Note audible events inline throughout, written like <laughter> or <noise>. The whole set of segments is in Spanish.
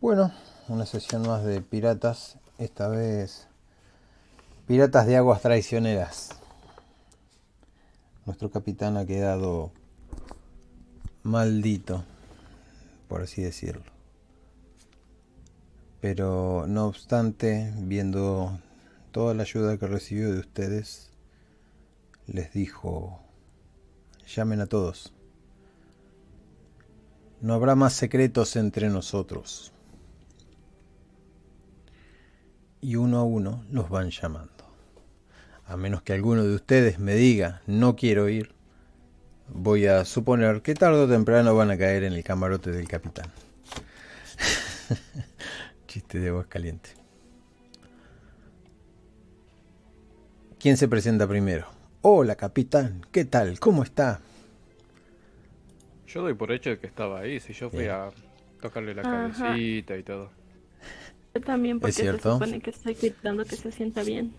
Bueno, una sesión más de piratas, esta vez piratas de aguas traicioneras. Nuestro capitán ha quedado maldito, por así decirlo. Pero no obstante, viendo toda la ayuda que recibió de ustedes, les dijo, llamen a todos. No habrá más secretos entre nosotros. Y uno a uno los van llamando. A menos que alguno de ustedes me diga, no quiero ir, voy a suponer que tarde o temprano van a caer en el camarote del capitán. <laughs> Chiste de aguas caliente. ¿Quién se presenta primero? Hola, capitán. ¿Qué tal? ¿Cómo está? Yo doy por hecho de que estaba ahí, si yo fui Bien. a tocarle la Ajá. cabecita y todo. Yo también porque se cierto. supone que estoy cuidando que se sienta bien.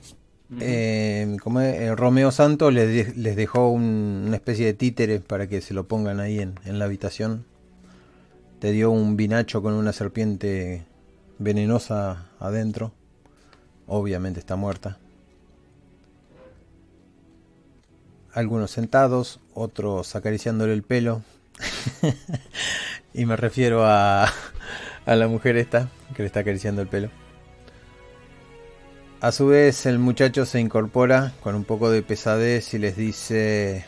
Eh, como eh, Romeo Santos les, de- les dejó un- una especie de títere para que se lo pongan ahí en, en la habitación. Te dio un vinacho con una serpiente venenosa adentro. Obviamente está muerta. Algunos sentados, otros acariciándole el pelo. <laughs> y me refiero a, a la mujer esta que le está acariciando el pelo. A su vez el muchacho se incorpora con un poco de pesadez y les dice...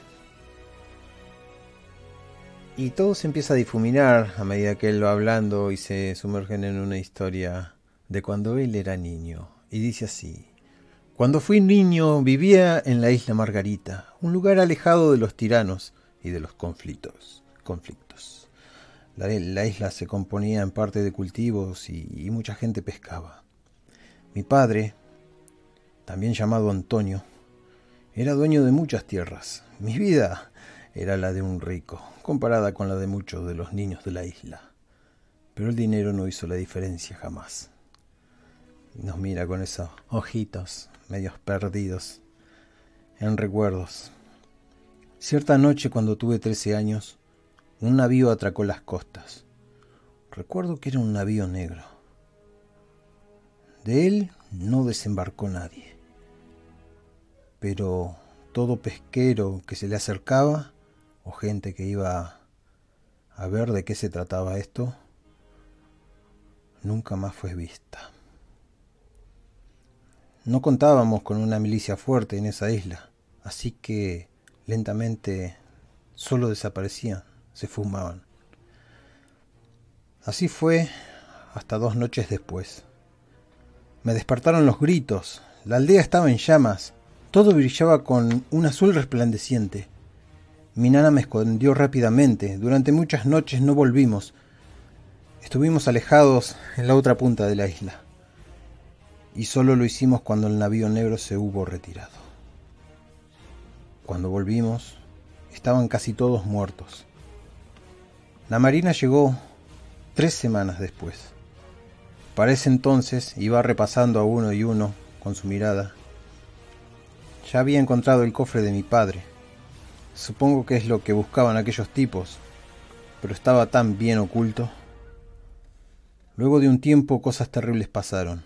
Y todo se empieza a difuminar a medida que él va hablando y se sumergen en una historia de cuando él era niño. Y dice así. Cuando fui niño vivía en la isla Margarita, un lugar alejado de los tiranos y de los conflictos. conflictos. La, la isla se componía en parte de cultivos y, y mucha gente pescaba. Mi padre, también llamado Antonio, era dueño de muchas tierras. Mi vida era la de un rico, comparada con la de muchos de los niños de la isla. Pero el dinero no hizo la diferencia jamás. Nos mira con esos ojitos medios perdidos en recuerdos. Cierta noche cuando tuve 13 años, un navío atracó las costas. Recuerdo que era un navío negro. De él no desembarcó nadie. Pero todo pesquero que se le acercaba, o gente que iba a ver de qué se trataba esto, nunca más fue vista. No contábamos con una milicia fuerte en esa isla, así que lentamente solo desaparecían, se fumaban. Así fue hasta dos noches después. Me despertaron los gritos. La aldea estaba en llamas. Todo brillaba con un azul resplandeciente. Mi nana me escondió rápidamente. Durante muchas noches no volvimos. Estuvimos alejados en la otra punta de la isla. Y solo lo hicimos cuando el navío negro se hubo retirado. Cuando volvimos, estaban casi todos muertos. La marina llegó tres semanas después. Para ese entonces iba repasando a uno y uno con su mirada. Ya había encontrado el cofre de mi padre. Supongo que es lo que buscaban aquellos tipos, pero estaba tan bien oculto. Luego de un tiempo cosas terribles pasaron.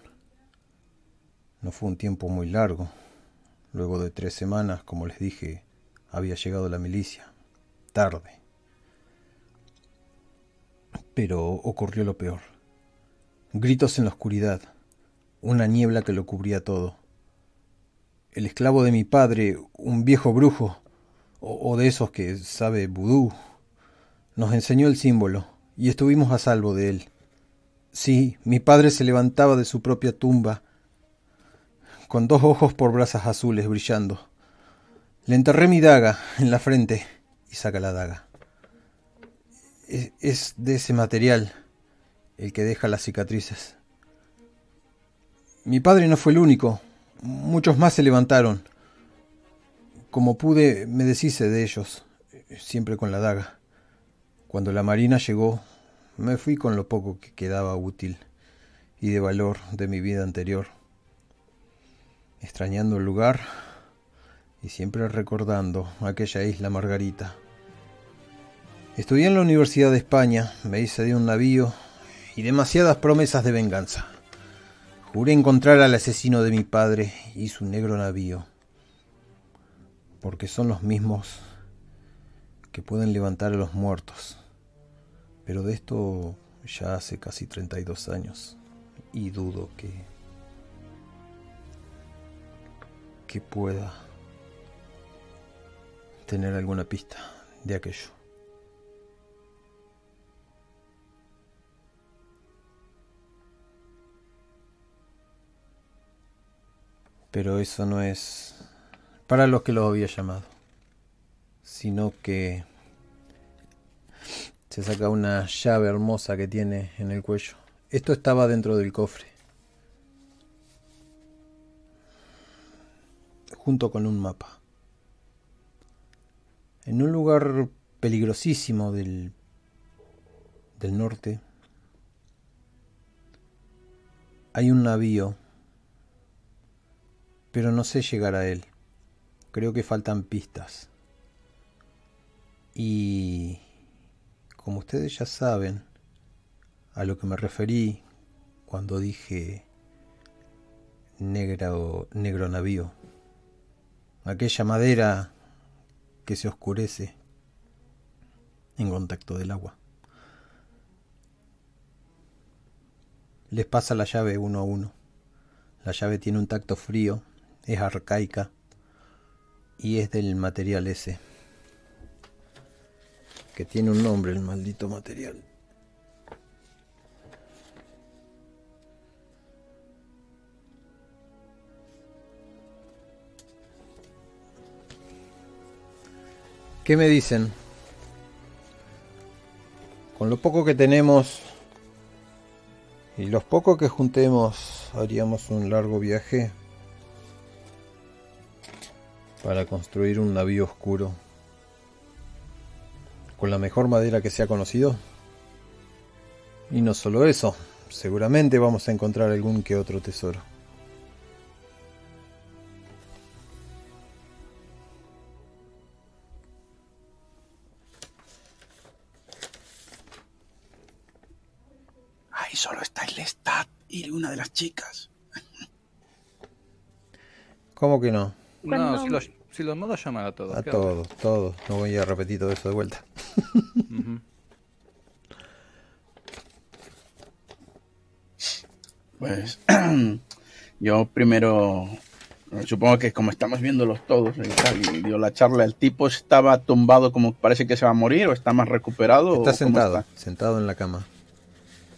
No fue un tiempo muy largo. Luego de tres semanas, como les dije, había llegado la milicia. Tarde. Pero ocurrió lo peor. Gritos en la oscuridad, una niebla que lo cubría todo. El esclavo de mi padre, un viejo brujo, o, de esos que sabe vudú, nos enseñó el símbolo y estuvimos a salvo de él. Sí, mi padre se levantaba de su propia tumba, con dos ojos por brasas azules brillando. Le enterré mi daga en la frente y saca la daga. Es, de ese material el que deja las cicatrices. Mi padre no fue el único. Muchos más se levantaron. Como pude, me deshice de ellos, siempre con la daga. Cuando la marina llegó, me fui con lo poco que quedaba útil y de valor de mi vida anterior, extrañando el lugar y siempre recordando aquella isla Margarita. Estudié en la Universidad de España, me hice de un navío y demasiadas promesas de venganza. Juré encontrar al asesino de mi padre y su negro navío, porque son los mismos que pueden levantar a los muertos. Pero de esto ya hace casi 32 años y dudo que que pueda tener alguna pista de aquello. Pero eso no es para los que los había llamado, sino que se saca una llave hermosa que tiene en el cuello. Esto estaba dentro del cofre, junto con un mapa. En un lugar peligrosísimo del, del norte hay un navío pero no sé llegar a él. Creo que faltan pistas. Y como ustedes ya saben a lo que me referí cuando dije negro, negro navío, aquella madera que se oscurece en contacto del agua. Les pasa la llave uno a uno. La llave tiene un tacto frío es arcaica y es del material ese. Que tiene un nombre el maldito material. ¿Qué me dicen? Con lo poco que tenemos y los pocos que juntemos haríamos un largo viaje para construir un navío oscuro con la mejor madera que se ha conocido. Y no solo eso, seguramente vamos a encontrar algún que otro tesoro. Ahí solo está el Lestat y una de las chicas. ¿Cómo que no? No, si los, si los modos llaman a todos. A todos, todos. No voy a repetir todo eso de vuelta. Pues <clears throat> yo primero, supongo que como estamos viéndolos todos y dio la charla, el tipo estaba tumbado como parece que se va a morir o está más recuperado. Está sentado, sentado en la cama.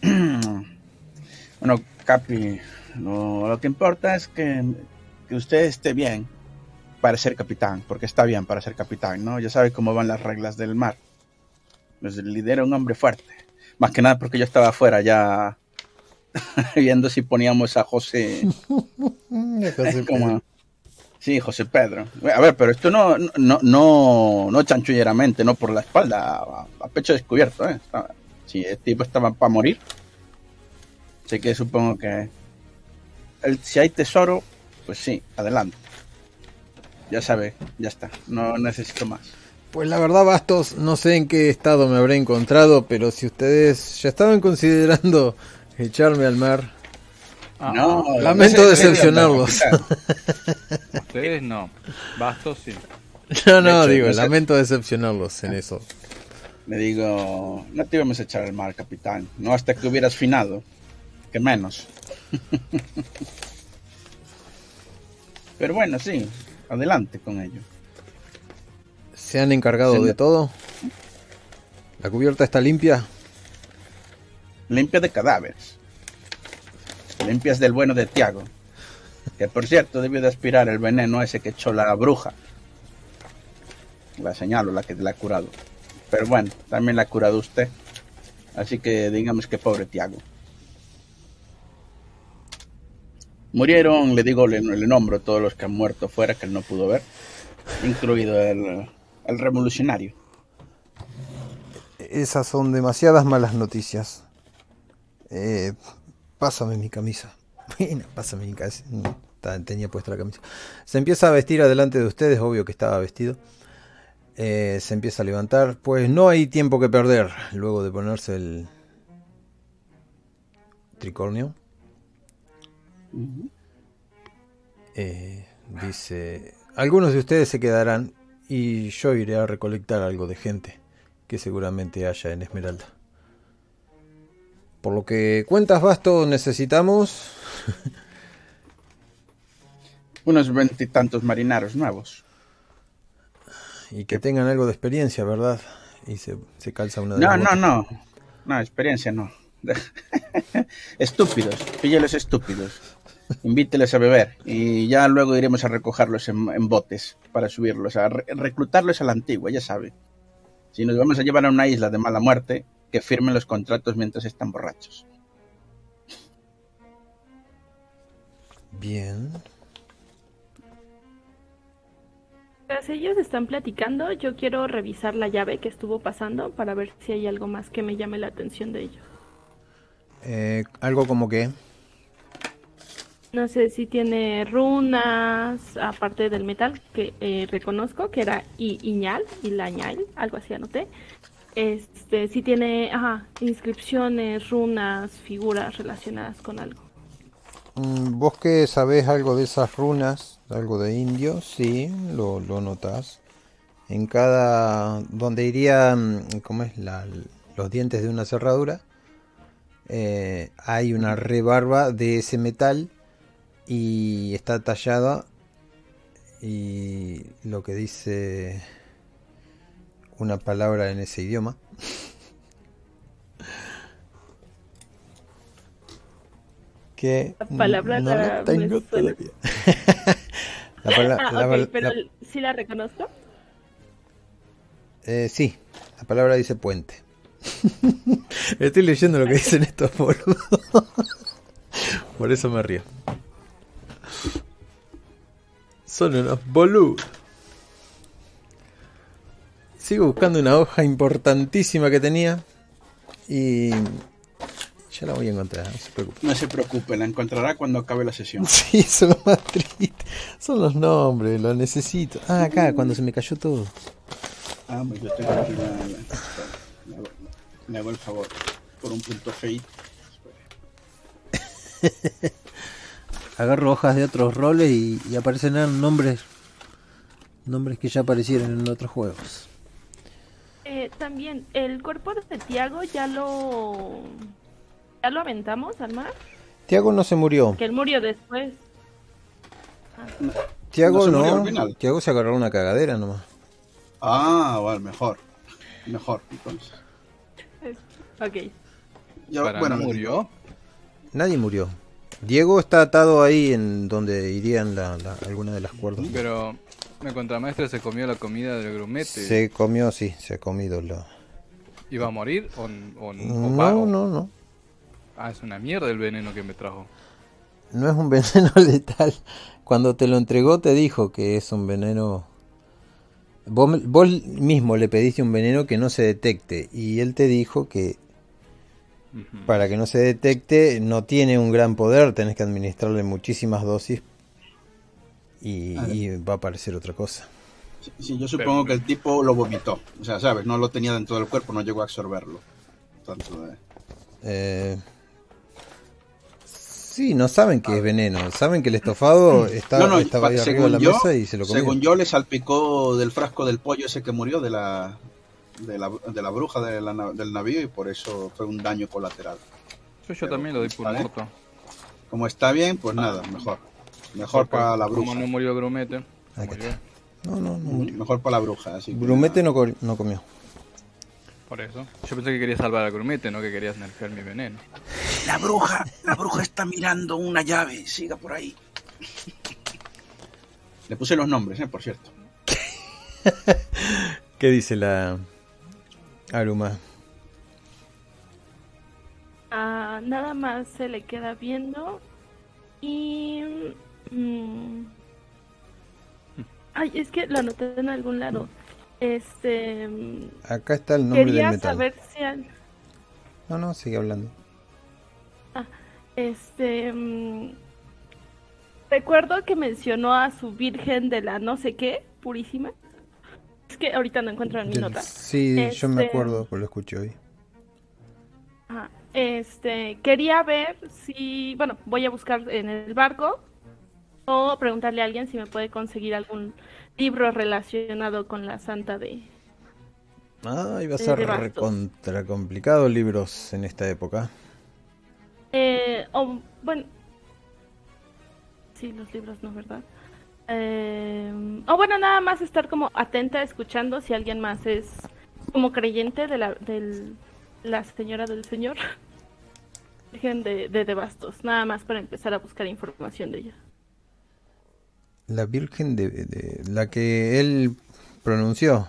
<clears throat> bueno, Capi, lo, que importa es que, que usted esté bien para ser capitán, porque está bien para ser capitán, ¿no? Ya sabe cómo van las reglas del mar. Pues lidera un hombre fuerte. Más que nada porque yo estaba afuera ya <laughs> viendo si poníamos a José. <laughs> José <laughs> como, sí, José Pedro. A ver, pero esto no, no, no, no chanchulleramente, no por la espalda, a, pecho descubierto, ¿eh? Si el tipo estaba para morir. Así que supongo que el, si hay tesoro, pues sí, adelante ya sabe, ya está, no necesito más. Pues la verdad, Bastos, no sé en qué estado me habré encontrado, pero si ustedes ya estaban considerando <laughs> echarme al mar, ah, no, lamento decepcionarlos. <laughs> Ustedes no, Bastos sí. No, no, digo, lamento decepcionarlos en eso. Le digo, no te íbamos a echar al mar, capitán, no hasta que hubieras finado, que menos. <laughs> Pero bueno, sí, adelante con ello. ¿Se han encargado de todo? ¿La cubierta está limpia? Limpia de cadáveres. Limpias del bueno de Tiago. Que por cierto debió de aspirar el veneno ese que echó la bruja. La señalo, la que la ha curado. Pero bueno, también la ha curado usted. Así que digamos que pobre Tiago. Murieron, le digo, le, le, nombro todos los que han muerto fuera que él no pudo ver, incluido el, el revolucionario. Esas son demasiadas malas noticias. Eh, pásame mi camisa. <laughs> Bueno, pásame mi camisa. Tenía puesta la camisa. Se empieza a vestir adelante de ustedes, obvio que estaba vestido. Eh, se empieza a levantar. Pues no hay tiempo que perder luego de ponerse el, tricornio. Eh, dice, algunos de ustedes se quedarán y yo iré a recolectar algo de gente que seguramente haya en Esmeralda. Por lo que cuentas, Basto, necesitamos... <laughs> Unos veintitantos marineros nuevos. Y que tengan algo de experiencia, ¿verdad? Y se, calza una de No, no, no. No, experiencia no. <laughs> estúpidos. Píllelos estúpidos. Invíteles a beber. Y ya luego iremos a recogerlos en, botes para subirlos. A reclutarlos a la antigua, ya sabe. Si nos vamos a llevar a una isla de mala muerte, que firmen los contratos mientras están borrachos. Bien. Mientras ellos están platicando, yo quiero revisar la llave que estuvo pasando para ver si hay algo más que me llame la atención de ellos. Eh, ¿Algo como qué? No sé si tiene runas, aparte del metal que eh, reconozco, que era Iñal, Ilañal, algo así anoté. Este, si tiene inscripciones, runas, figuras relacionadas con algo. Mm, ¿Vos que sabés algo de esas runas? algo de indio, sí, lo, lo notas. En cada, donde irían, ¿cómo es? La, los dientes de una cerradura, eh, hay una rebarba de ese metal y está tallada y lo que dice una palabra en ese idioma. <laughs> que palabra no la tengo todavía. <laughs> La ah, pero ¿sí la reconozco? Eh, sí, la palabra dice puente. <laughs> Estoy leyendo lo que dicen estos boludos. Por eso me río. Son unos boludos. Sigo buscando una hoja importantísima que tenía. Y ya la voy a encontrar, no se preocupe. No se preocupe, la encontrará cuando acabe la sesión. <laughs> Sí, son los más tristes. Son los nombres, lo necesito. Ah, acá, cuando se me cayó todo. Ah, pues yo tengo aquí la... Me hago el favor. Por un punto fate. <laughs> Agarro hojas de otros roles y, y aparecen nombres nombres que ya aparecieron en otros juegos. Eh, también, el cuerpo de Tiago ya lo ¿Ya lo aventamos al mar? Tiago no se murió. Que él murió después. Tiago no. Tiago se agarró una cagadera nomás. Ah, bueno, mejor. Mejor, entonces. Ok. bueno, murió? Nadie murió. Diego está atado ahí en donde irían la, alguna de las cuerdas. Pero mi contramaestre se comió la comida del grumete. Se comió, sí, se ha comido la... ¿Iba a morir o, o, no, no, no. Ah, es una mierda el veneno que me trajo. No es un <laughs> veneno letal. Cuando te lo entregó te dijo que es un veneno... Vos, mismo le pediste un veneno que no se detecte y él te dijo que para que no se detecte no tiene un gran poder, tenés que administrarle muchísimas dosis y, va a aparecer otra cosa. Sí, yo supongo que el tipo lo vomitó, o sea, sabes, no lo tenía dentro del cuerpo, no llegó a absorberlo. Tanto de... eh, Sí, no saben que es veneno, saben que el estofado <clears throat> estaba ahí arriba de la mesa y se lo comieron. Según yo, le salpicó del frasco del pollo ese que murió de la, de la, de la bruja del navío y por eso fue un daño colateral. Yo, también lo di por muerto. Como está bien, pues nada, mejor. Mejor para la bruja. Como no murió Grumete. No, no, no murió. Mejor para la bruja. Así Grumete no, no comió. Por eso. Yo pensé que querías salvar a Grumete, no que querías nerfear mi veneno. La bruja, la bruja está mirando una llave. Siga por ahí. Le puse los nombres, ¿eh? por cierto. <laughs> ¿Qué dice la Aruma? Ah, nada más se le queda viendo y... Mm, ay, es que lo anoté en algún lado. Este. Acá está el nombre quería del metal. saber si. No, no, sigue hablando. Ah, este. Mm, recuerdo que mencionó a su virgen de la no sé qué, purísima. Es que ahorita no encuentro en mi nota. Sí, yo me este, acuerdo, pues lo escuché hoy. Este, quería ver si, bueno, voy a buscar en el barco o preguntarle a alguien si me puede conseguir algún libro relacionado con la santa de... Ah, iba a ser contra complicado libros en esta época. Eh, o, bueno, sí, los libros no, ¿verdad? Eh, o bueno, nada más estar como atenta, escuchando si alguien más es como creyente de la, del, la señora del señor. <laughs> Virgen de, de, Bastos, nada más para empezar a buscar información de ella. La Virgen de, la que él pronunció.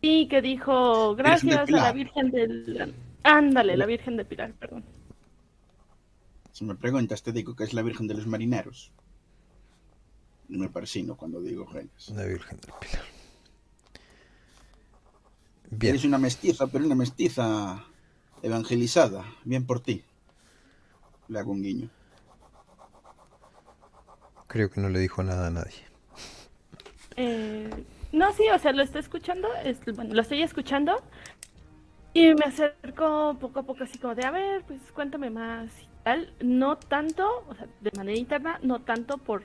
Sí, que dijo gracias a la Virgen del... Ándale, la Virgen de Pilar, perdón. Si me preguntas, te digo que es la Virgen de los Marineros. Me persino cuando digo reyes. La Virgen del Pilar. Bien. Es una mestiza, pero una mestiza evangelizada. Bien por ti. Le hago un guiño. Creo que no le dijo nada a nadie. Eh, no, sí, o sea, lo estoy escuchando. bueno, lo estoy escuchando. Y me acerco poco a poco así como de, a ver, pues cuéntame más y tal. No tanto, o sea, de manera interna, no tanto por,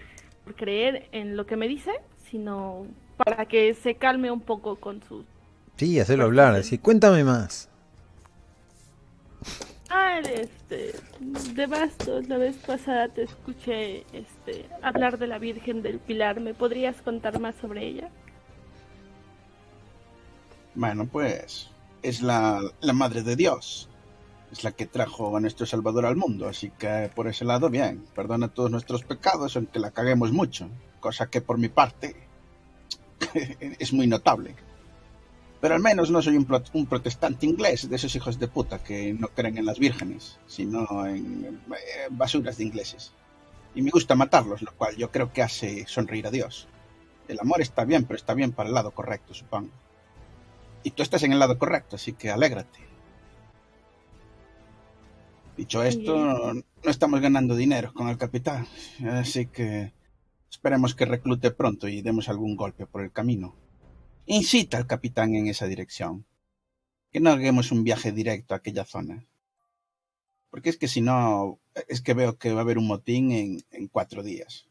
por creer en lo que me dice, sino para que se calme un poco con su... Sí, hacerlo hablar, decir, cuéntame más. Ah, este, de Bastos, la vez pasada te escuché este, hablar de la Virgen del Pilar. ¿Me podrías contar más sobre ella? Bueno, pues es la, la Madre de Dios. Es la que trajo a nuestro Salvador al mundo, así que por ese lado bien. Perdona todos nuestros pecados, aunque la caguemos mucho, cosa que por mi parte <laughs> es muy notable. Pero al menos no soy un, protestante inglés de esos hijos de puta que no creen en las vírgenes, sino en eh, basuras de ingleses. Y me gusta matarlos, lo cual yo creo que hace sonreír a Dios. El amor está bien, pero está bien para el lado correcto, supongo. Y tú estás en el lado correcto, así que alégrate. Dicho esto, no estamos ganando dinero con el capital, así que esperemos que reclute pronto y demos algún golpe por el camino incita al capitán en esa dirección. Que no hagamos un viaje directo a aquella zona. Porque es que si no, es que veo que va a haber un motín en, cuatro días.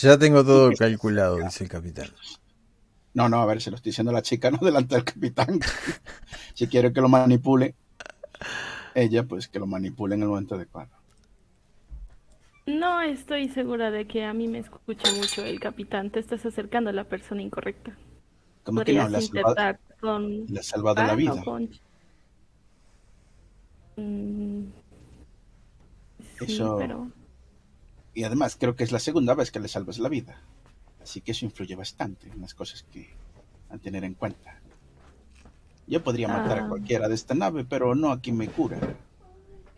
Ya tengo todo calculado, dice el capitán. No, no, a ver, se lo estoy diciendo a la chica, <laughs> no delante del capitán. si quiere que lo manipule, ella, pues que lo manipule en el momento adecuado. No estoy segura de que a mí me escuche mucho el capitán. Te estás acercando a la persona incorrecta. ¿Cómo que no? ¿Le ha con... salvado la vida? Mm, eso... Y además creo que es la segunda vez que le salvas la vida. Así que eso influye bastante en las cosas que a tener en cuenta. Yo podría matar a ah. cualquiera de esta nave, pero no a quien me cura.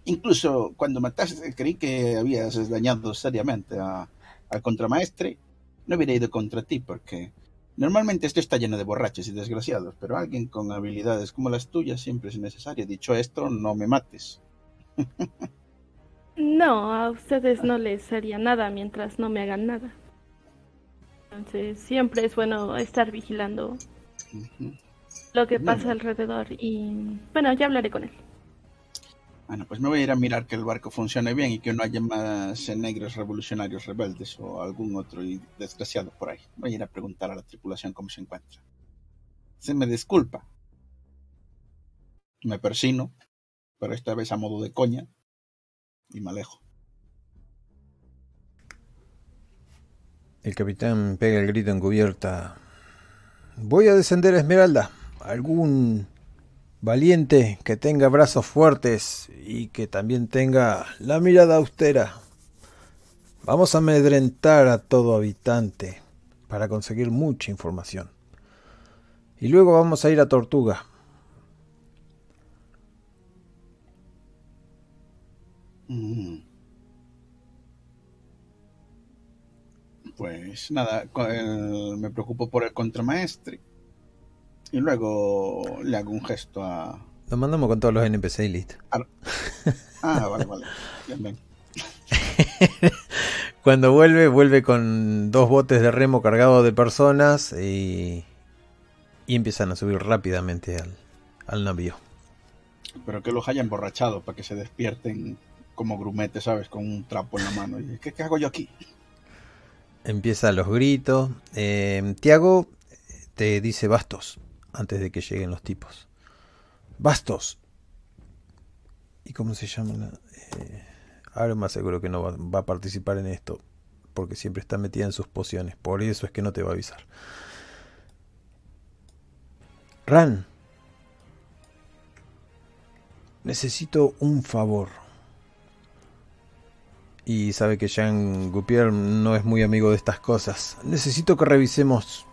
Incluso cuando mataste, creí que habías dañado seriamente a, al contramaestre. No hubiera ido contra ti porque normalmente esto está lleno de borrachos y desgraciados, pero alguien con habilidades como las tuyas siempre es necesario. Dicho esto, no me mates. <laughs> no, a ustedes no les haría nada mientras no me hagan nada. Entonces siempre es bueno estar vigilando lo que pasa alrededor y bueno, ya hablaré con él. Bueno, pues me voy a ir a mirar que el barco funcione bien y que no haya más negros revolucionarios rebeldes o algún otro desgraciado por ahí. Voy a ir a preguntar a la tripulación cómo se encuentra. Se me disculpa. Me persino, pero esta vez a modo de coña, y me alejo. El capitán pega el grito en cubierta. Voy a descender a Esmeralda. ¿Algún valiente, que tenga brazos fuertes y que también tenga la mirada austera. Vamos a amedrentar a todo habitante para conseguir mucha información. Y luego vamos a ir a Tortuga. Mm. Pues nada, me preocupo por el contramaestre y luego le hago un gesto a. Lo mandamos con todos los NPC y listo. Ah, vale, vale. Bien, <laughs> Cuando vuelve, vuelve con dos botes de remo cargados de personas y, y empiezan a subir rápidamente al, al navío. Pero que los haya emborrachado para que se despierten como grumetes, ¿sabes? Con un trapo en la mano. Y, ¿qué, qué hago yo aquí? Empiezan los gritos. Eh, Tiago te dice Bastos antes de que lleguen los tipos. Bastos. ¿Y cómo se llama? Eh, ahora más seguro que no va, va, a participar en esto. Porque siempre está metida en sus pociones. Por eso es que no te va a avisar. Ran. Necesito un favor. Y sabe que Jean Gupier no es muy amigo de estas cosas. Necesito que revisemos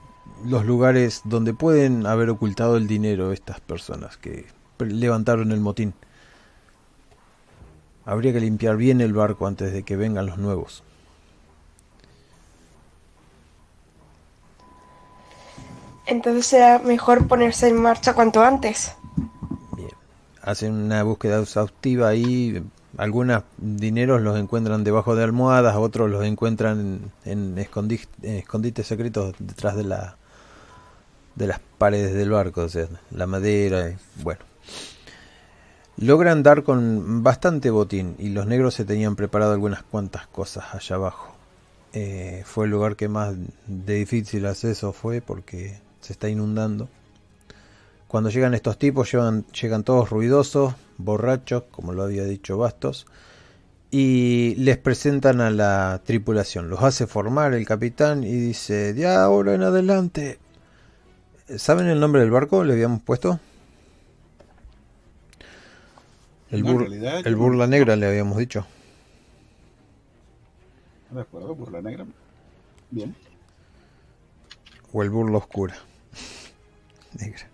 los lugares donde pueden haber ocultado el dinero estas personas que levantaron el motín. Habría que limpiar bien el barco antes de que vengan los nuevos. Entonces será mejor ponerse en marcha cuanto antes. Bien. Hacen una búsqueda exhaustiva ahí. Algunos dineros los encuentran debajo de almohadas, otros los encuentran en, escondi en escondites secretos detrás de la de las paredes del barco, o sea, la madera, y, bueno. Logran dar con bastante botín y los negros se tenían preparado algunas cuantas cosas allá abajo. Eh, fue el lugar que más de difícil acceso fue porque se está inundando. Cuando llegan estos tipos llegan, llegan todos ruidosos, borrachos, como lo había dicho Bastos, y les presentan a la tripulación. Los hace formar el capitán y dice, de ahora en adelante ¿Saben el nombre del barco? ¿Le habíamos puesto? El, bur el Burla Negra le habíamos dicho. De acuerdo, Burla Negra. Bien. O el Burla Oscura. <laughs> Negra.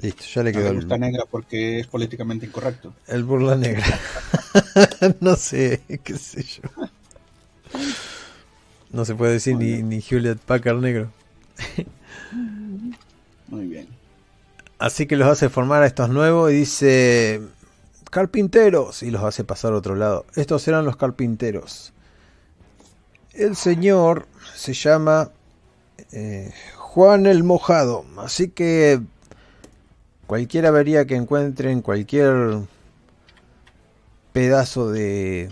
Listo, ya le quedó. Me gusta el... negra porque es políticamente incorrecto. El Burla Negra. <laughs> no sé, qué sé yo. No se puede decir ni, ni Hewlett Packard negro. Muy bien. Así que los hace formar a estos nuevos y dice carpinteros y los hace pasar a otro lado. Estos eran los carpinteros. El señor se llama eh, Juan el Mojado. Así que cualquier avería que encuentren, cualquier pedazo de,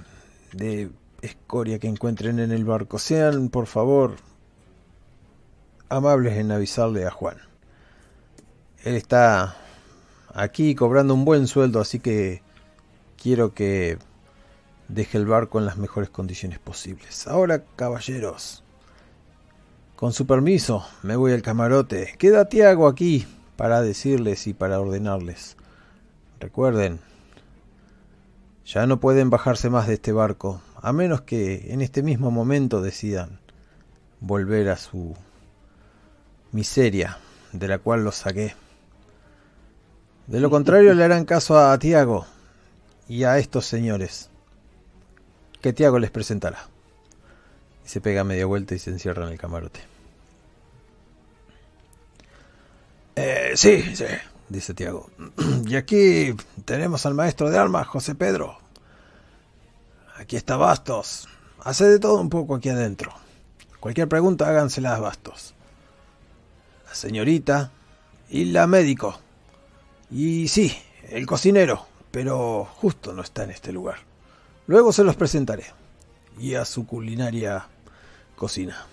de escoria que encuentren en el barco, sean por favor amables en avisarle a Juan. Él está aquí cobrando un buen sueldo, así que quiero que deje el barco en las mejores condiciones posibles. Ahora, caballeros, con su permiso, me voy al camarote. Queda Tiago aquí para decirles y para ordenarles. Recuerden, ya no pueden bajarse más de este barco, a menos que en este mismo momento decidan volver a su miseria de la cual los saqué. De lo contrario le harán caso a Tiago y a estos señores, que Tiago les presentará. Y se pega media vuelta y se encierra en el camarote. Eh, sí, sí, dice Tiago. <clears throat> Y aquí tenemos al maestro de armas, José Pedro. Aquí está Bastos. Hace de todo un poco aquí adentro. Cualquier pregunta hágansela Bastos la señorita y la médico. Y sí, el cocinero, pero justo no está en este lugar. Luego se los presentaré. Y a su culinaria cocina.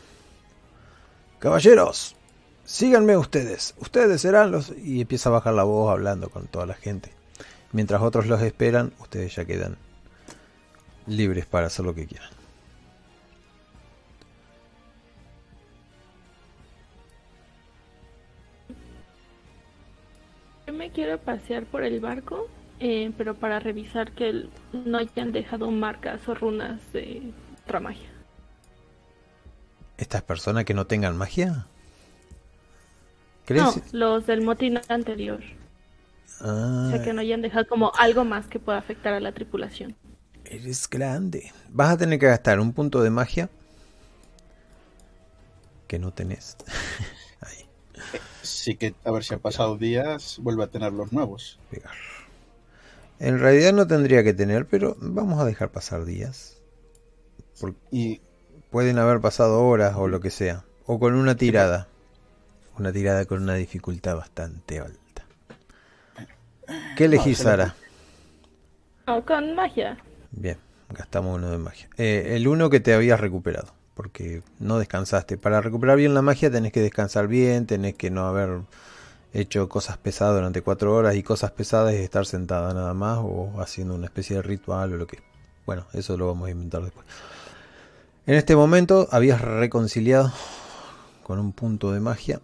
Caballeros, síganme ustedes. Ustedes serán los... Y empieza a bajar la voz hablando con toda la gente. Mientras otros los esperan, ustedes ya quedan libres para hacer lo que quieran. Yo me quiero pasear por el barco, eh, pero para revisar que no hayan dejado marcas o runas de otra magia. ¿Estas personas que no tengan magia? ¿Crees? No, los del motín anterior. Ah, O sea, que no hayan dejado como algo más que pueda afectar a la tripulación. eres grande. Vas a tener que gastar un punto de magia que no tenés. <laughs> Ahí. Sí que a ver si han pasado días, vuelve a tener los nuevos. En realidad no tendría que tener, pero vamos a dejar pasar días. Porque Y pueden haber pasado horas o lo que sea. O con una tirada. Una tirada con una dificultad bastante alta. ¿Qué elegís, Sara? Oh, con magia. Bien, gastamos uno de magia. Eh, el uno que te habías recuperado, porque no descansaste. Para recuperar bien la magia tenés que descansar bien, tenés que no haber hecho cosas pesadas durante cuatro horas y cosas pesadas es estar sentada nada más o haciendo una especie de ritual o lo que... Bueno, eso lo vamos a inventar después. En este momento habías reconciliado con un punto de magia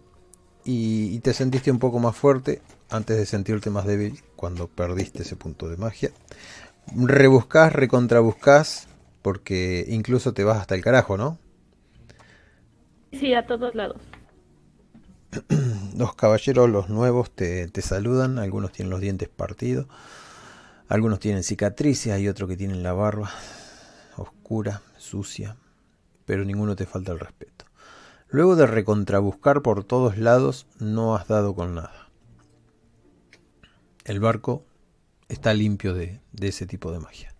y, y te sentiste un poco más fuerte antes de sentirte más débil cuando perdiste ese punto de magia. Rebuscás, recontrabuscás, porque incluso te vas hasta el carajo, ¿no? Sí, a todos lados. <clears throat> Los caballeros, los nuevos, te, te saludan. Algunos tienen los dientes partidos. Algunos tienen cicatrices. Hay otros que tienen la barba oscura, sucia. Pero ninguno te falta el respeto. Luego de recontrabuscar por todos lados, no has dado con nada. El barco está limpio de, de ese tipo de magia.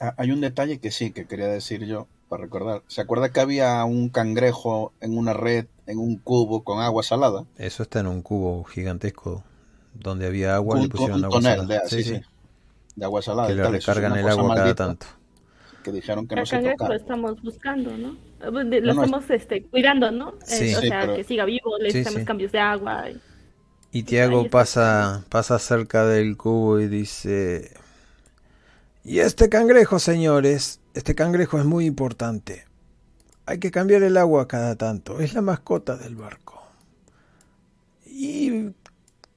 Ah, hay un detalle que sí, que quería decir yo, para recordar. ¿Se acuerda que había un cangrejo en una red, en un cubo con agua salada? Eso está en un cubo gigantesco donde había agua, un, le pusieron un agua tonel salada. de, sí, sí, de agua salada. Que y le recargan el agua cada maldita tanto. Que dijeron que no El se cangrejo lo tocara. estamos buscando, ¿no? De- Lo No, no, estamos este, cuidando, ¿no? Eh, o Sí, sea, pero- que siga vivo, le Sí, hacemos sí. cambios de agua. y- Y Tiago pasa, pasa cerca del cubo y dice, y este cangrejo, señores, este cangrejo es muy importante. Hay que cambiar el agua cada tanto, es la mascota del barco. Y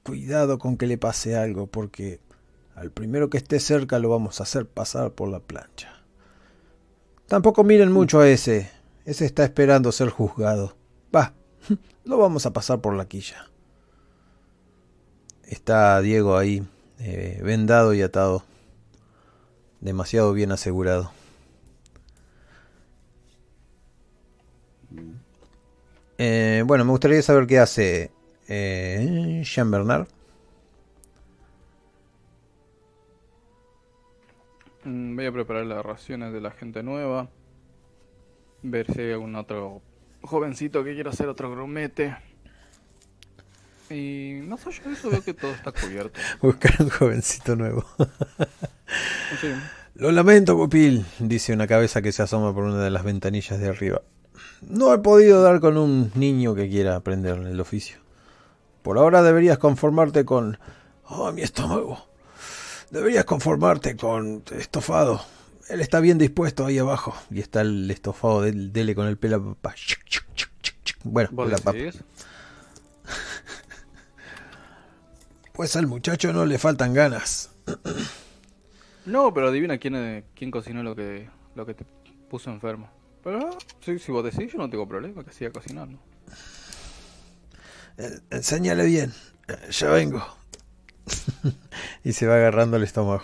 cuidado con que le pase algo, porque al primero que esté cerca lo vamos a hacer pasar por la plancha. Tampoco miren mucho a ese, ese está esperando ser juzgado. Va, <laughs> lo vamos a pasar por la quilla. Está Diego ahí, eh, vendado y atado. Demasiado bien asegurado. Eh, bueno, me gustaría saber qué hace eh, Jean Bernard. Mm, Voy a preparar las raciones de la gente nueva. Ver si hay algún otro jovencito que quiera hacer otro grumete. Y no sé, yo eso veo que todo está cubierto. <laughs> Buscar un jovencito nuevo. <laughs> Sí, Lo lamento, Pupil, dice una cabeza que se asoma por una de las ventanillas de arriba. No he podido dar con un niño que quiera aprender el oficio. Por ahora deberías conformarte con... Oh, mi estómago. Deberías conformarte con estofado. Él está bien dispuesto ahí abajo. Y está el estofado del dele con el pela papá. Bueno, ¿Vos pela papa. decís? <laughs> Pues al muchacho no le faltan ganas. <clears throat> No, pero adivina quién, eh, quién cocinó lo que, lo que te puso enfermo. Pero sí, si vos decís, yo no tengo problema que siga cocinando. Eh, Enséñale bien. Eh, Ya vengo. <laughs> y se va agarrando el estómago.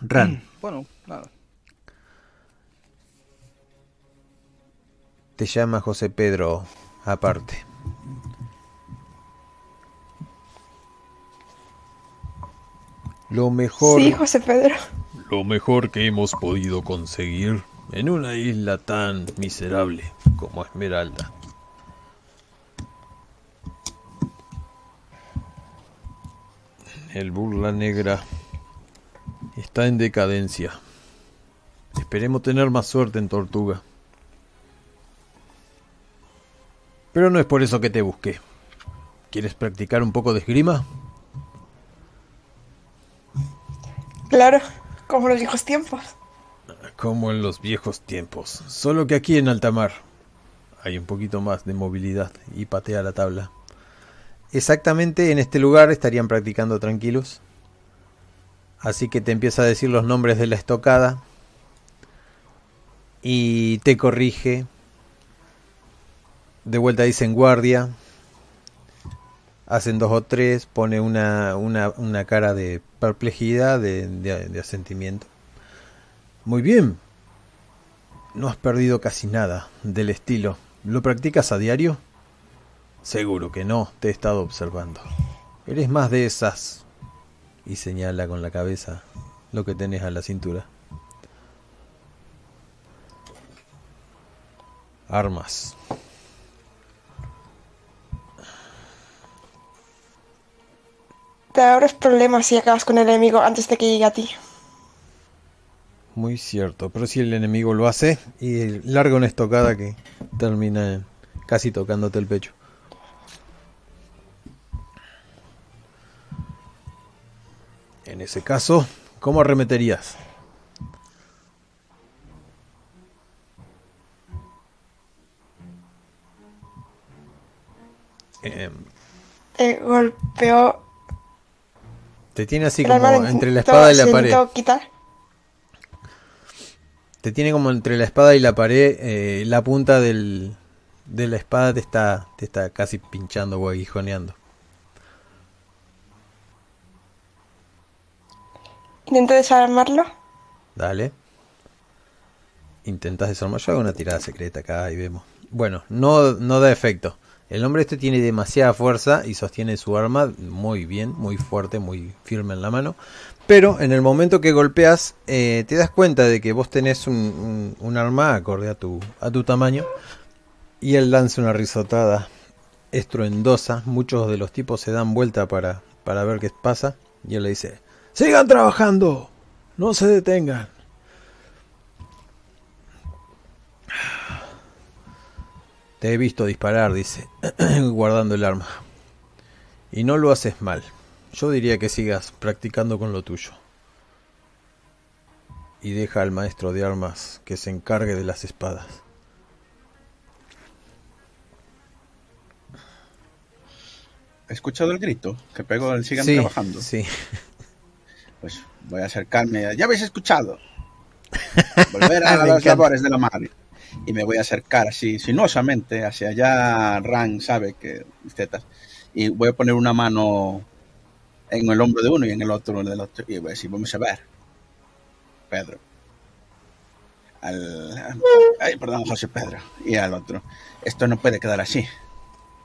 Ran, <clears throat> Bueno, nada. te llama José Pedro aparte. Lo mejor, Sí, José Pedro. lo mejor que hemos podido conseguir en una isla tan miserable como Esmeralda. El burla negra está en decadencia. Esperemos tener más suerte en Tortuga. Pero no es por eso que te busqué. ¿Quieres practicar un poco de esgrima? Claro, como los viejos tiempos. Como en los viejos tiempos. Solo que aquí en alta mar hay un poquito más de movilidad y patea la tabla. Exactamente en este lugar estarían practicando tranquilos. Así que te empieza a decir los nombres de la estocada. Y te corrige. De vuelta dicen guardia. Hacen dos o tres. Pone una, una, una cara de perplejidad, de, de- de asentimiento. Muy bien. No has perdido casi nada del estilo. ¿Lo practicas a diario? Seguro que no, te he estado observando. Eres más de esas. Y señala con la cabeza lo que tenés a la cintura. armas. Te ahorras problemas si acabas con el enemigo antes de que llegue a ti. Muy cierto, pero si el enemigo lo hace y larga una estocada que termina casi tocándote el pecho. En ese caso, ¿cómo arremeterías? Em, Eh, golpeó te tiene así como entre la espada y la pared. quitar. Te tiene como entre la espada y la pared. eh, la punta del, de la espada te está, te está casi pinchando o aguijoneando. Intentó desarmarlo. Dale. Intentas desarmar. Yo hago una tirada secreta acá y vemos. Bueno, no, no da efecto. El hombre este tiene demasiada fuerza y sostiene su arma muy bien, muy fuerte, muy firme en la mano. Pero en el momento que golpeas, eh, te das cuenta de que vos tenés un, un- un arma acorde a tu, a tu tamaño. Y él lanza una risotada estruendosa. Muchos de los tipos se dan vuelta para, para ver qué pasa. Y él le dice, sigan trabajando, no se detengan. Te he visto disparar, dice, <clears throat> guardando el arma. Y no lo haces mal. Yo diría que sigas practicando con lo tuyo. Y deja al maestro de armas que se encargue de las espadas. ¿He escuchado el grito que pegó el sigan sí, trabajando? sí. <laughs> Pues voy a acercarme. Ya habéis escuchado. <laughs> Volver a encanta. labores de la madre. Y me voy a acercar así, sinuosamente, hacia allá. Ran sabe que tetas. Y voy a poner una mano en el hombro de uno y en el otro en el otro. Y voy a decir, vamos a ver. Pedro. Al, ay, perdón, José Pedro. Y al otro. Esto no puede quedar así.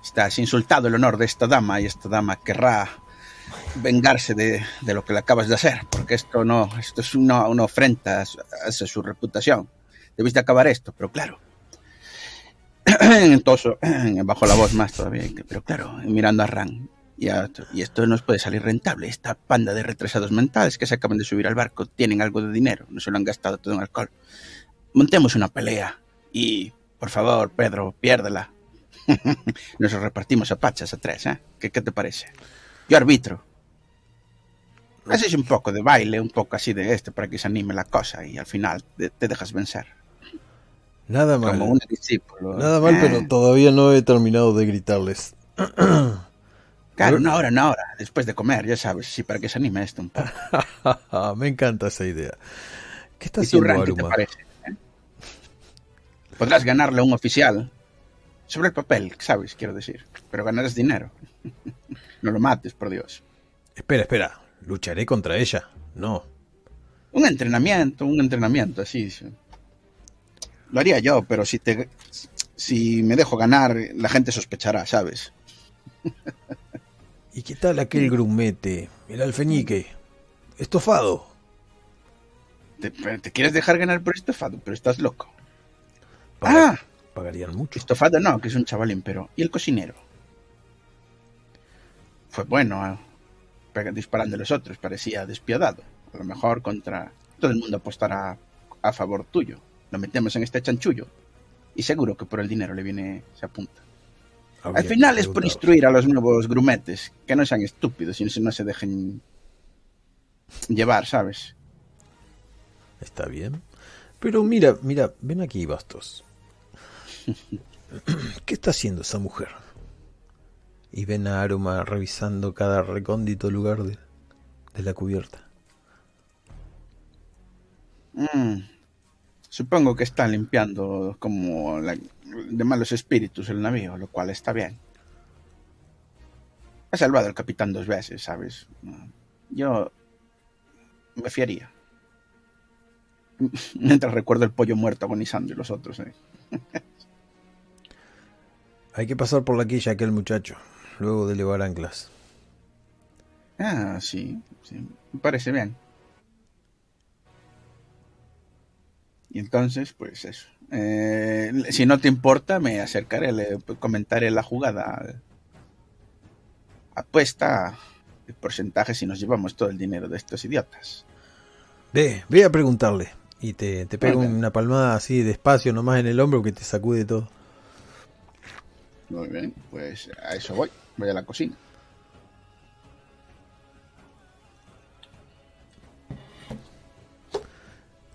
Estás insultado el honor de esta dama y esta dama querrá vengarse de, de lo que le acabas de hacer, porque esto no, esto es una, una ofrenda a su, reputación. Debiste acabar esto, pero claro. <clears throat> Entonces, <clears throat> bajo la voz más todavía, pero claro, mirando a Ran. Y, a- y esto no os puede salir rentable. Esta panda de retrasados mentales que se acaban de subir al barco tienen algo de dinero, no se lo han gastado todo en alcohol. Montemos una pelea y, por favor, Pedro, piérdela. <laughs> Nos repartimos a pachas a tres, ¿eh? ¿Qué, qué te parece? Yo arbitro. Haces un poco de baile, un poco así de este para que se anime la cosa y al final te, te dejas vencer. Nada mal. Como un discípulo. Nada mal, Eh, pero todavía no he terminado de gritarles. <clears throat> Claro, una hora, una hora, después de comer, ya sabes, sí, para que se anime esto un poco. <laughs> Me encanta esa idea. ¿Qué está ¿Y tu haciendo te parece? eh? Podrás ganarle a un oficial sobre el papel, ¿sabes? Quiero decir. Pero ganarás dinero. <laughs> no lo mates, por Dios. Espera, espera. ¿Lucharé contra ella? No. Un entrenamiento, un entrenamiento, así. sí. Lo haría yo, pero si te si me dejo ganar, la gente sospechará, ¿sabes? <laughs> ¿Y qué tal aquel grumete? El alfeñique. Estofado. Te, te quieres dejar ganar por estofado, pero estás loco. Paga- Ah, Pagarían mucho. estofado no, que es un chavalín, pero ¿y el cocinero? Fue bueno, ah, disparando a los otros, parecía despiadado. A lo mejor contra todo el mundo apostará a favor tuyo. Lo metemos en este chanchullo y seguro que por el dinero le viene, se apunta. Habría Al final es por instruir a los nuevos grumetes, que no sean estúpidos y no se dejen llevar, ¿sabes? Está bien. Pero mira, mira, ven aquí, Bastos. <laughs> ¿Qué está haciendo esa mujer? Y ven a Aruma revisando cada recóndito lugar de, de la cubierta. Mm, Supongo que está limpiando como la- de malos espíritus el navío, lo cual está bien. Ha salvado al capitán dos veces, ¿sabes? Yo me fiaría. <laughs> Mientras recuerdo el pollo muerto agonizando y los otros. ¿eh? <laughs> Hay que pasar por la quilla aquel muchacho, luego de elevar anclas. Ah, sí, sí, me parece bien. Y entonces, pues eso. Eh, si no te importa, me acercaré, le comentaré la jugada. Apuesta el porcentaje si nos llevamos todo el dinero de estos idiotas. Ve, ve a preguntarle. Y te, te Vale. una palmada así despacio nomás en el hombro que te sacude todo. Muy bien, pues a eso voy. Voy a la cocina.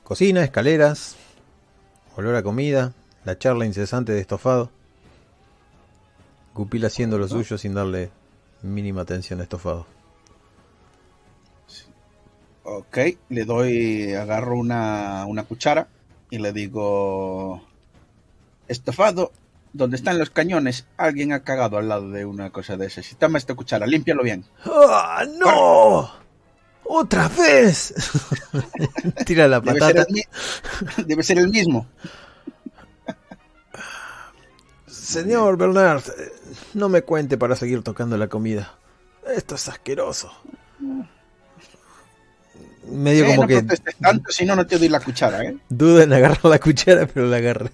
Cocina, escaleras, olor a comida, la charla incesante de estofado. Gupil haciendo lo suyo sin darle mínima atención a estofado. Ok, le doy, agarro una, una cuchara y le digo, estofado, donde están los cañones, alguien ha cagado al lado de una cosa de esas. Y toma esta cuchara, límpialo bien. ¡Ah, no! ¡Otra vez! <laughs> Tira la Debe ser, patata. el, debe ser el mismo. Señor Bernard, eh, no me cuente para seguir tocando la comida. Esto es asqueroso. Medio Eh, como no que tanto, si no, no te doy la cuchara, ¿eh? duda en agarrar la cuchara, pero la agarré.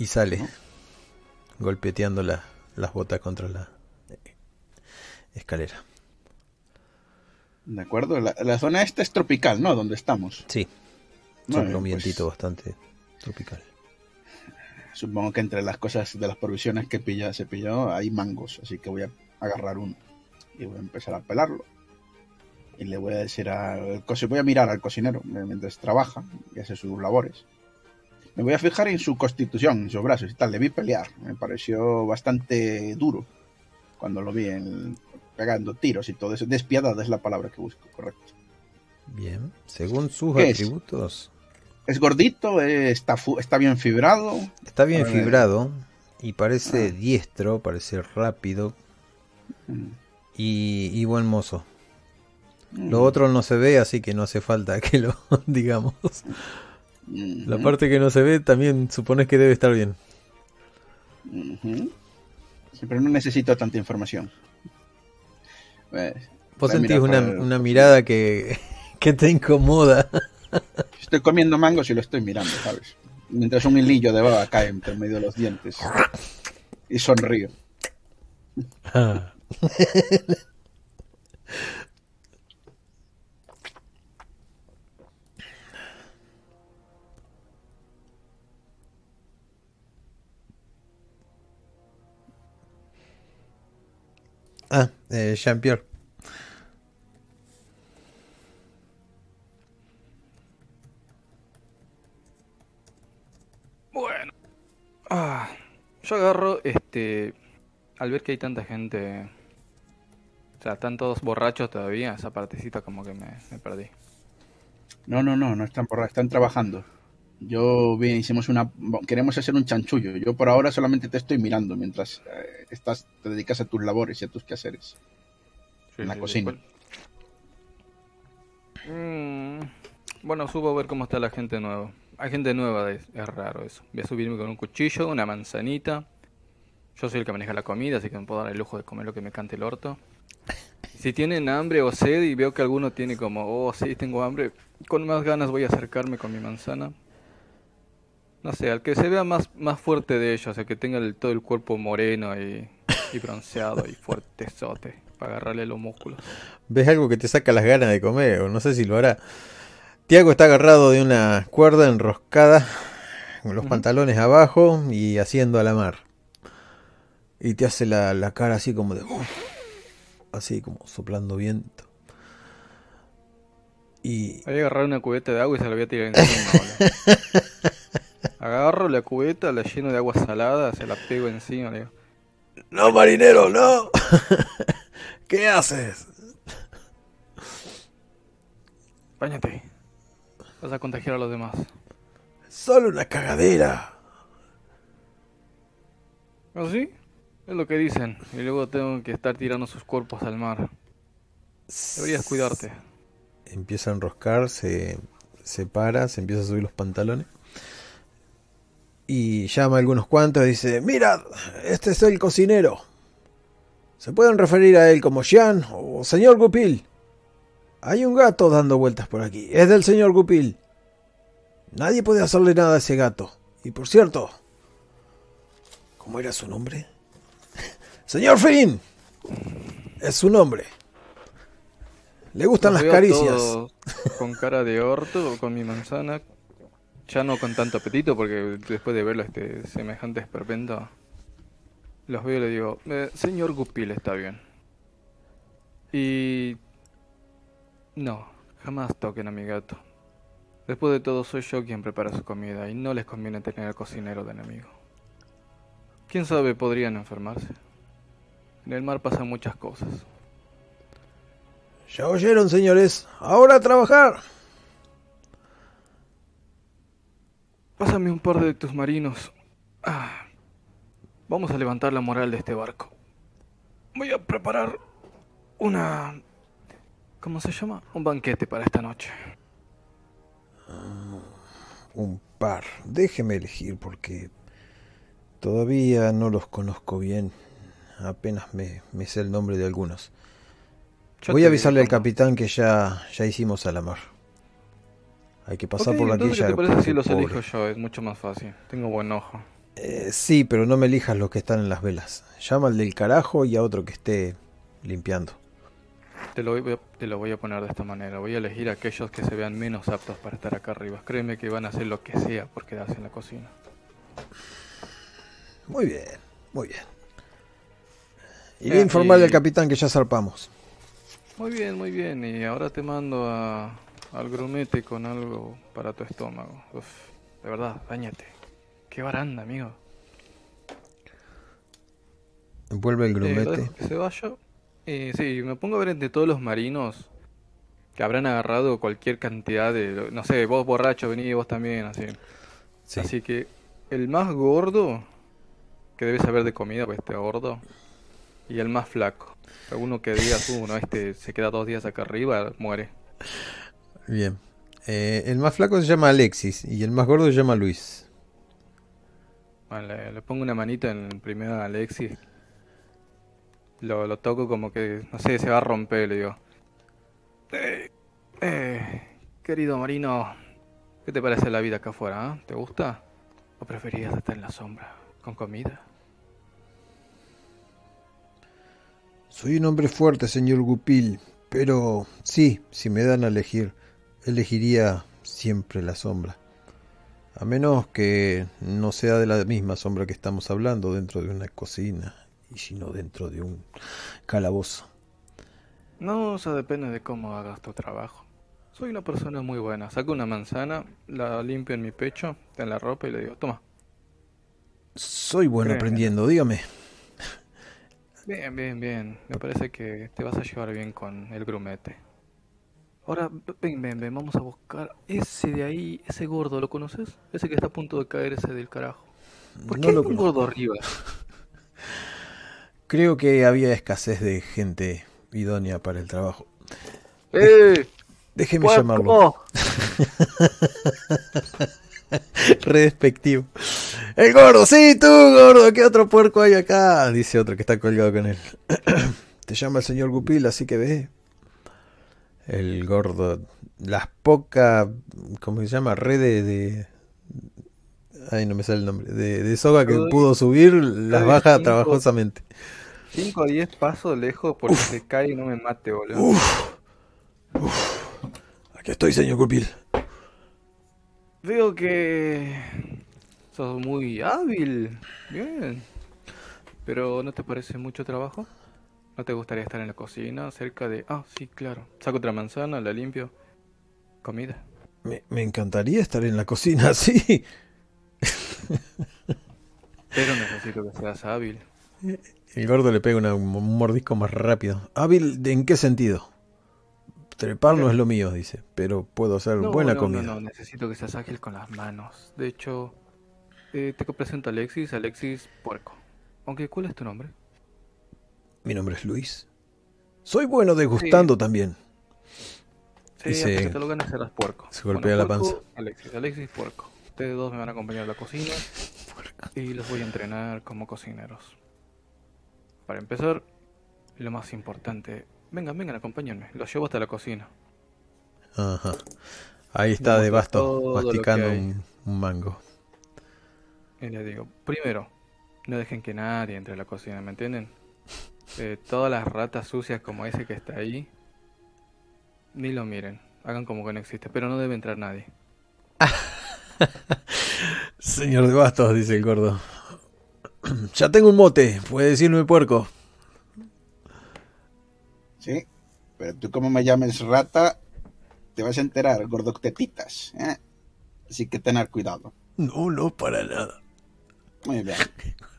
Y sale, golpeteando la- las botas contra la eh, escalera. De acuerdo, la, la zona esta es tropical, ¿no? Donde estamos. Sí, sopla bien, un pues, vientito bastante tropical. Supongo que entre las cosas de las provisiones que pilla, se pilló hay mangos, así que voy a agarrar uno y voy a empezar a pelarlo. Y le voy a decir al cocinero, voy a mirar al cocinero mientras trabaja y hace sus labores. Me voy a fijar en su constitución, en sus brazos y tal. Le vi pelear, me pareció bastante duro cuando lo vi en- pegando tiros y todo eso. Despiadada es la palabra que busco, correcto. Bien, según sus atributos, Es gordito, eh, está, bien fibrado. está bien ver. fibrado y parece diestro, parece rápido Mm. y, y buen mozo. Mm. Lo otro no se ve, así que no hace falta que lo <laughs> digamos. La parte que no se ve también supones que debe estar bien. Sí, pero no necesito tanta información. Eh, Vos a sentís una, el- una mirada que, <laughs> que te incomoda. Estoy comiendo mangos y lo estoy mirando, ¿sabes? Mientras un hilillo de baba cae entre medio de los dientes. Y sonrío. Ah, <laughs> eh, Jean-Pierre. Bueno. Ah, yo agarro, este, al ver que hay tanta gente, o sea, están todos borrachos todavía, esa partecita como que me, me perdí. No, no, no, no están por están trabajando. Yo bien, hicimos una queremos hacer un chanchullo. Yo por ahora solamente te estoy mirando mientras eh, estás te dedicas a tus labores y a tus quehaceres. Sí, En la sí, cocina. pues. Mm, bueno, subo a ver cómo está la gente nueva. Hay gente nueva, es, es raro eso. Voy a subirme con un cuchillo, una manzanita. Yo soy el que maneja la comida, así que me puedo dar el lujo de comer lo que me cante el orto. Si tienen hambre o sed y veo que alguno tiene como, oh, sí, tengo hambre, con más ganas voy a acercarme con mi manzana. No sé, al que se vea más, más fuerte de ellos, el que tenga el- todo el cuerpo moreno y, y bronceado y fuertezote, para agarrarle los músculos. ¿Ves algo que te saca las ganas de comer? O no sé si lo hará. Tiago está agarrado de una cuerda enroscada, con los pantalones abajo y haciendo a la mar. Y te hace la, la cara así como de... "Uf", así como soplando viento. Y Voy a agarrar una cubeta de agua y se la voy a tirar encima. <laughs> Agarro la cubeta, la lleno de agua salada, se la pego encima. Le digo, No, marinero, no. <laughs> ¿Qué haces? Báñate. Vas a contagiar a los demás. Solo una cagadera. ¿Así? Es lo que dicen. Y luego tengo que estar tirando sus cuerpos al mar. Deberías cuidarte. Empieza a enroscar, se, se para, se empieza a subir los pantalones. Y llama a algunos cuantos y dice, mirad, este es el cocinero. Se pueden referir a él como Jean o señor Gupil. Hay un gato dando vueltas por aquí. Es del señor Gupil. Nadie puede hacerle nada a ese gato. Y por cierto, ¿cómo era su nombre? <laughs> Señor Finn. Es su nombre. Le gustan las caricias. con cara de orto, con mi manzana. Ya no con tanto apetito, porque después de verlo este semejante esperpento, los veo y le digo, "Eh, señor Gupil está bien. Y... No, jamás toquen a mi gato. Después de todo soy yo quien prepara su comida y no les conviene tener al cocinero de enemigo. Quién sabe, podrían enfermarse. En el mar pasan muchas cosas. Ya oyeron, señores. Ahora a trabajar. Pásame un par de tus marinos. Ah, vamos a levantar la moral de este barco. Voy a preparar una... ¿Cómo se llama? Un banquete para esta noche. Un par. Déjeme elegir porque todavía no los conozco bien. Apenas me, me sé el nombre de algunos. Yo Voy a avisarle al capitán que ya, ya hicimos a la mar. Hay que pasar por la quilla. ¿qué te parece si los pobre. elijo yo? Es mucho más fácil. Tengo buen ojo. Eh, sí, pero no me elijas los que están en las velas. Llama al del carajo y a otro que esté limpiando. Te lo, voy, te lo voy a poner de esta manera. Voy a elegir a aquellos que se vean menos aptos para estar acá arriba. Créeme que van a hacer lo que sea por quedarse en la cocina. Muy bien, muy bien. Eh, Iré a informarle y- al capitán que ya zarpamos. Muy bien, muy bien. Y ahora te mando a, al grumete con algo para tu estómago. Uf, de verdad, dañate. Qué baranda, amigo. Vuelve el Eh, grumete. dejo que se vaya. Y sí, me pongo a ver entre todos los marinos que habrán agarrado cualquier cantidad de... No sé, vos borracho, vení, vos también, así. Sí. Así que el más gordo, que debe saber de comida, pues este gordo, y el más flaco. Alguno que diga tú, no, este se queda dos días acá arriba, muere. Bien. Eh, el más flaco se llama Alexis y el más gordo se llama Luis. Bueno, le, le pongo una manita en el primero a Alexis. Lo, lo toco como que, no sé, se va a romper, le digo. Eh, eh, querido Marino, ¿qué te parece la vida acá afuera? ah? ¿Te gusta? ¿O preferías estar en la sombra, con comida? Soy un hombre fuerte, señor Gupil, pero sí, si me dan a elegir, elegiría siempre la sombra. A menos que no sea de la misma sombra que estamos hablando dentro de una cocina, y sino dentro de un calabozo. No, eso depende de cómo hagas tu trabajo. Soy una persona muy buena. Saco una manzana, la limpio en mi pecho, en la ropa y le digo, toma. Soy bueno aprendiendo, dígame. Bien, bien, bien. Me parece que te vas a llevar bien con el grumete. Ahora, ven, ven, ven, vamos a buscar ese de ahí, ese gordo, ¿lo conoces? Ese que está a punto de caer, ese del carajo. ¿Por No qué hay lo un conozco. gordo arriba? <laughs> Creo que había escasez de gente idónea para el trabajo. ¡Eh! Déjeme llamarlo. <laughs> Re despectivo. El gordo, sí, tú, gordo, ¿qué otro puerco hay acá? Dice otro que está colgado con él. <clears throat> Te llama el señor Gupil, así que ve. El gordo, las pocas, ¿cómo se llama? Redes de... Ay, no me sale el nombre. De, de soga que pudo subir, las baja cinco. trabajosamente. 5 o 10 pasos lejos porque se cae y no me mate, boludo. Uf. Uf. Aquí estoy, señor Gupil. Veo que sos muy hábil. Bien. Pero ¿no te parece mucho trabajo? ¿No te gustaría estar en la cocina cerca de... Ah, sí, claro. Saco otra manzana, la limpio. Comida. Me, me encantaría estar en la cocina, <laughs> sí. Pero necesito que seas hábil. El gordo le pega una- un mordisco más rápido. ¿Hábil en qué sentido? Trepar no es lo mío, dice, pero puedo hacer No, buena no, comida. no, no, necesito que seas ágil con las manos. De hecho, eh, te presento a Alexis, Alexis Puerco. Aunque, ¿cuál es tu nombre? Mi nombre es Luis. Soy bueno degustando también. Sí, Y se- que te lo ganes serás puerco. se golpea la Puerco, Alexis, Alexis Puerco. Ustedes dos me van a acompañar a la cocina y los voy a entrenar como cocineros. Para empezar, lo más importante, vengan, vengan, acompáñenme. Los llevo hasta la cocina. Ajá. Ahí está de basto masticando un, un mango. Y les digo, primero, no dejen que nadie entre a la cocina, ¿me entienden? Eh, todas las ratas sucias como ese que está ahí, ni lo miren, hagan como que no existe, pero no debe entrar nadie. <laughs> Señor de bastos, dice el gordo. <clears throat> Ya tengo un mote, puede decirme puerco. Sí, pero tú como me llames rata, te vas a enterar, gordoctetitas. ¿eh? Así que tener cuidado. No, no, para nada. Muy bien. <laughs>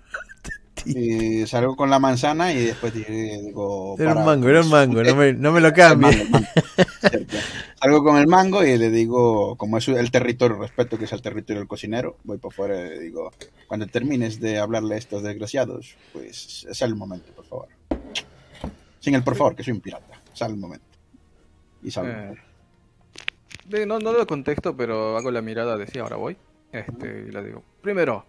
<laughs> Y salgo con la manzana y después digo... Era un mango, era un mango, no me, no me lo El cambie. mango, el mango. <laughs> Cierto. Salgo con el mango y le digo, como es el territorio, respeto que es el territorio del cocinero, voy por fuera y le digo, cuando termines de hablarle a estos desgraciados, pues sale el momento, por favor. Sin el por favor, que soy un pirata. Sale el momento. Y salgo. Eh, de- no, no lo contexto, pero hago la mirada de sí, ahora voy. Este, y les digo, primero,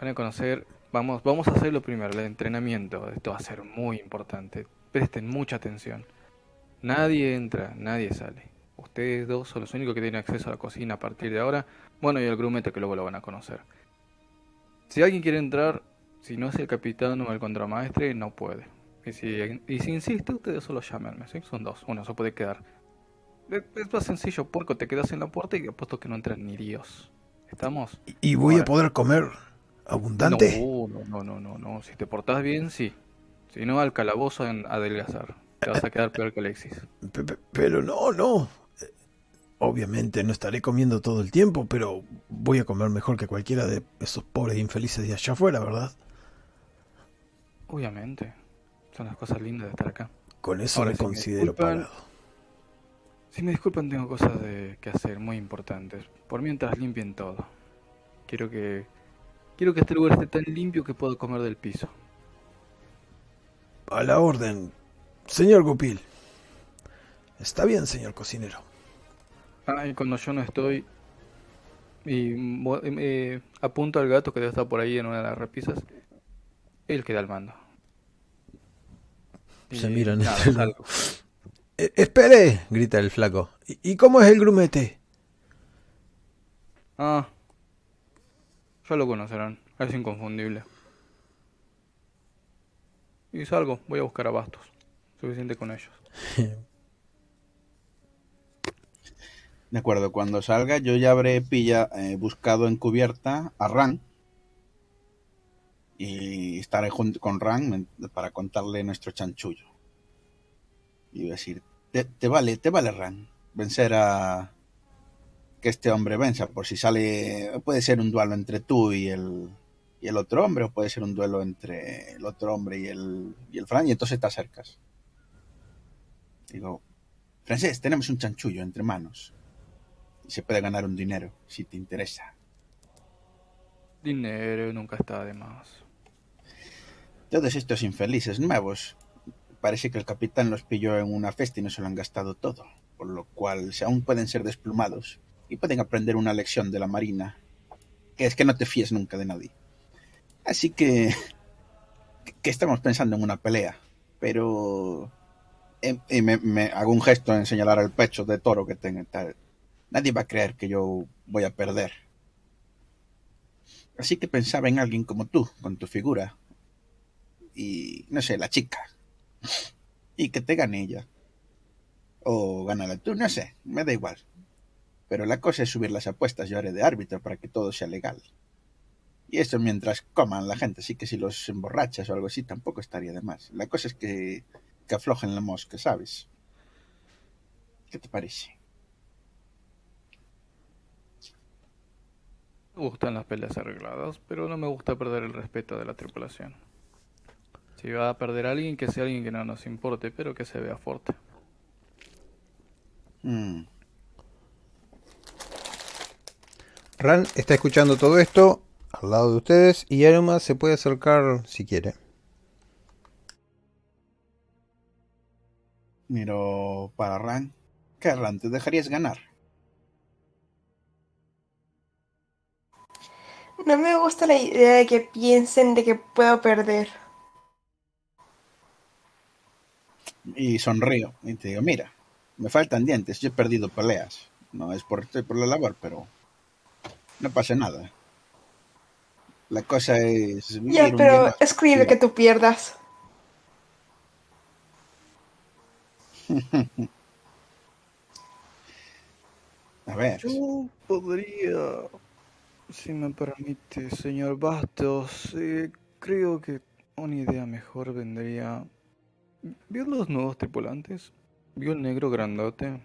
van a conocer, vamos, vamos a hacer lo primero, el entrenamiento. Esto va a ser muy importante. Presten mucha atención. Nadie entra, nadie sale. Ustedes dos son los únicos que tienen acceso a la cocina a partir de ahora. Bueno, y el grumete que luego lo van a conocer. Si alguien quiere entrar, si no es el capitán o el contramaestre, no puede. Y si, y si insiste, ustedes solo llámenme, ¿sí? Son dos, uno se puede quedar. Es es más sencillo, puerco, te quedas en la puerta y apuesto que no entran ni Dios. ¿Estamos? ¿Y voy Ahora. a poder comer abundante? No, no, no, no, no. Si te portás bien, sí. Si no, al calabozo en adelgazar. Te vas a quedar peor que Alexis. Pe- pe- Pero no, no. Obviamente no estaré comiendo todo el tiempo, pero voy a comer mejor que cualquiera de esos pobres infelices de allá afuera, ¿verdad? Obviamente. Son las cosas lindas de estar acá. Con eso Ahora, me si me considero disculpan, pagado. Si me disculpan, tengo cosas de, que hacer muy importantes. Por mientras limpien todo. Quiero que. Quiero que este lugar esté tan limpio que puedo comer del piso. A la orden, señor Gupil. Está bien, señor cocinero. Ah, y cuando yo no estoy. Y mo- eh, apunto al gato que debe estar por ahí en una de las repisas. Él queda al mando. Se Y miran nada, entre salgo. "Eh, espere, grita el flaco. ¿Y, y cómo es el grumete? Ah, ya lo conocerán. Es inconfundible. Y salgo, voy a buscar a Bastos. Suficiente con ellos. <laughs> De acuerdo, cuando salga yo ya habré pilla, eh, buscado en cubierta a Ran. Y estaré junto con Ran para contarle nuestro chanchullo. Y decir, te, te vale, te vale Ran, vencer a... Que este hombre venza, por si sale... Puede ser un duelo entre tú y el, y el otro hombre, o puede ser un duelo entre el otro hombre y el, y el Fran, y entonces te acercas. Digo, Francés, tenemos un chanchullo entre manos y se puede ganar un dinero si te interesa. Dinero nunca está de más. Todos estos infelices nuevos, parece que el capitán los pilló en una fiesta y no se lo han gastado todo, por lo cual si aún pueden ser desplumados y pueden aprender una lección de la marina, que es que no te fíes nunca de nadie. Así que, que estamos pensando en una pelea, pero... eh, Y me, me hago un gesto en señalar el pecho de toro que tengo tal. Nadie va a creer que yo voy a perder. Así que pensaba en alguien como tú, con tu figura. Y, no sé, la chica. Y que te gane ella. O gánala tú, no sé, me da igual. Pero la cosa es subir las apuestas, yo haré de árbitro para que todo sea legal. Y esto mientras coman la gente, así que si los emborrachas o algo así tampoco estaría de más. La cosa es que, que aflojen la mosca, ¿sabes? ¿Qué te parece? Me gustan las peleas arregladas, pero no me gusta perder el respeto de la tripulación. Si va a perder a alguien, que sea alguien que no nos importe, pero que se vea fuerte. Mm, Ran está escuchando todo esto al lado de ustedes y Aruma se puede acercar si quiere. Miro para Ran. ¿Qué Ran? ¿Te dejarías ganar? No me gusta la idea de que piensen de que puedo perder. Y sonrío y te digo, mira, Me faltan dientes, yo he perdido peleas. No es por, estoy por la labor, pero no pasa nada. La cosa es... Ya, pero escribe Sí. que tú pierdas. <laughs> A ver, Yo podría, si me permite, señor Bastos, eh, creo que una idea mejor vendría... ¿Vio los nuevos tripulantes? ¿Vio el negro grandote?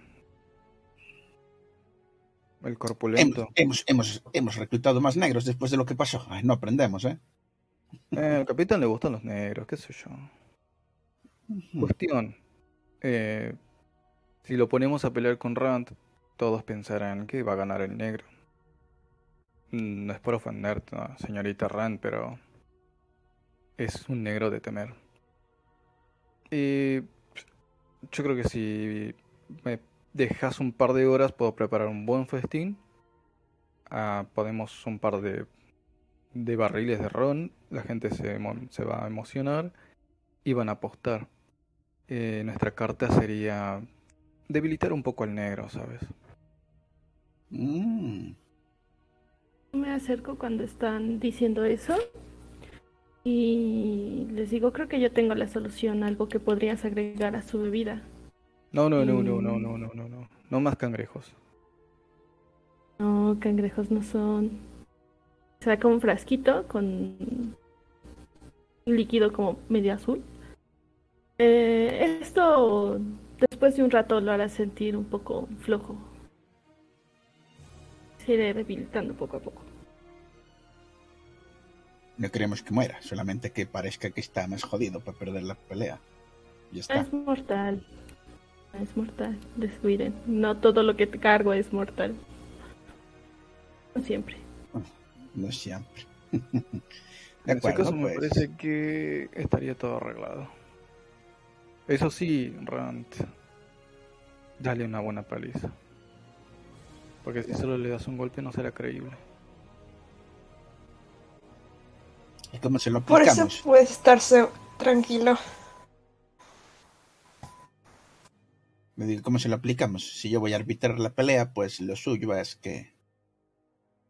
El corpulento. hemos, hemos, hemos reclutado más negros después de lo que pasó. Ay, no aprendemos, ¿eh? Eh, al capitán le gustan los negros, qué sé yo. Cuestión. eh, si lo ponemos a pelear con Rand, todos pensarán que va a ganar el negro. Mm, No es por ofenderte, ¿no, señorita Rand, pero es un negro de temer. Y yo creo que si me dejas un par de horas puedo preparar un buen festín. Ah, podemos un par de, de barriles de ron. La gente se, emo- se va a emocionar y van a apostar. Eh, nuestra carta sería debilitar un poco al negro, ¿sabes? Mm. Me acerco cuando están diciendo eso y les digo, creo que yo tengo la solución, algo que podrías agregar a su bebida. No, no, no, no, no, Mm. no, no, no, no. No más cangrejos. No, cangrejos no son. Saca un frasquito con un líquido como medio azul. Eh, esto después de un rato lo hará sentir un poco flojo. Se irá debilitando poco a poco. No queremos que muera, solamente que parezca que está más jodido para perder la pelea. Ya está. Es mortal. Es mortal. Descuiden. No todo lo que te cargo es mortal. No siempre. No siempre. <laughs> En De ese acuerdo, caso me pues. parece que estaría todo arreglado. Eso sí, Rand, dale una buena paliza. Porque si solo le das un golpe no será creíble. ¿Y cómo se lo Por eso aplicamos? puedes estarse tranquilo. Me digo, ¿cómo se lo aplicamos? Si yo voy a arbitrar la pelea, pues lo suyo es que,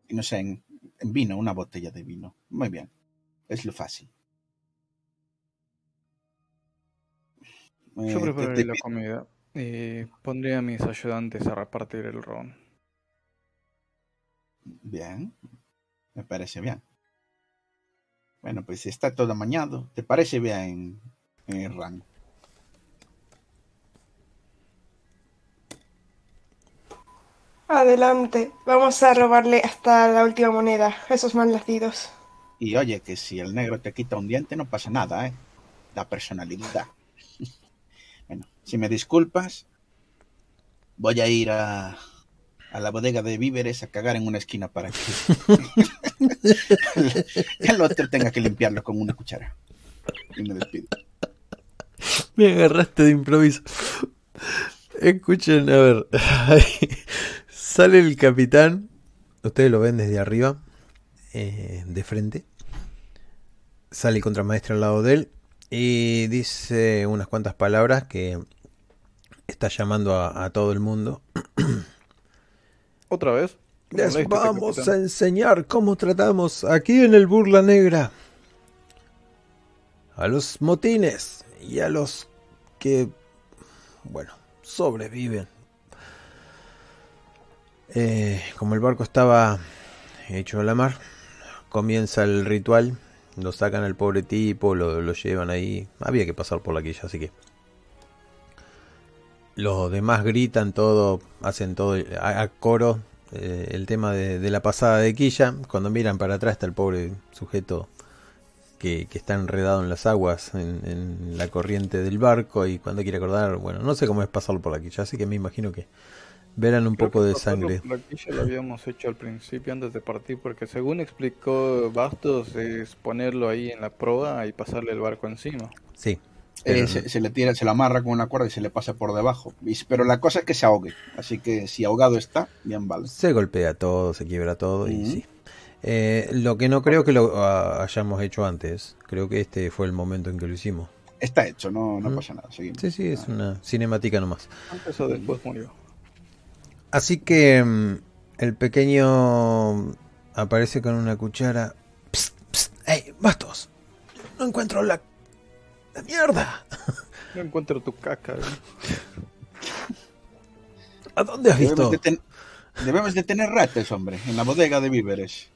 no sé, en, en vino, una botella de vino. Muy bien. Es lo fácil. Eh, Yo te- te la comida y pondré a mis ayudantes a repartir el ron. Bien. Me parece bien. Bueno, pues está todo amañado, ¿te parece bien, eh, Ran? Adelante. Vamos a robarle hasta la última moneda. Esos mal nacidos. Y oye, que si el negro te quita un diente, no pasa nada, ¿eh? La personalidad. <laughs> bueno, si me disculpas, voy a ir a, a la bodega de víveres a cagar en una esquina para que <laughs> <laughs> el otro tenga que limpiarlo con una cuchara. Y me despido. Me agarraste de improviso. Escuchen, a ver. Sale el capitán. Ustedes lo ven desde arriba. eh, de frente. Sale el contramaestre al lado de él. Y dice unas cuantas palabras que está llamando a, a todo el mundo. ¿Otra vez? Les vamos a enseñar cómo tratamos aquí en el Burla Negra a los motines y a los que, bueno, sobreviven. Eh, como el barco estaba hecho a la mar, comienza el ritual. Lo sacan al pobre tipo, lo, lo llevan ahí. Había que pasar por la quilla, así que. Los demás gritan todo, hacen todo a, coro eh, el tema de, la pasada de quilla. Cuando miran para atrás está el pobre sujeto que, que está enredado en las aguas, en, en la corriente del barco. Y cuando quiere acordar, bueno, no sé cómo es pasarlo por la quilla, así que me imagino que verán un Creo poco de sangre. aquí ya lo habíamos hecho al principio antes de partir, porque según explicó Bastos, es ponerlo ahí en la proa y pasarle el barco encima. Sí. Eh, se, se le tira, se le amarra con una cuerda y se le pasa por debajo. Y- pero la cosa es que se ahogue. Así que si ahogado está, bien vale. Se golpea todo, se quiebra todo y Ujú. sí. Eh, lo que no creo que lo ah, hayamos hecho antes. Creo que este fue el momento en que lo hicimos. está hecho, no, no Mm. pasa nada. Seguimos. Sí, sí, es una cinemática nomás. Antes o después murió. Así que mm, el pequeño aparece con una cuchara. Psst, psst, ¡Ey, bastos! No encuentro la. ¡La mierda! No encuentro tu caca. ¿eh? ¿A dónde has visto? Debemos de, ten- debemos de tener ratas, hombre, en la bodega de víveres.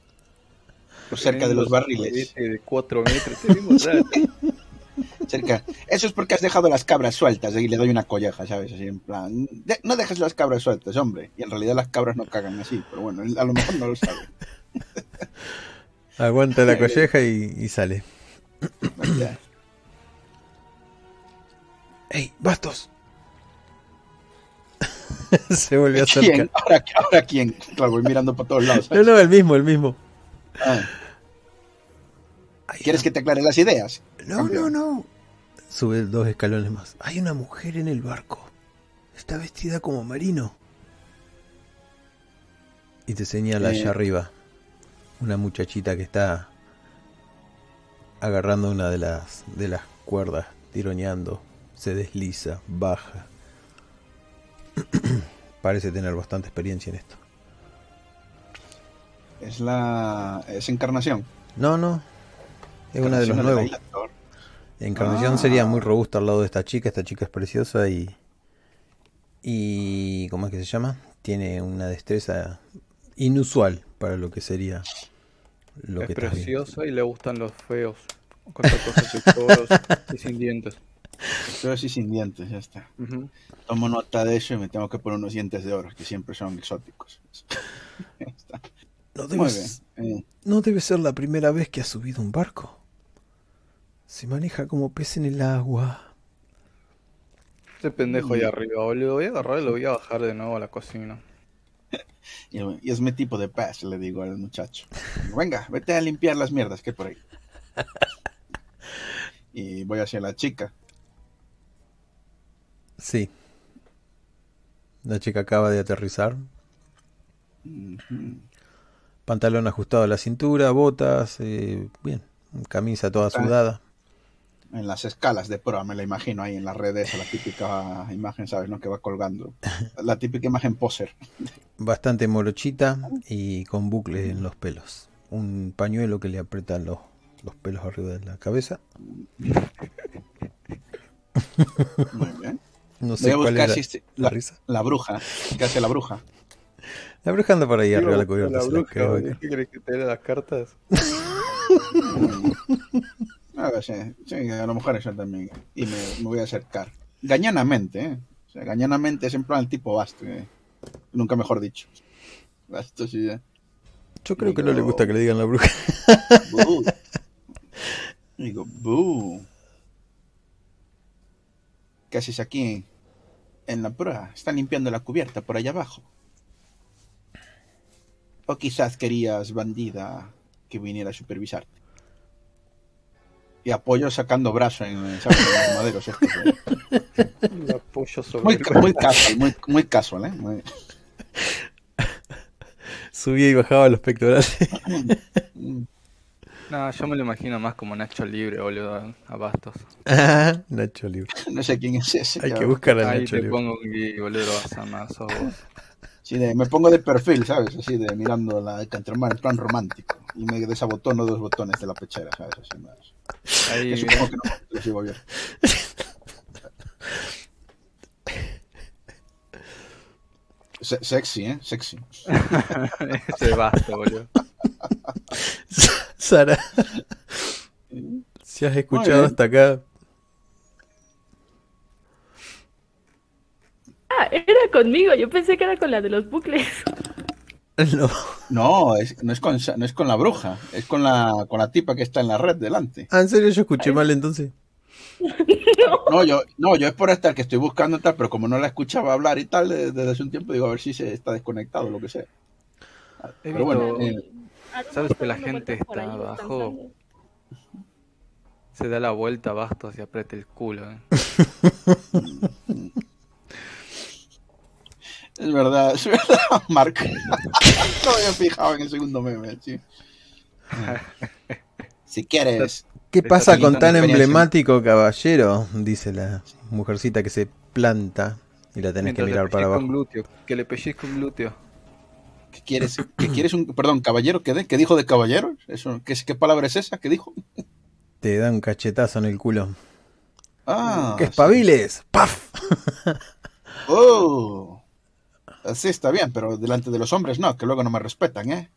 Por cerca de los barriles. De 4 metros. tenemos rato. <laughs> Cerca. Eso es porque has dejado las cabras sueltas y le doy una colleja, ¿sabes? Así en plan. "De- no dejes las cabras sueltas, hombre. Y en realidad las cabras no cagan así, pero bueno, a lo mejor no lo sabe. <laughs> Aguanta la colleja y, y sale. <coughs> ¡Ey, bastos! <laughs> Se vuelve a ¿Quién? acercar. ¿Ahora, ahora quién? Claro, voy mirando por todos lados. No, ¿sabes? no, el mismo, el mismo. Ah, Hay ¿Quieres una- que te aclare las ideas? No, no, no. Sube dos escalones más. Hay una mujer en el barco. Está vestida como marino. Y te señala Eh. allá arriba. Una muchachita que está agarrando una de las de las cuerdas, tironeando, se desliza, baja. <clears throat> Parece tener bastante experiencia en esto. Es la. Es encarnación. No, no. Es una de los nuevos. Encarnación Ah. sería muy robusta al lado de esta chica. Esta chica es preciosa y. Y. ¿Cómo es que se llama? Tiene una destreza inusual para lo que sería. Lo es que preciosa y le gustan los feos. Con y sin dientes. Pero así sin dientes, ya está. Ujú. Tomo nota de eso y me tengo que poner unos dientes de oro, que siempre son exóticos. Ya <laughs> está. No Muy debe, bien. Eh, no debe ser la primera vez que ha subido un barco. Se maneja como pez en el agua. Ese pendejo ahí arriba, boludo. Lo voy a agarrar y lo voy a bajar de nuevo a la cocina. <laughs> y, y es mi tipo de pez, le digo al muchacho. Venga, vete a limpiar las mierdas que hay por ahí. <laughs> Y voy hacia la chica. Sí. La chica acaba de aterrizar. Pantalón ajustado a la cintura, botas, eh, bien. Camisa toda sudada. En las escalas de proa, me la imagino ahí en las redes, la típica imagen, ¿sabes? ¿no? Que va colgando. <laughs> La típica imagen poser. bastante morochita y con bucles en los pelos. Un pañuelo que le aprietan los, los pelos arriba de la cabeza. Muy bien. <laughs> No Voy a cuál buscar era si este- la la, risa. la bruja. ¿Qué hace la bruja? <laughs> La bruja anda por ahí arriba de la cubierta. la bruja. ¿Qué crees que te dé las cartas? A ver, sí, sí, a lo mejor eso también. Y me, me voy a acercar. Gañanamente, ¿eh? O sea, gañanamente es en plan el tipo Basto. que- Nunca mejor dicho. Basto, sí, ¿eh? Yo creo que no le gusta que le digan la bruja. Bú. Digo, "Bú". ¿Qué haces aquí en la proa? Están limpiando la cubierta por allá abajo. O quizás querías, bandida, que viniera a supervisarte. Y apoyo sacando brazo en, los maderos estos, ¿eh? <laughs> El apoyo sobre Muy, el muy casual, muy, muy casual, ¿eh? Muy- Subía y bajaba los pectorales. No, yo me lo imagino más como Nacho Libre, boludo, a- Bastos. Ah, Nacho Libre. <laughs> No sé quién es ese. Hay que buscar a Ahí Nacho te Libre. pongo boludo, vas a amar, sos vos. <laughs> Sí, de- me pongo de perfil, ¿sabes? Así de mirando la en plan romántico. Y me desabotono dos botones de la pechera, ¿sabes? Así más. Ahí, Que mira. supongo que no sigo bien. Se- sexy, ¿eh? Sexy. <laughs> Ese Basto, boludo. Sara, si has escuchado hasta acá, Ah, era conmigo. Yo pensé que era con la de los bucles. <laughs> no. No, es, no, es con, no es con la bruja, es con la, con la tipa que está en la red delante. Ah, en serio, yo escuché mal entonces. No, yo, no, yo es por estar que estoy buscando tal, pero como no la escuchaba hablar y tal desde, hace un tiempo, digo a ver si se está desconectado o lo que sea. He Pero bueno, eh, ¿Sabes que la gente está abajo? Se da la vuelta a Bastos y aprieta el culo, eh. <laughs> Es verdad, es verdad, <laughs> Mark. no me había fijado en el segundo meme, sí. Si quieres. ¿Qué pasa con tan emblemático caballero? Dice la mujercita que se planta y la tenés que le mirar para abajo. glúteo, que le pellizco un glúteo. ¿Qué quieres? ¿Qué quieres un. Perdón, caballero? ¿Qué, de- ¿Qué dijo de caballero? Eso, ¿qué, ¿Qué palabra es esa? ¿Qué dijo? Te da un cachetazo en el culo. Ah. ¡Que sí. espabiles! ¡Paf! Oh. Así está bien, pero delante de los hombres no, que luego no me respetan, ¿eh?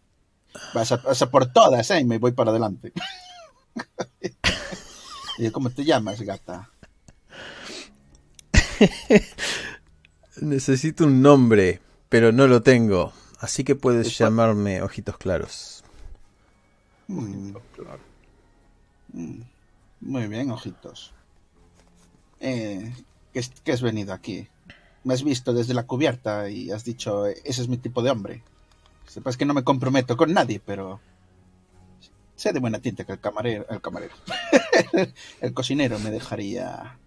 Vas a, vas a por todas, ¿eh? Y me voy para adelante. <laughs> Y yo, ¿Cómo te llamas, gata? <laughs> Necesito un nombre, pero no lo tengo. Así que puedes Está- llamarme Ojitos Claros. Mm, mm. Muy bien, ojitos. Eh, ¿qué, es- qué has venido aquí? Me has visto desde la cubierta y has dicho, "Eh, ese es mi tipo de hombre. Sepas que no me comprometo con nadie, pero sé de buena tinta que el camarero, el camarero, <laughs> el cocinero me dejaría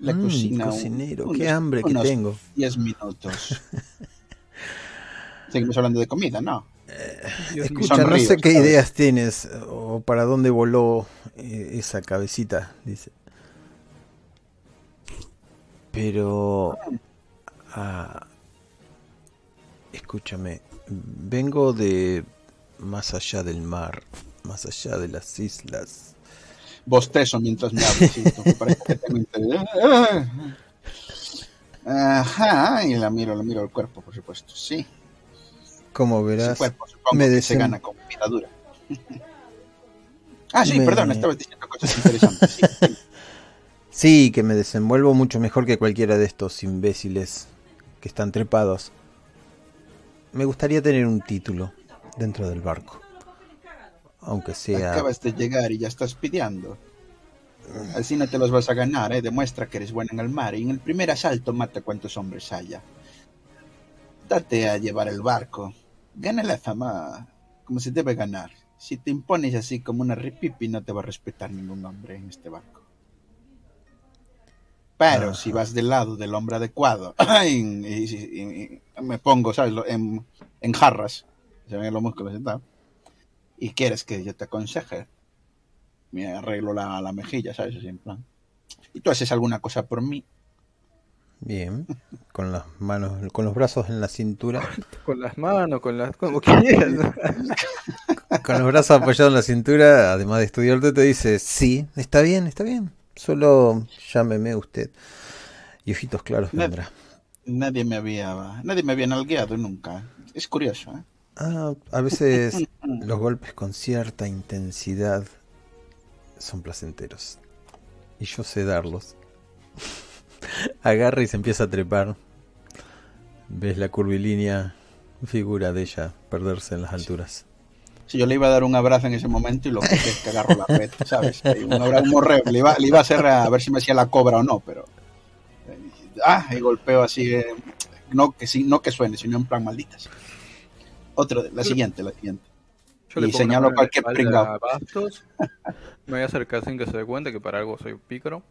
la Mm, cocina un- cocinero, unos- qué hambre que tengo. 10 minutos. <laughs> Seguimos hablando de comida, ¿no? Mío. Escucha, no sé qué ¿sabes? ideas tienes o para dónde voló eh, esa cabecita, dice. Pero... ah, escúchame, vengo de más allá del mar, más allá de las islas. bostezo mientras me hablas. Ajá, y la miro, la miro el cuerpo, por supuesto. Sí, Como ese verás, cuerpo me que se gana con vida dura. <laughs> Ah, sí, Me- perdón, estabas diciendo cosas interesantes. Sí, sí. Sí, que me desenvuelvo mucho mejor que cualquiera de estos imbéciles que están trepados. Me gustaría tener un título dentro del barco. Aunque sea... Acabas de llegar y ya estás pidiendo. Así no te los vas a ganar, ¿eh? Demuestra que eres buena en el mar y en el primer asalto mata cuantos hombres haya. Date a llevar el barco. Gana la fama como se debe ganar. Si te impones así como una ripipi, no te va a respetar ningún hombre en este barco. Pero Ajá. si vas del lado del hombre adecuado <clears throat> y, y- y- y me pongo, ¿sabes? En, en jarras, se ven los músculos y tal, y quieres que yo te aconseje, me arreglo la, la mejilla, ¿sabes? Así en plan. Y tú haces alguna cosa por mí. Bien, con las manos, con los brazos en la cintura, <laughs> Con las manos, con las. como quieras. <laughs> con los brazos apoyados en la cintura, además de estudiarte, te dice, sí, está bien, está bien, solo llámeme usted. Y ojitos claros vendrá. Nadie me había, nadie me había nalgueado nunca. Es curioso, ¿eh? Ah, a veces <laughs> los golpes con cierta intensidad son placenteros. Y yo sé darlos. <laughs> Agarra y se empieza a trepar. Ves la curvilínea figura de ella perderse en las alturas. Si yo le iba a dar un abrazo en ese momento y lo que es que agarro la red, ¿sabes? Un abrazo, un morreo. Le iba, le iba a hacer a ver si me hacía la cobra o no, pero. eh, Ah, y golpeo así. eh, no, que no que suene, sino en plan malditas. Otro, la siguiente, la siguiente. Yo le Y una señalo la cualquier a Bastos. Me voy a acercar sin que se dé cuenta que para algo soy pícaro.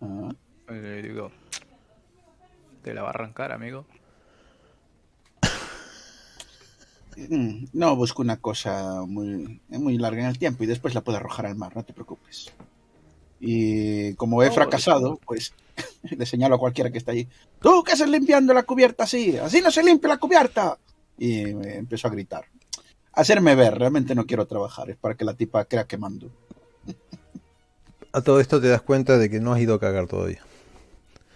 Ah, Y le digo. Te la va a arrancar, amigo. mm, No busco una cosa muy, muy larga en el tiempo y después la puedo arrojar al mar, no te preocupes. Y como he No, fracasado, pues <laughs> le señalo a cualquiera que está ahí. ¿Tú qué haces limpiando la cubierta así? Así no se limpia la cubierta. Y me empezó a gritar. Hacerme ver, realmente no quiero trabajar, es para que la tipa crea que mando. <laughs> A todo esto te das cuenta de que no has ido a cagar todavía.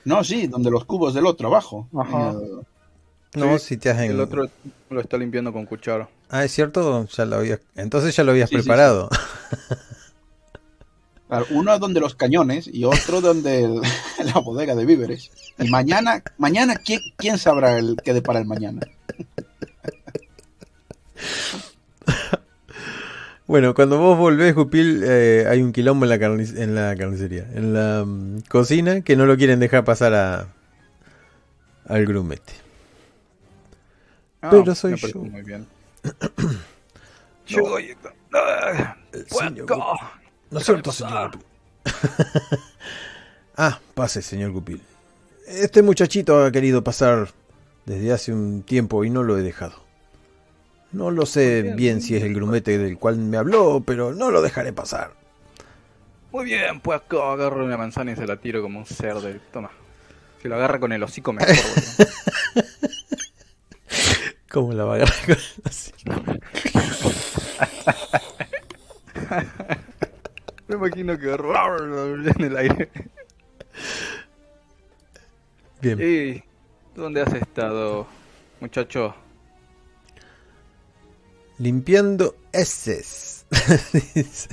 No, sí, donde los cubos del otro abajo. Ajá. El- No, Sí, si te has en... El otro lo está limpiando con cuchara. Ah, es cierto, ya lo habías... Entonces ya lo habías Sí, sí, preparado. <laughs> Claro, uno donde los cañones y otro donde el- <laughs> la bodega de víveres. Y mañana, mañana ¿quién, quién sabrá el qué depara el mañana? Bueno, cuando vos volvés, Jupil, eh, hay un quilombo en la, en la carnicería, en la mm, cocina, que no lo quieren dejar pasar a al grumete. Ah, Pero soy yo. Muy bien. <clears throat> Yo. No Déjame cierto, señor Gupil. <laughs> ah, pase, señor Gupil. Este muchachito ha querido pasar desde hace un tiempo y no lo he dejado. No lo sé bien si es el grumete del cual me habló, pero no lo dejaré pasar. Muy bien, pues agarro una manzana y se la tiro como un cerdo. Toma. Si lo agarra con el hocico mejor. <laughs> ¿Cómo la va a agarrar con el hocico? Me imagino que en el aire. Bien. ¿Y dónde has estado, muchacho? Limpiando heces. <laughs>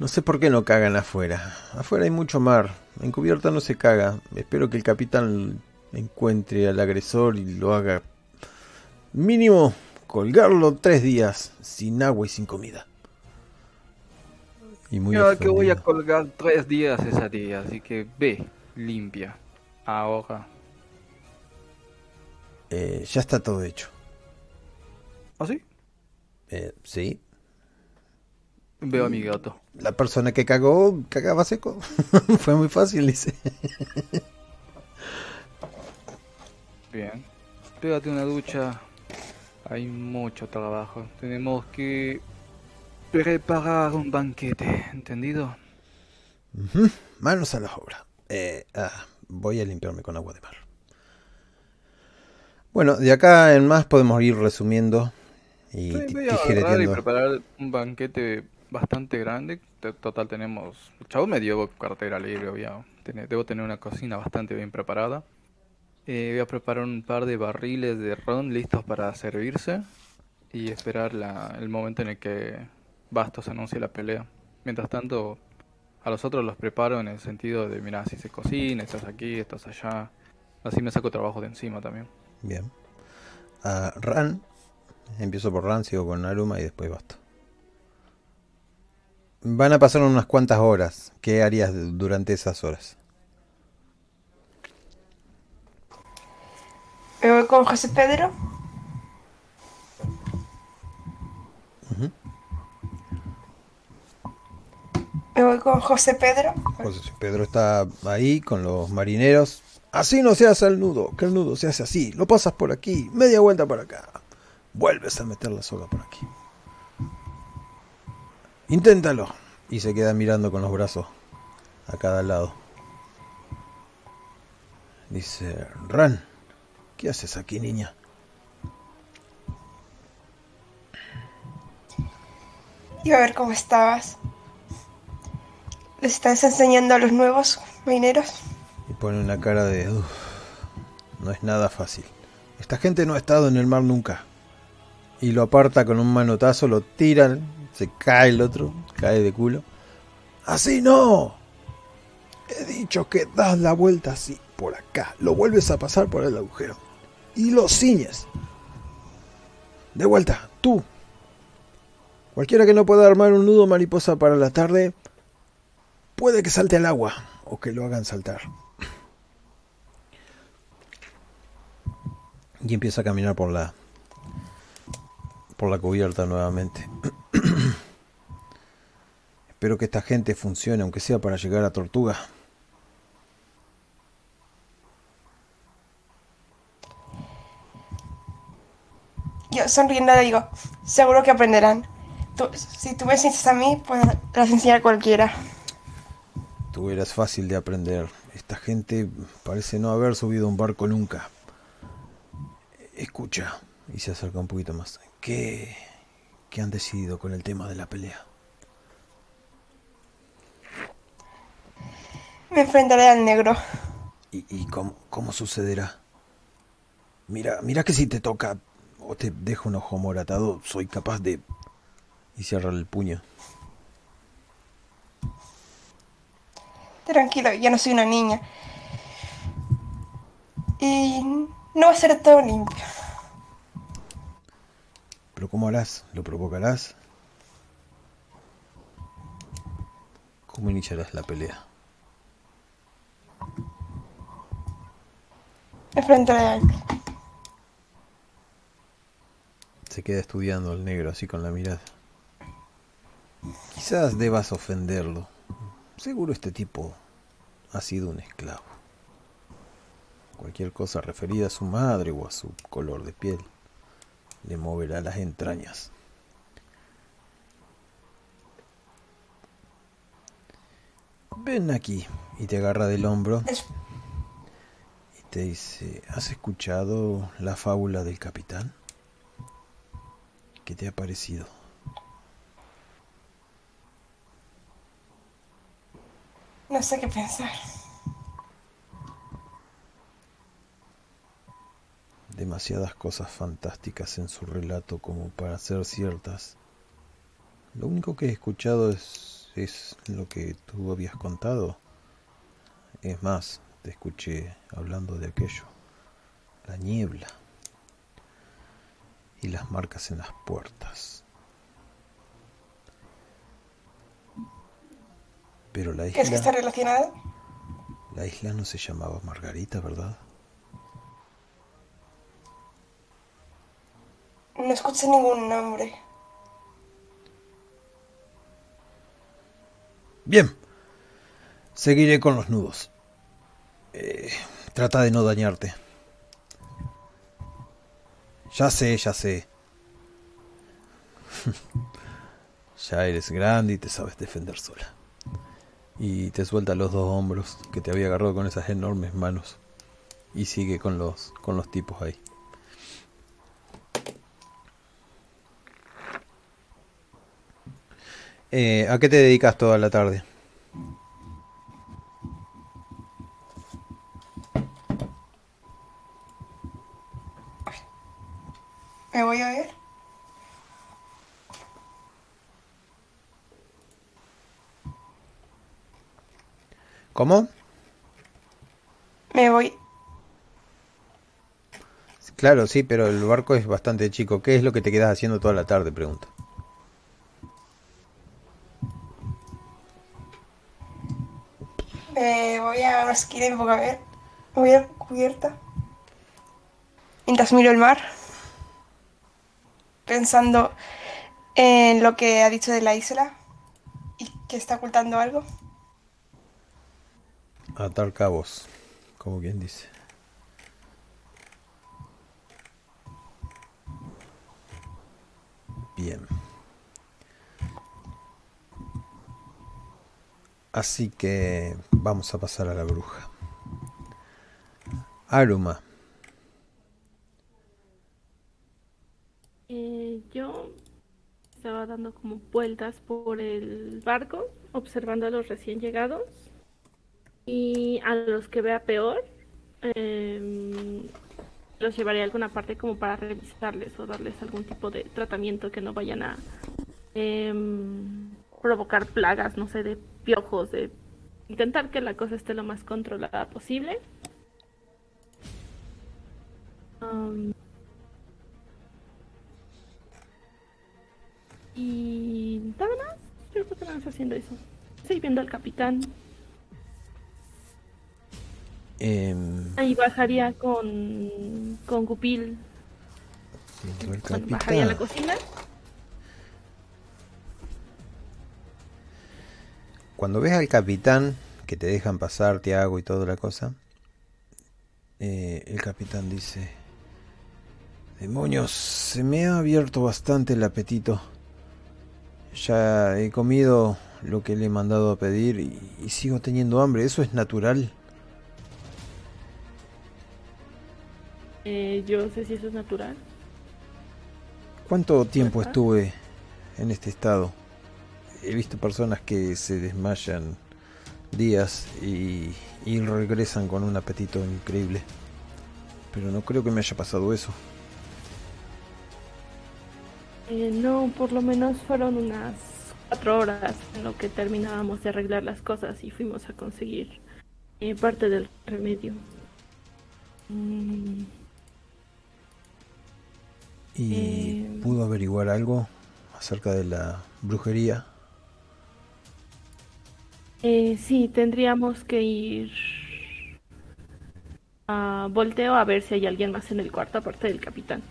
No sé por qué no cagan afuera. Afuera hay mucho mar. En cubierta no se caga. Espero que el capitán encuentre al agresor y lo haga mínimo colgarlo tres días sin agua y sin comida. Y muy Yo que voy a colgar tres días esa día, así que ve, limpia. Ahora. Eh, ya está todo hecho. ¿Ah, sí? Eh, sí. Veo a mi gato. La persona que cagó, cagaba seco. <laughs> Fue muy fácil, dice. Bien. Pégate una ducha. Hay mucho trabajo. Tenemos que preparar un banquete, ¿entendido? Ujú, Manos a la obra. Eh, ah, voy a limpiarme con agua de mar. Bueno, de acá en más podemos ir resumiendo y Sí, voy a y preparar un banquete bastante grande. De- Total tenemos... El chavo me dio cartera libre, obvio. Debo tener una cocina bastante bien preparada. Eh, voy a preparar un par de barriles de ron listos para servirse. Y esperar la- el momento en el que Bastos anuncie la pelea. Mientras tanto, a los otros los preparo en el sentido de, mira, si se cocina, estás aquí, estás allá. Así me saco trabajo de encima también. Bien. A Ran. Empiezo por Ran, sigo con Naruma y después basta. Van a pasar unas cuantas horas. ¿Qué harías du- durante esas horas? Me voy con José Pedro. Me voy con José Pedro. José Pedro está ahí con los marineros. Así no se hace el nudo, que el nudo se hace así. Lo pasas por aquí, media vuelta por acá. Vuelves a meter la soga por aquí. Inténtalo. Y se queda mirando con los brazos a cada lado. Dice, Ran, ¿qué haces aquí, niña? Iba a ver cómo estabas. ¿Les estás enseñando a los nuevos marineros? Y pone una cara de... "Uf, no es nada fácil. Esta gente no ha estado en el mar nunca. Y lo aparta con un manotazo, lo tiran, se cae el otro, cae de culo. ¡Así no! He dicho que das la vuelta así, por acá. Lo vuelves a pasar por el agujero. Y lo ciñes. De vuelta, tú. Cualquiera que no pueda armar un nudo mariposa para la tarde, puede que salte al agua o que lo hagan saltar. Y empieza a caminar por la por la cubierta nuevamente. <clears throat> Espero que esta gente funcione, aunque sea para llegar a Tortuga. Yo sonriendo le digo, seguro que aprenderán. Tú- si tú me enseñas a mí, pues las enseñar a cualquiera. Tú eras fácil de aprender. Esta gente parece no haber subido a un barco nunca. Escucha, y se acerca un poquito más. ¿Qué, qué han decidido con el tema de la pelea? Me enfrentaré al negro. ¿Y, y cómo, cómo sucederá? Mira, mira que si te toca o te dejo un ojo moratado, soy capaz de... Y cierra el puño. Tranquilo, ya no soy una niña. Y no va a ser todo limpio. ¿Pero cómo harás? ¿Lo provocarás? ¿Cómo iniciarás la pelea? Enfrentaré a él. Se queda estudiando el negro así con la mirada. Quizás debas ofenderlo. Seguro este tipo ha sido un esclavo. Cualquier cosa referida a su madre o a su color de piel. le moverá las entrañas. Ven aquí y te agarra del hombro y te dice, ¿has escuchado la fábula del capitán? ¿Qué te ha parecido? No sé qué pensar. demasiadas cosas fantásticas en su relato como para ser ciertas. Lo único que he escuchado es, es lo que tú habías contado. Es más, te escuché hablando de aquello. La niebla y las marcas en las puertas. Pero la ¿Crees que está isla, relacionado? la isla no se llamaba Margarita, ¿verdad? No escuché ningún nombre. Bien. Seguiré con los nudos. Eh, trata de no dañarte. Ya sé, ya sé. <laughs> ya eres grande y te sabes defender sola. Y te suelta los dos hombros que te había agarrado con esas enormes manos. Y sigue con los, con los tipos ahí. Eh, ¿A qué te dedicas toda la tarde? ¿Me voy a ver? ¿Cómo? Me voy. Claro, sí, pero el barco es bastante chico. ¿Qué es lo que te quedas haciendo toda la tarde? Pregunto. Me voy a una esquina y me pongo a ver. Voy a la cubierta. Mientras miro el mar. Pensando en lo que ha dicho de la isla. Y que está ocultando algo. Atar cabos, como quien dice. Bien. Así que vamos a pasar a la bruja. Aruma, Eh, yo estaba dando como vueltas por el barco, observando a los recién llegados y a los que vea peor, em, los llevaré a alguna parte como para revisarles o darles algún tipo de tratamiento que no vayan a em, provocar plagas, no sé, de piojos, de intentar que la cosa esté lo más controlada posible. Y nada más, yo creo que más haciendo eso. Estoy viendo al capitán. em, Ahí bajaría con, con Bueno, bajaría a la cocina. Cuando ves al capitán, que te dejan pasar, Tiago y toda la cosa, eh, el capitán dice, demonios, se me ha abierto bastante el apetito. Ya he comido lo que le he mandado a pedir y, y sigo teniendo hambre. ¿Eso es natural? Eh, yo sé si eso es natural. ¿Cuánto tiempo estuve en este estado? He visto personas que se desmayan días y, y regresan con un apetito increíble. Pero no creo que me haya pasado eso. Eh, no, por lo menos fueron unas cuatro horas en lo que terminábamos de arreglar las cosas y fuimos a conseguir eh, parte del remedio. Mm, ¿Y Eh. pudo averiguar algo acerca de la brujería? eh, sí, tendríamos que ir a volteo a ver si hay alguien más en el cuarto aparte del capitán.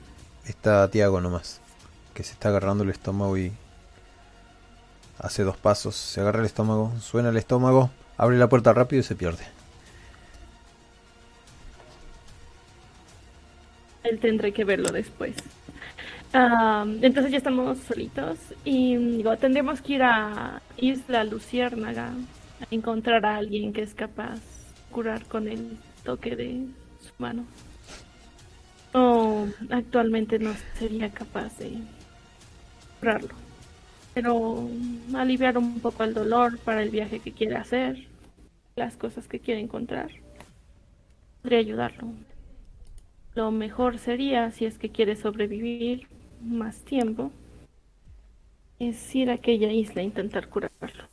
Está Tiago nomás, que se está agarrando el estómago y hace dos pasos, se agarra el estómago, suena el estómago, abre la puerta rápido y se pierde. Él tendré que verlo después. Entonces ya estamos solitos y digo, tendremos que ir a Isla Luciérnaga a encontrar a alguien que es capaz de curar con el toque de su mano. O actualmente no sería capaz de Pero aliviar un poco el dolor para el viaje que quiere hacer, las cosas que quiere encontrar, podría ayudarlo. Lo mejor sería, si es que quiere sobrevivir más tiempo, es ir a aquella isla e intentar curarlo.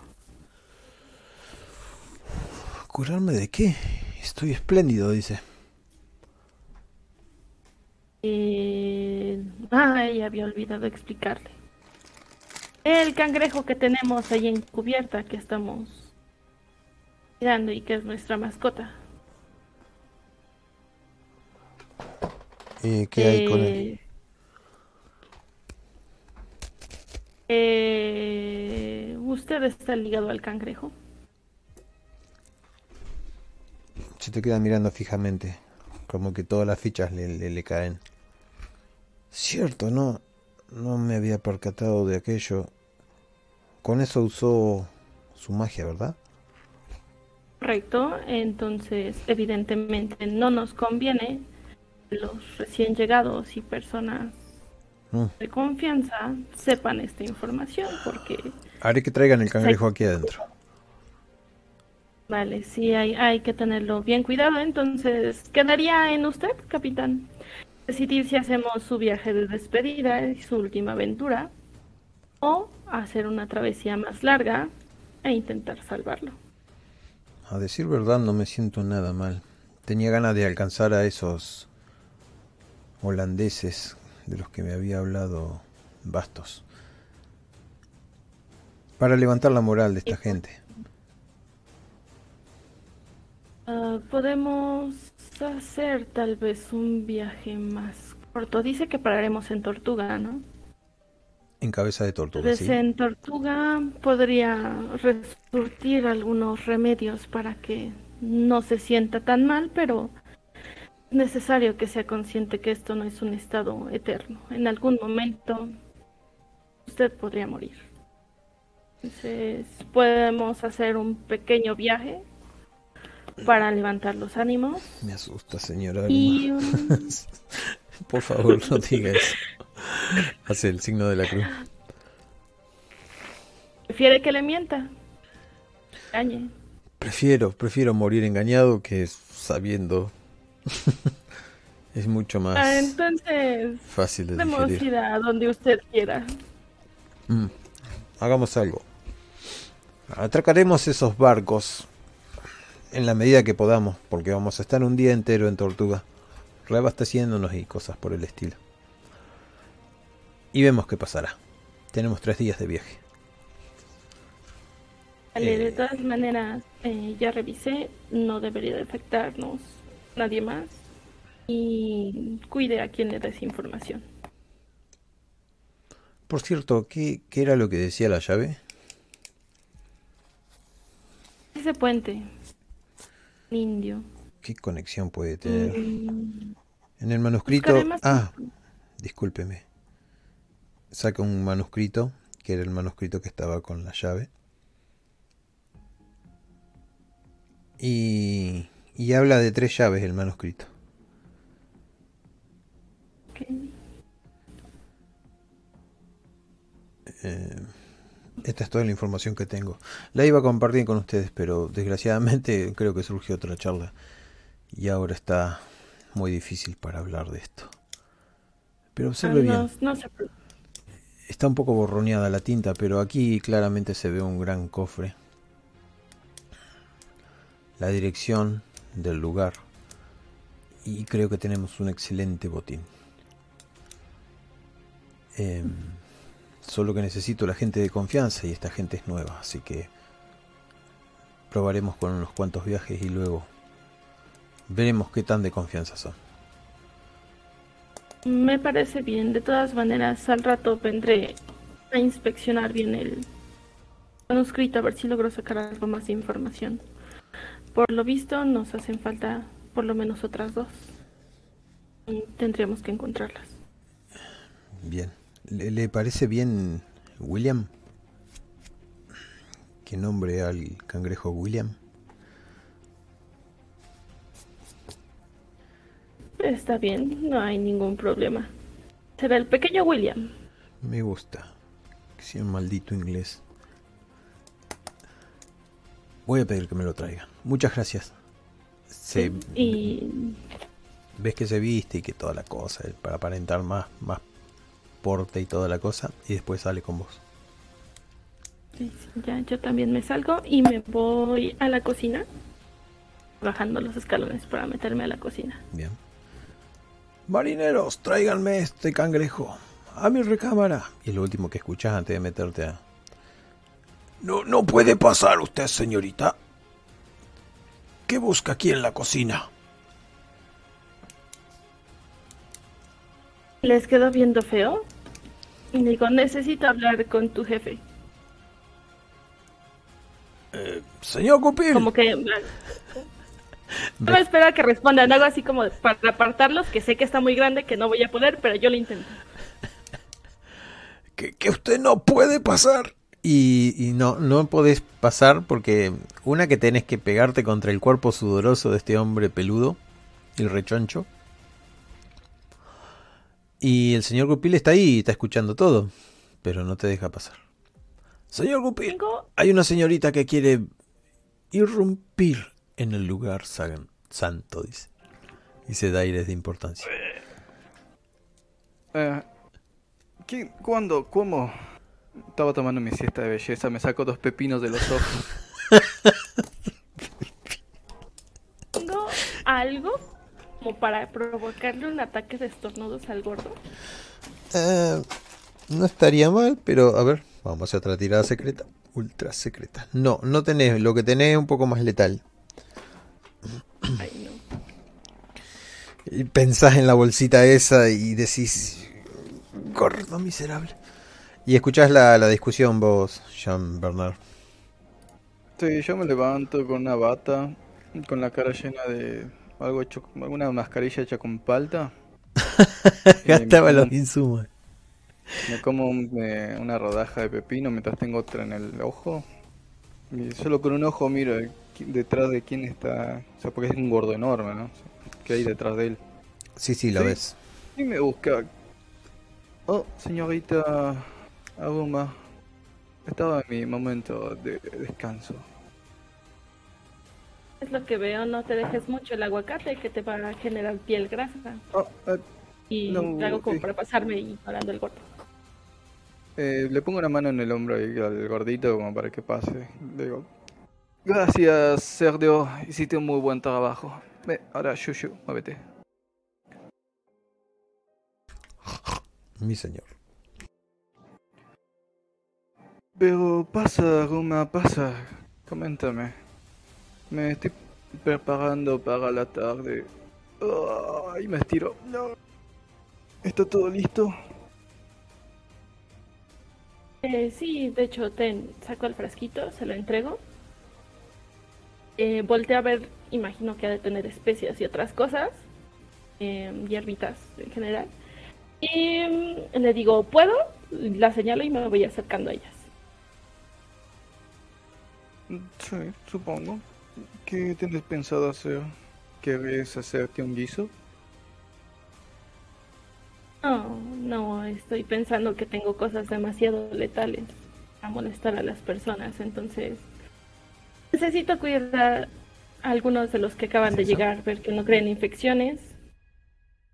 ¿Curarme de qué? Estoy espléndido, dice. Eh... Ah, ella había olvidado explicarle. El cangrejo que tenemos ahí en cubierta, que estamos mirando y que es nuestra mascota. Eh, ¿Qué hay con él? Eh, eh, ¿Usted está ligado al cangrejo? Se te queda mirando fijamente, como que todas las fichas le, le- le caen. Cierto, no, no me había percatado de aquello. Con eso usó su magia, ¿verdad? Correcto, entonces evidentemente no nos conviene los recién llegados y personas Mm. de confianza sepan esta información porque Haré que traigan el cangrejo aquí adentro. vale, sí hay, hay que tenerlo bien cuidado, entonces quedaría en usted, capitán, decidir si hacemos su viaje de despedida y su última aventura o hacer una travesía más larga e intentar salvarlo. A decir verdad, no me siento nada mal. Tenía ganas de alcanzar a esos holandeses de los que me había hablado Bastos. Para levantar la moral de esta gente. Ah, podemos hacer tal vez un viaje más corto. Dice que pararemos en Tortuga, ¿no? En cabeza de tortuga, ¿sí? en Tortuga podría resurtir algunos remedios para que no se sienta tan mal, pero es necesario que sea consciente que esto no es un estado eterno. En algún momento usted podría morir. Entonces podemos hacer un pequeño viaje para levantar los ánimos Me asusta, señora. y um, <laughs> Por favor, no diga eso. <laughs> Hace el signo de la cruz. prefiere que le mienta. Engañe. Prefiero, prefiero morir engañado que sabiendo. <laughs> es mucho Ah, más entonces fácil de podemos digerir. ir a donde usted quiera. Mm, Hagamos algo. Atracaremos esos barcos en la medida que podamos, porque vamos a estar un día entero en Tortuga, reabasteciéndonos y cosas por el estilo. Y vemos qué pasará. Tenemos tres días de viaje. Vale, Eh. de todas maneras, eh, ya revisé, no debería de afectarnos nadie más. Y cuide a quien le des información. Por cierto, ¿qué, qué era lo que decía la llave? Ese puente, indio. ¿Qué conexión puede tener? Mm, En el manuscrito... Ah, discúlpeme. Saca un manuscrito, que era el manuscrito que estaba con la llave. Y, y habla de tres llaves el manuscrito. Eh, esta es toda la información que tengo. La iba a compartir con ustedes, pero desgraciadamente <laughs> creo que surgió otra charla. Y ahora está muy difícil para hablar de esto. Pero observe bien. No, no se preocupe. Está un poco borroneada la tinta, pero aquí claramente se ve un gran cofre. La dirección del lugar. Y creo que tenemos un excelente botín. Em, solo que necesito la gente de confianza y esta gente es nueva, así que probaremos con unos cuantos viajes y luego veremos qué tan de confianza son. Me parece bien. De todas maneras, al rato vendré a inspeccionar bien el manuscrito a ver si logro sacar algo más de información. Por lo visto, nos hacen falta por lo menos otras dos. Tendríamos que encontrarlas. Bien. ¿Le, le parece bien William? ¿Qué nombre al cangrejo William? Está bien, no hay ningún problema. Será el pequeño William. Me gusta. Que sea un maldito inglés. Voy a pedir que me lo traigan. Muchas gracias. Se, Y ves que se viste y que toda la cosa, eh, para aparentar más, más porte y toda la cosa, y después sale con vos. ya yo también me salgo y me voy a la cocina. Bajando los escalones para meterme a la cocina. Bien. Marineros, tráiganme este cangrejo. A mi recámara. Y es lo último que escuchas antes de meterte a... No, no puede pasar usted, señorita. ¿Qué busca aquí en la cocina? Les quedo viendo feo. Y digo, necesito hablar con tu jefe. Señor Cupil. Como que... No me espera que respondan algo así como para apartarlos, que sé que está muy grande, que no voy a poder, pero yo lo intento. que, que usted no puede pasar. Y, y no, no podés pasar porque una que tenés que pegarte contra el cuerpo sudoroso de este hombre peludo y rechoncho. Y el señor Gupil está ahí y está escuchando todo, pero no te deja pasar. Señor Gupil, hay una señorita que quiere irrumpir en el lugar san- santo, dice. Y se da aires de importancia. Eh, ¿qué, ¿Cuándo? ¿Cómo? Estaba tomando mi siesta de belleza, me saco dos pepinos de los ojos. tengo algo como para provocarle un ataque de estornudos al gordo. Eh, no estaría mal, pero a ver, vamos a hacer otra tirada secreta. Ultra secreta. No, no tenés. Lo que tenés es un poco más letal. Ay, no. Y pensás en la bolsita esa y decís. Gordo miserable. Y escuchás la, la discusión vos, Jean Bernard. Sí, yo me levanto con una bata, con la cara llena de algo hecho, alguna mascarilla hecha con palta. <laughs> Me Gastaba los insumos. Me como un- eh, una rodaja de pepino mientras tengo otra en el ojo. Y solo con un ojo miro qui- detrás de quién está. O sea, porque es un gordo enorme, ¿no? O sea, ¿Qué hay detrás de él? Sí, sí, lo Sí. ves. Y me busca. Oh, señorita Aguma. Estaba en mi momento de descanso. Es lo que veo, no te dejes mucho el aguacate que te va a generar piel grasa. Oh, eh, Y No, hago como para pasarme ignorando el gordo. eh, le pongo una mano en el hombro ahí al gordito como para que pase. Le digo, gracias, cerdo. Hiciste un muy buen trabajo. Ve, ahora, Shushu, muévete. Mi señor. Pero pasa, Ruma, pasa. Coméntame. Me estoy preparando para la tarde. Ay, me estiro. No. ¿Está todo listo? Eh, sí, de hecho, ten, saco el frasquito, se lo entrego. Eh, a ver, imagino que ha de tener especias y otras cosas, eh, hierbitas en general. Y mm, le digo, ¿puedo? La señalo y me voy acercando a ellas. Sí, supongo. ¿Qué tienes pensado hacer? ¿Quieres hacerte un guiso? No, no, estoy pensando que tengo cosas demasiado letales a molestar a las personas, entonces necesito cuidar a algunos de los que acaban de llegar, ver que no creen infecciones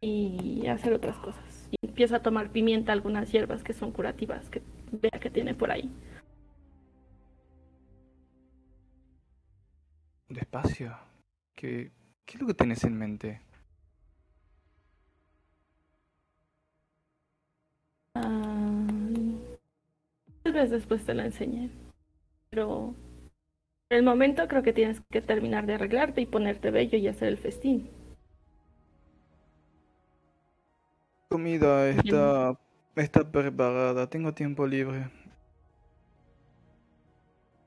y hacer otras cosas. Y empiezo a tomar pimienta, algunas hierbas que son curativas, que vea que tiene por ahí. Despacio. ¿Qué, qué es lo que tenés en mente? Ah, tal vez después te lo enseñe, pero por el momento creo que tienes que terminar de arreglarte y ponerte bello y hacer el festín. Comida está, está preparada. Tengo tiempo libre.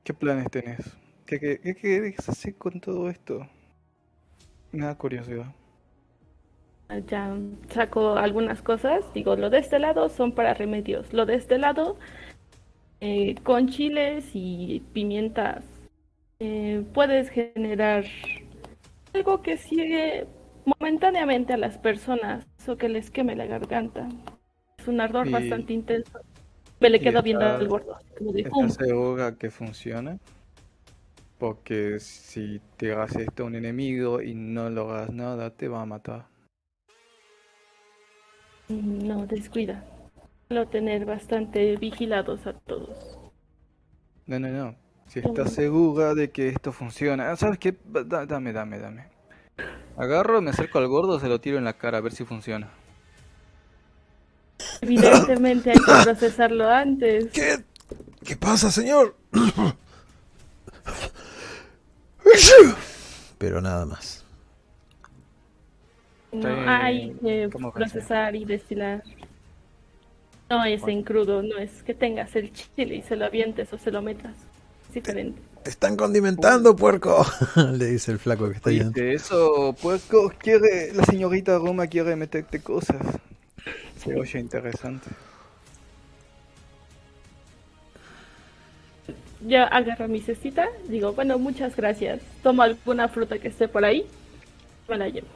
¿Qué planes tenés? ¿Qué, qué, qué querés hacer con todo esto? Me da curiosidad. Ya saco algunas cosas, digo, lo de este lado son para remedios, lo de este lado eh, con chiles y pimientas eh, puedes generar algo que sigue momentáneamente a las personas o que les queme la garganta. Es un ardor Y- bastante intenso. Me le quedo viendo al gordo. ¿Estás segura que funciona? Porque si te hagas esto a un enemigo y no lo hagas nada, te va a matar. "Mm, No, descuida. Solo tener bastante vigilados a todos. No, no, no. Si estás segura de que esto funciona. Ah, ¿Sabes qué? Da- dame, dame, dame. Agarro, me acerco al gordo, se lo tiro en la cara a ver si funciona. <laughs> Evidentemente hay que procesarlo antes. ¿Qué? ¿Qué pasa, señor? <laughs> Pero nada más. No Sí, hay que procesar y destilar. No es en crudo, no es que tengas el chile y se lo avientes o se lo metas. Es diferente. Te están condimentando, puerco. <laughs> Le dice el flaco que está. Oíste, eso, puerco, quiere, la señorita Roma quiere meterte cosas. Se oye interesante. Ya agarro mi cestita, digo, bueno, muchas gracias. Tomo alguna fruta que esté por ahí, me la llevo.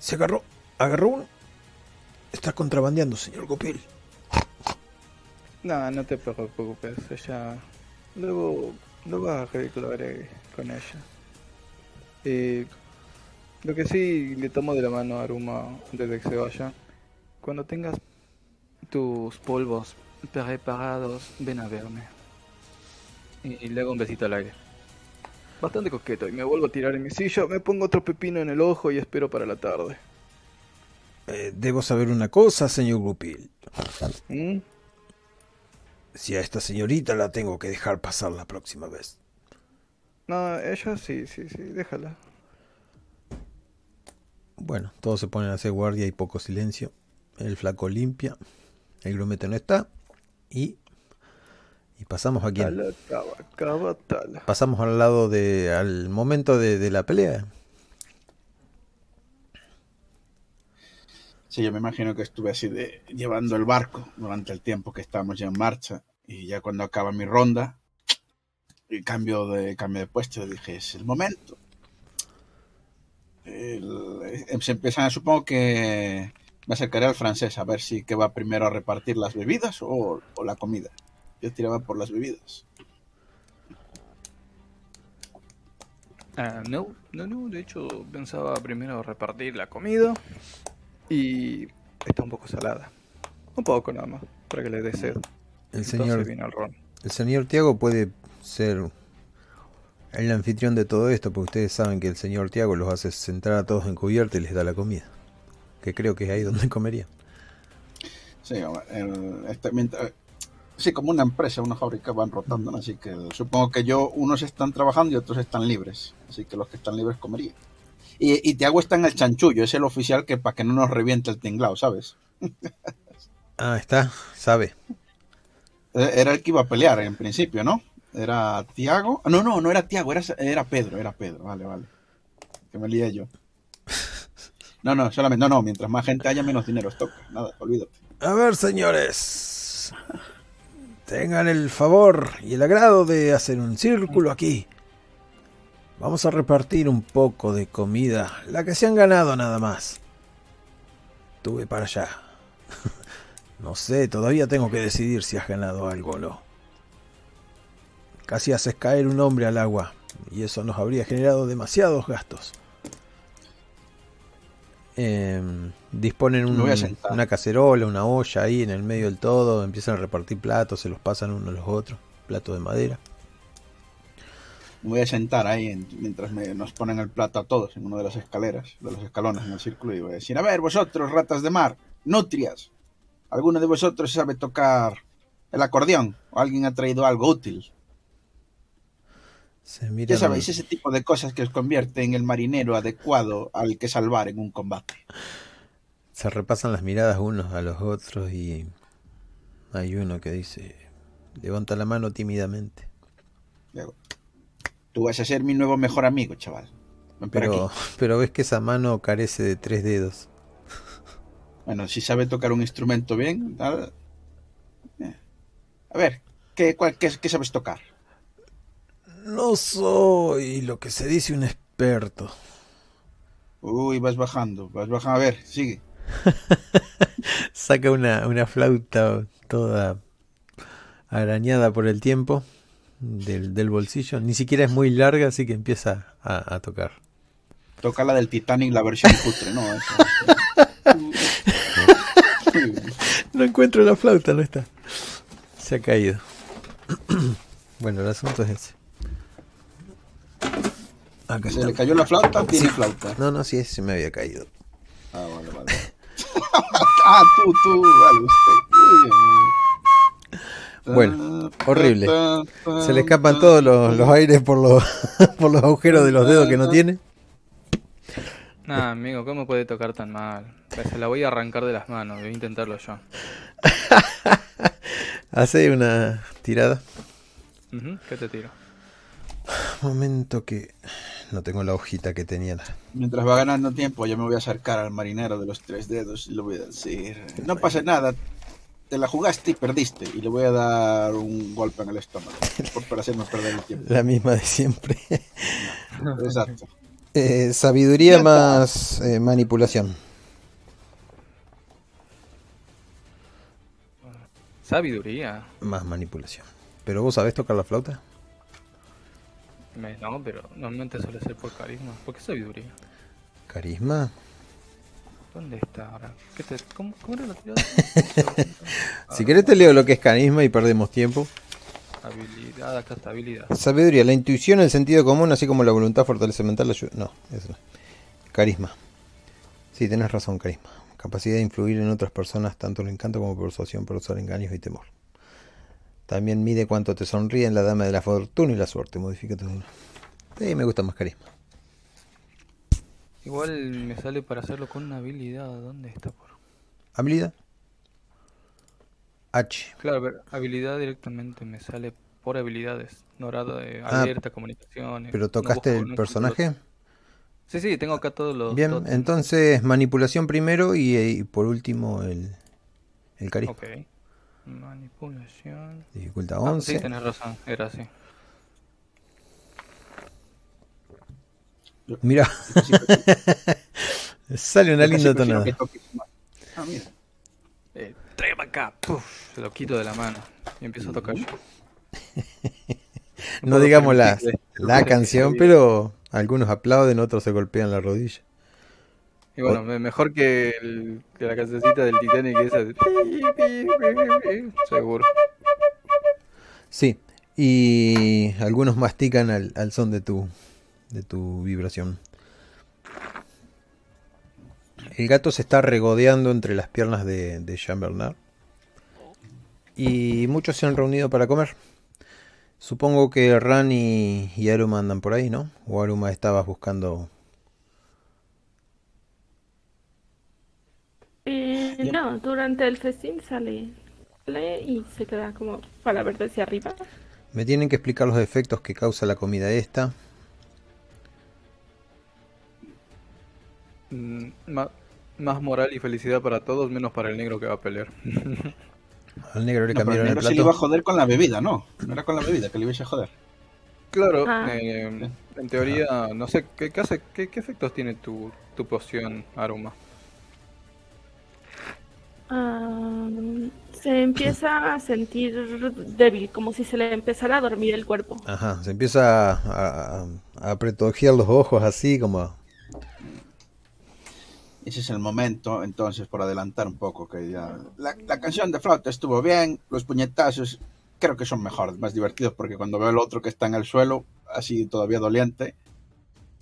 Se agarró. Agarró uno. Está contrabandeando, señor Gopil. No, no te preocupes, ella luego lo va a arreglar eh, con ella. Eh, lo que sí le tomo de la mano a Aruma antes de que se vaya. Cuando tengas tus polvos preparados, ven a verme. Y, y le hago un besito al aire. Bastante coqueto, y me vuelvo a tirar en mi silla, me pongo otro pepino en el ojo y espero para la tarde. Eh, debo saber una cosa, señor Gopil. ¿Mm? Si a esta señorita la tengo que dejar pasar la próxima vez. No, ella sí, sí, sí, déjala. Bueno, todos se ponen a hacer guardia y poco silencio. El flaco limpia. El grumete no está. Y. Y pasamos aquí. Pasamos al lado de. al momento de, de la pelea. Sí, yo me imagino que estuve así de llevando el barco durante el tiempo que estábamos ya en marcha y ya cuando acaba mi ronda y cambio de cambio de puesto dije es el momento. El- eh, se empiezan, supongo que me acercaré al francés a ver si que va primero a repartir las bebidas o, o la comida. Yo tiraba por las bebidas. Ah, no, no, no, de hecho pensaba primero repartir la comida y está un poco salada. Un poco nada más, para que le dé sed. El Entonces señor, el ron. el señor Tiago puede ser el anfitrión de todo esto, porque ustedes saben que el señor Tiago los hace sentar a todos en cubierta y les da la comida. Que creo que es ahí donde <laughs> comería. Sí, el- este, mientras- sí, como una empresa, una fábrica van rotando, ¿no? así que supongo que yo, unos están trabajando y otros están libres, así que los que están libres comerían. Y, y Tiago está en el chanchullo, es el oficial que para que no nos reviente el tinglao, ¿sabes? <laughs> Ah, está, sabe. Eh, Era el que iba a pelear en principio, ¿no? Era Tiago. No, no, no era Tiago, era, era Pedro, era Pedro, vale, vale. Que me lié yo. No, no, solamente, no, no, mientras más gente haya, menos dinero toca. Nada, olvídate. A ver, señores. Tengan el favor y el agrado de hacer un círculo aquí. Vamos a repartir un poco de comida, la que se han ganado nada más. Tuve para allá. <laughs> No sé, todavía tengo que decidir si has ganado algo o no. Casi haces caer un hombre al agua, y eso nos habría generado demasiados gastos. Em, disponen un- una cacerola, una olla ahí en el medio del todo, empiezan a repartir platos, se los pasan unos a los otros, platos de madera. Me voy a sentar ahí en- mientras me- nos ponen el plato a todos en una de las escaleras, de los escalones en el círculo, y voy a decir, a ver, vosotros, ratas de mar, nutrias, ¿alguno de vosotros sabe tocar el acordeón? ¿O alguien ha traído algo útil? Se Ya sabéis, ese tipo de cosas que os convierte en el marinero adecuado al que salvar en un combate. se repasan las miradas unos a los otros y hay uno que dice, levanta la mano tímidamente. Luego, Tú vas a ser mi nuevo mejor amigo, chaval. Ven Pero, <laughs> pero ves que esa mano carece de tres dedos. Bueno, si sabe tocar un instrumento bien. A a ver, ¿qué, cuál- qué- qué sabes tocar? No soy lo que se dice un experto. Uy, vas bajando, vas bajando. A ver, sigue. <laughs> Saca una, una flauta toda arañada por el tiempo del, del bolsillo. Ni siquiera es muy larga, así que empieza a, a tocar. Toca la del Titanic, la versión cutre, ¿no? <laughs> No encuentro la flauta, no está. Se ha caído. <clears throat> bueno, el asunto es ese. Acá Se le cayó la flauta, tiene flauta. No, no, sí, se me había caído. Ah, vale, vale. <laughs> ah, tú, tú, vale, usted. Bueno, horrible. Se le escapan todos los, los aires por los, <laughs> por los agujeros de los dedos que no tiene. Nah, amigo, ¿cómo puede tocar tan mal? Pues Se la voy a arrancar de las manos, voy a intentarlo yo. <laughs> Hace una tirada. ¿Qué te tiro? Momento que no tengo la hojita que tenía. Mientras va ganando tiempo, yo me voy a acercar al marinero de los tres dedos y le voy a decir: No pasa nada, te la jugaste y perdiste. Y le voy a dar un golpe en el estómago por, para hacerme perder el tiempo. La misma de siempre. <laughs> Exacto. Eh, sabiduría más eh, manipulación. Sabiduría. Más manipulación. ¿Pero vos sabés tocar la flauta? Me- no, pero normalmente suele ser por carisma. ¿Por qué sabiduría? ¿Carisma? ¿Dónde está ahora? ¿Qué te- cómo, cómo era la tirada? <laughs> Si querés te leo lo que es carisma y perdemos tiempo. habilidad, acá está habilidad. Sabiduría, la intuición, el sentido común, así como la voluntad, fortaleza mental, ayuda. No, eso no. Carisma. Sí, tenés razón, carisma. Capacidad de influir en otras personas, tanto el encanto como persuasión para usar engaños y temor. También mide cuánto te sonríen la dama de la fortuna y la suerte. Modifica tu. Sí, me gusta más carisma. Igual me sale para hacerlo con una habilidad. ¿Dónde está? Por... Habilidad. H. Claro, pero habilidad directamente me sale por habilidades. Dorada de Ah, alerta, comunicaciones. ¿Pero no tocaste busco- el no personaje? los- Sí, sí, tengo acá todos los. Bien, entonces manipulación primero y, y por último el, el carisma. Ok. Manipulación. Dificultad Ah, 11. sí, tenés razón, era así. Mira, <laughs> sale una linda tonada. Ah, mira. Eh, tráeme acá. Puf, se lo quito de la mano y empiezo a tocar yo. <laughs> No digamos la, la canción, pero algunos aplauden, otros se golpean la rodilla. Y bueno, me- mejor que, el- que la cancioncita del Titanic esa. de- Seguro. Sí, y algunos mastican al, al son de tu, de tu vibración. El gato se está regodeando entre las piernas de, de Jean Bernard. Y muchos se han reunido para comer. Supongo que Ran y, y Aruma andan por ahí, ¿no? O Aruma estabas buscando. Eh, no, durante el festín sale, sale y se queda como para ver desde arriba. Me tienen que explicar los efectos que causa la comida esta. Mm, más moral y felicidad para todos, menos para el negro que va a pelear. <laughs> Al negro le No, cambiaron el el negro se le iba a joder con la bebida, ¿no? No era con la bebida que le ibas a joder. Claro, Ah. eh, en teoría, no sé, ¿qué, qué hace, qué, qué efectos tiene tu, tu poción, Aruma? Ah, se empieza a sentir débil, como si se le empezara a dormir el cuerpo. Ajá, se empieza a, a, los ojos así como... Ese es el momento, entonces, por adelantar un poco, que ya... La, la canción de flauta estuvo bien, los puñetazos creo que son mejores, más divertidos, porque cuando veo el otro que está en el suelo, así todavía doliente,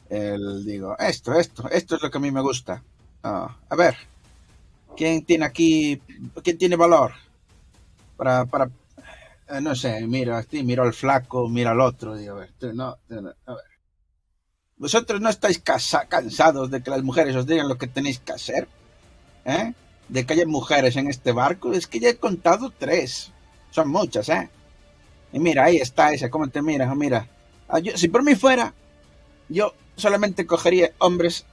el, digo, esto, esto, esto es lo que a mí me gusta. Ah, a ver, ¿quién tiene aquí, quién tiene valor? Para, para, eh, no sé, mira, sí, miro al flaco, mira al otro, digo, a ver, no, a ver. ¿Vosotros no estáis casa- cansados de que las mujeres os digan lo que tenéis que hacer? ¿Eh? De que haya mujeres en este barco. Es que ya he contado tres. Son muchas, ¿eh? Y mira, ahí está esa. ¿Cómo te miras? Mira. Ah, yo- si por mí fuera, yo solamente cogería hombres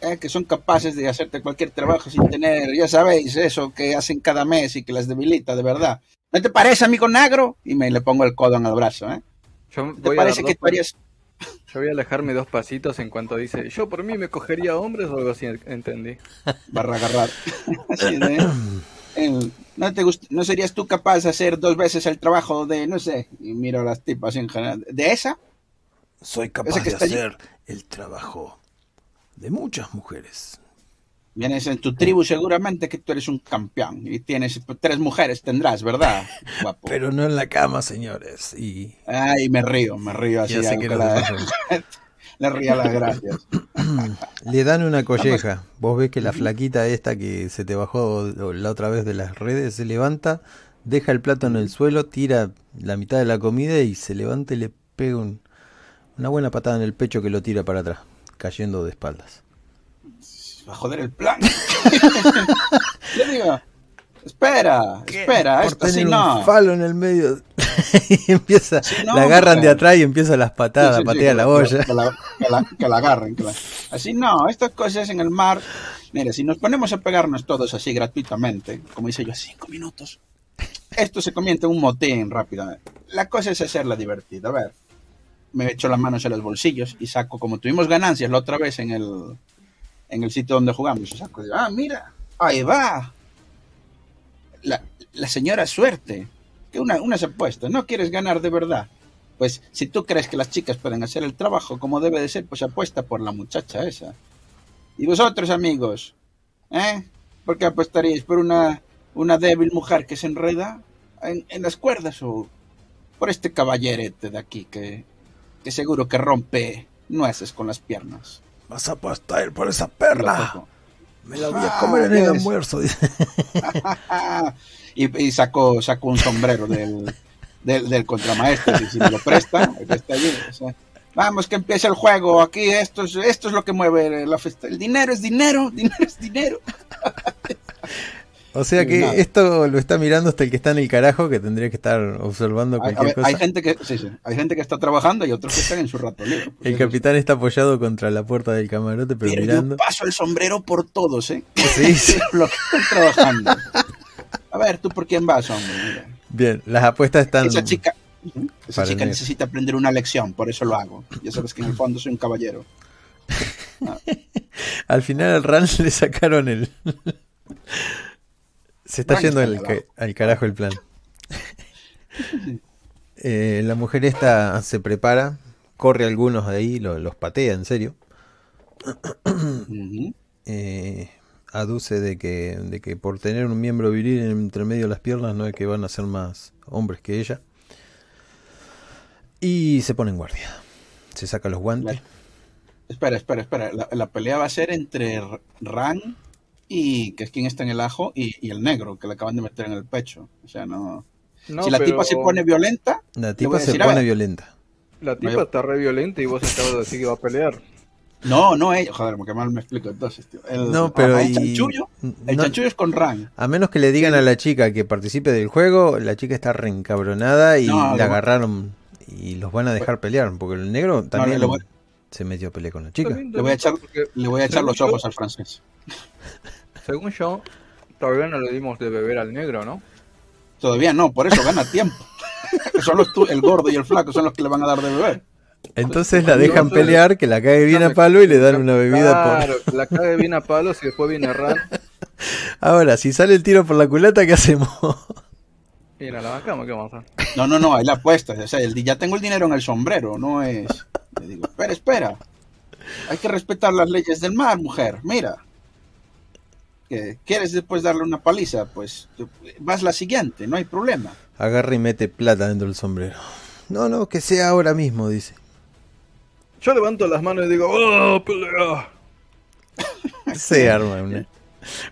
eh, que son capaces de hacerte cualquier trabajo sin tener, ya sabéis, eso que hacen cada mes y que las debilita, de verdad. ¿No te parece, amigo negro? Y me le pongo el codo en el brazo, ¿eh? Yo ¿Te parece que tú harías... Yo voy a alejarme dos pasitos en cuanto dice, yo por mí me cogería hombres o algo así, entendí. <laughs> barra agarrar. Así de, el- ¿no, te gust- ¿No serías tú capaz de hacer dos veces el trabajo de, no sé, y miro a las tipas en general, de esa? Soy capaz que de allí. hacer el trabajo de muchas mujeres. Vienes en tu tribu seguramente que tú eres un campeón y tienes tres mujeres, tendrás, ¿verdad? Guapo. Pero no en la cama, señores. Y Ay, me río, me río así. ya sé que la- <laughs> le río las gracias. <clears throat> Le dan una colleja. Vos ves que la flaquita esta que se te bajó la otra vez de las redes se levanta, deja el plato en el suelo, tira la mitad de la comida y se levanta y le pega un- una buena patada en el pecho que lo tira para atrás, cayendo de espaldas. Va a joder el plan. <laughs> Yo digo, espera, espera, Por esto así tener no. un falo en el medio. y <laughs> empieza, Sí, no, la agarran de atrás y empieza las patadas, Sí, sí, sí, patea la que olla. Que la, que la- que la agarren. que la- Así no, estas cosas en el mar. Mire, si nos ponemos a pegarnos todos así gratuitamente, como hice yo, cinco minutos, esto se convierte en un motín rápidamente. La cosa es hacerla divertida. A ver, me echo las manos en los bolsillos y saco, como tuvimos ganancias la otra vez en el, en el sitio donde jugamos, y saco, ah, mira, ahí va. La, señora suerte. Que una, unas apuestas, ¿no quieres ganar de verdad? Pues si tú crees que las chicas pueden hacer el trabajo como debe de ser, pues apuesta por la muchacha esa. Y vosotros, amigos, ¿eh? ¿Por qué apostaríais por una, una débil mujer que se enreda en, en las cuerdas o por este caballerete de aquí que, que seguro que rompe nueces con las piernas? Vas a apostar por esa perla. Me la voy a Ah, comer en el almuerzo. dice. <laughs> y, y sacó, sacó un sombrero del, del, del contramaestre, y si me lo presta, está allí. o sea, vamos, que empiece el juego, aquí esto es, esto es lo que mueve la fiesta. El dinero es dinero, dinero es dinero. <laughs> O sea que Nada. esto lo está mirando hasta el que está en el carajo, que tendría que estar observando Hay, cualquier ver, cosa. hay gente que, sí, sí, hay gente que está trabajando y otros que están en su rato libre. El capitán está apoyado contra la puerta del camarote, pero, Pero mirando. yo paso el sombrero por todos, ¿eh? Sí, sí. <laughs> lo que están trabajando. A ver, ¿tú por quién vas, hombre? Mira. Bien, las apuestas están. Esa chica, esa chica necesita aprender una lección, por eso lo hago. Ya sabes que en el fondo soy un caballero. <laughs> Al final al Ran le sacaron el. Se está yendo al, abajo. ca- al carajo el plan. <laughs> Eh, la mujer esta se prepara, corre algunos de ahí, lo- los patea en serio. Eh, aduce de que, de que por tener un miembro viril entre medio de las piernas no es que van a ser más hombres que ella. Y se pone en guardia. Se saca los guantes. Espera, espera, espera. La, la pelea va a ser entre Ran y que es quien está en el ajo y, y el negro que le acaban de meter en el pecho. O sea, no. No, si la pero tipa se pone violenta, La voy tipa a se decir, a pone violenta. La tipa yo- está re violenta y vos acabas de decir que va a pelear. no, no ella. Joder, porque mal me explico entonces, tío. El, No, pero el y- chanchullo, el no- chanchullo es con Ran. A menos que le digan a la chica que participe del juego, la chica está reencabronada y No, la agarraron y los van a dejar pelear, porque el negro también le voy- se metió a pelear con la chica. Le voy a echar, le voy a echar los ojos al francés. <laughs> según yo, todavía no le dimos de beber al negro, ¿no? Todavía no, por eso gana tiempo. <laughs> son los tu- el gordo y el flaco son los que le van a dar de beber. Entonces la dejan pelear, que la cae bien a palo y le dan una bebida por... Claro, la cague bien a palos y después viene Ran. <laughs> Ahora, si sale el tiro por la culata, ¿qué hacemos? En la bancamos, ¿qué vamos a hacer? No, no, no, ahí la apuesta. O sea, el, ya tengo el dinero en el sombrero, no es. Le digo, espera, espera. Hay que respetar las leyes del mar, mujer. Mira. Que ¿Quieres después darle una paliza? Pues tú- vas la siguiente, no hay problema. Agarra y mete plata dentro del sombrero. No, no, que sea ahora mismo, dice. Yo levanto las manos y digo, ¡Oh, pelea! <laughs> Se arma una.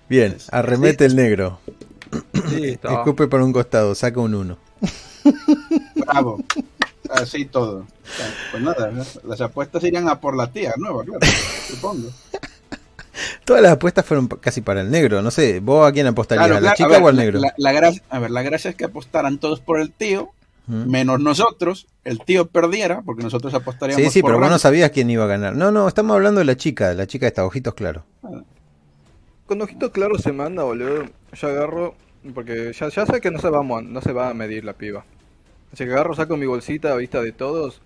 Bien, arremete el negro. Listo. Escupe por un costado, saca un uno. Bravo. Así todo. O sea, pues nada, las apuestas irían a por la tía nueva, claro, supongo. Todas las apuestas fueron casi para el negro. No sé, ¿vos a quién apostarías? Claro, ¿A la claro, chica a ver, o al negro? La, la gracia, a ver, la gracia es que apostaran todos por el tío menos nosotros, el tío perdiera, porque nosotros apostaríamos Sí, sí, por pero vos no sabías quién iba a ganar. No, no, estamos hablando de la chica, la chica está ojitos claros. Con ojitos claros se manda, boludo. Yo agarro, porque ya, ya sé que no se, va a, no se va a medir la piba. Así que agarro, saco mi bolsita a vista de todos.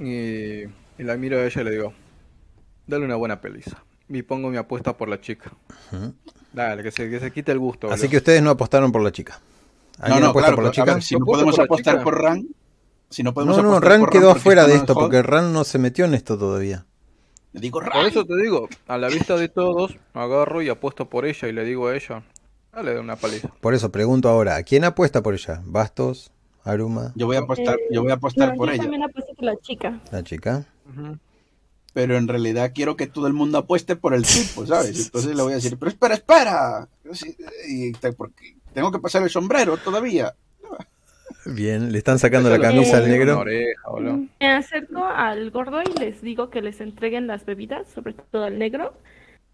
Y, y la miro a ella y le digo, dale una buena peliza. Y pongo mi apuesta por la chica. Dale, que se, que se quite el gusto. Así boludo. que ustedes no apostaron por la chica. No, ¿Alguien no, claro, por la chica? ver, si ¿Yo no podemos por apostar chica? por Ran, si no podemos No, no, apostar Ran por quedó afuera de esto, porque Ran no se metió en esto todavía. le digo Por Ran. eso te digo, a la vista de todos, agarro y apuesto por ella y le digo a ella, dale una paliza. Por eso pregunto ahora, ¿a quién apuesta por ella? ¿Bastos? ¿Aruma? Yo voy a apostar, Eh, yo voy a apostar no, por yo ella. también apuesto por la chica. ¿La chica? Pero en realidad quiero que todo el mundo apueste por el tipo, <laughs> ¿sabes? Entonces le voy a decir, pero espera, espera, y te- porque tengo que pasar el sombrero todavía. <laughs> Bien, le están sacando la camisa al negro. oreja. Me acerco al gordo y les digo que les entreguen las bebidas, sobre todo al negro.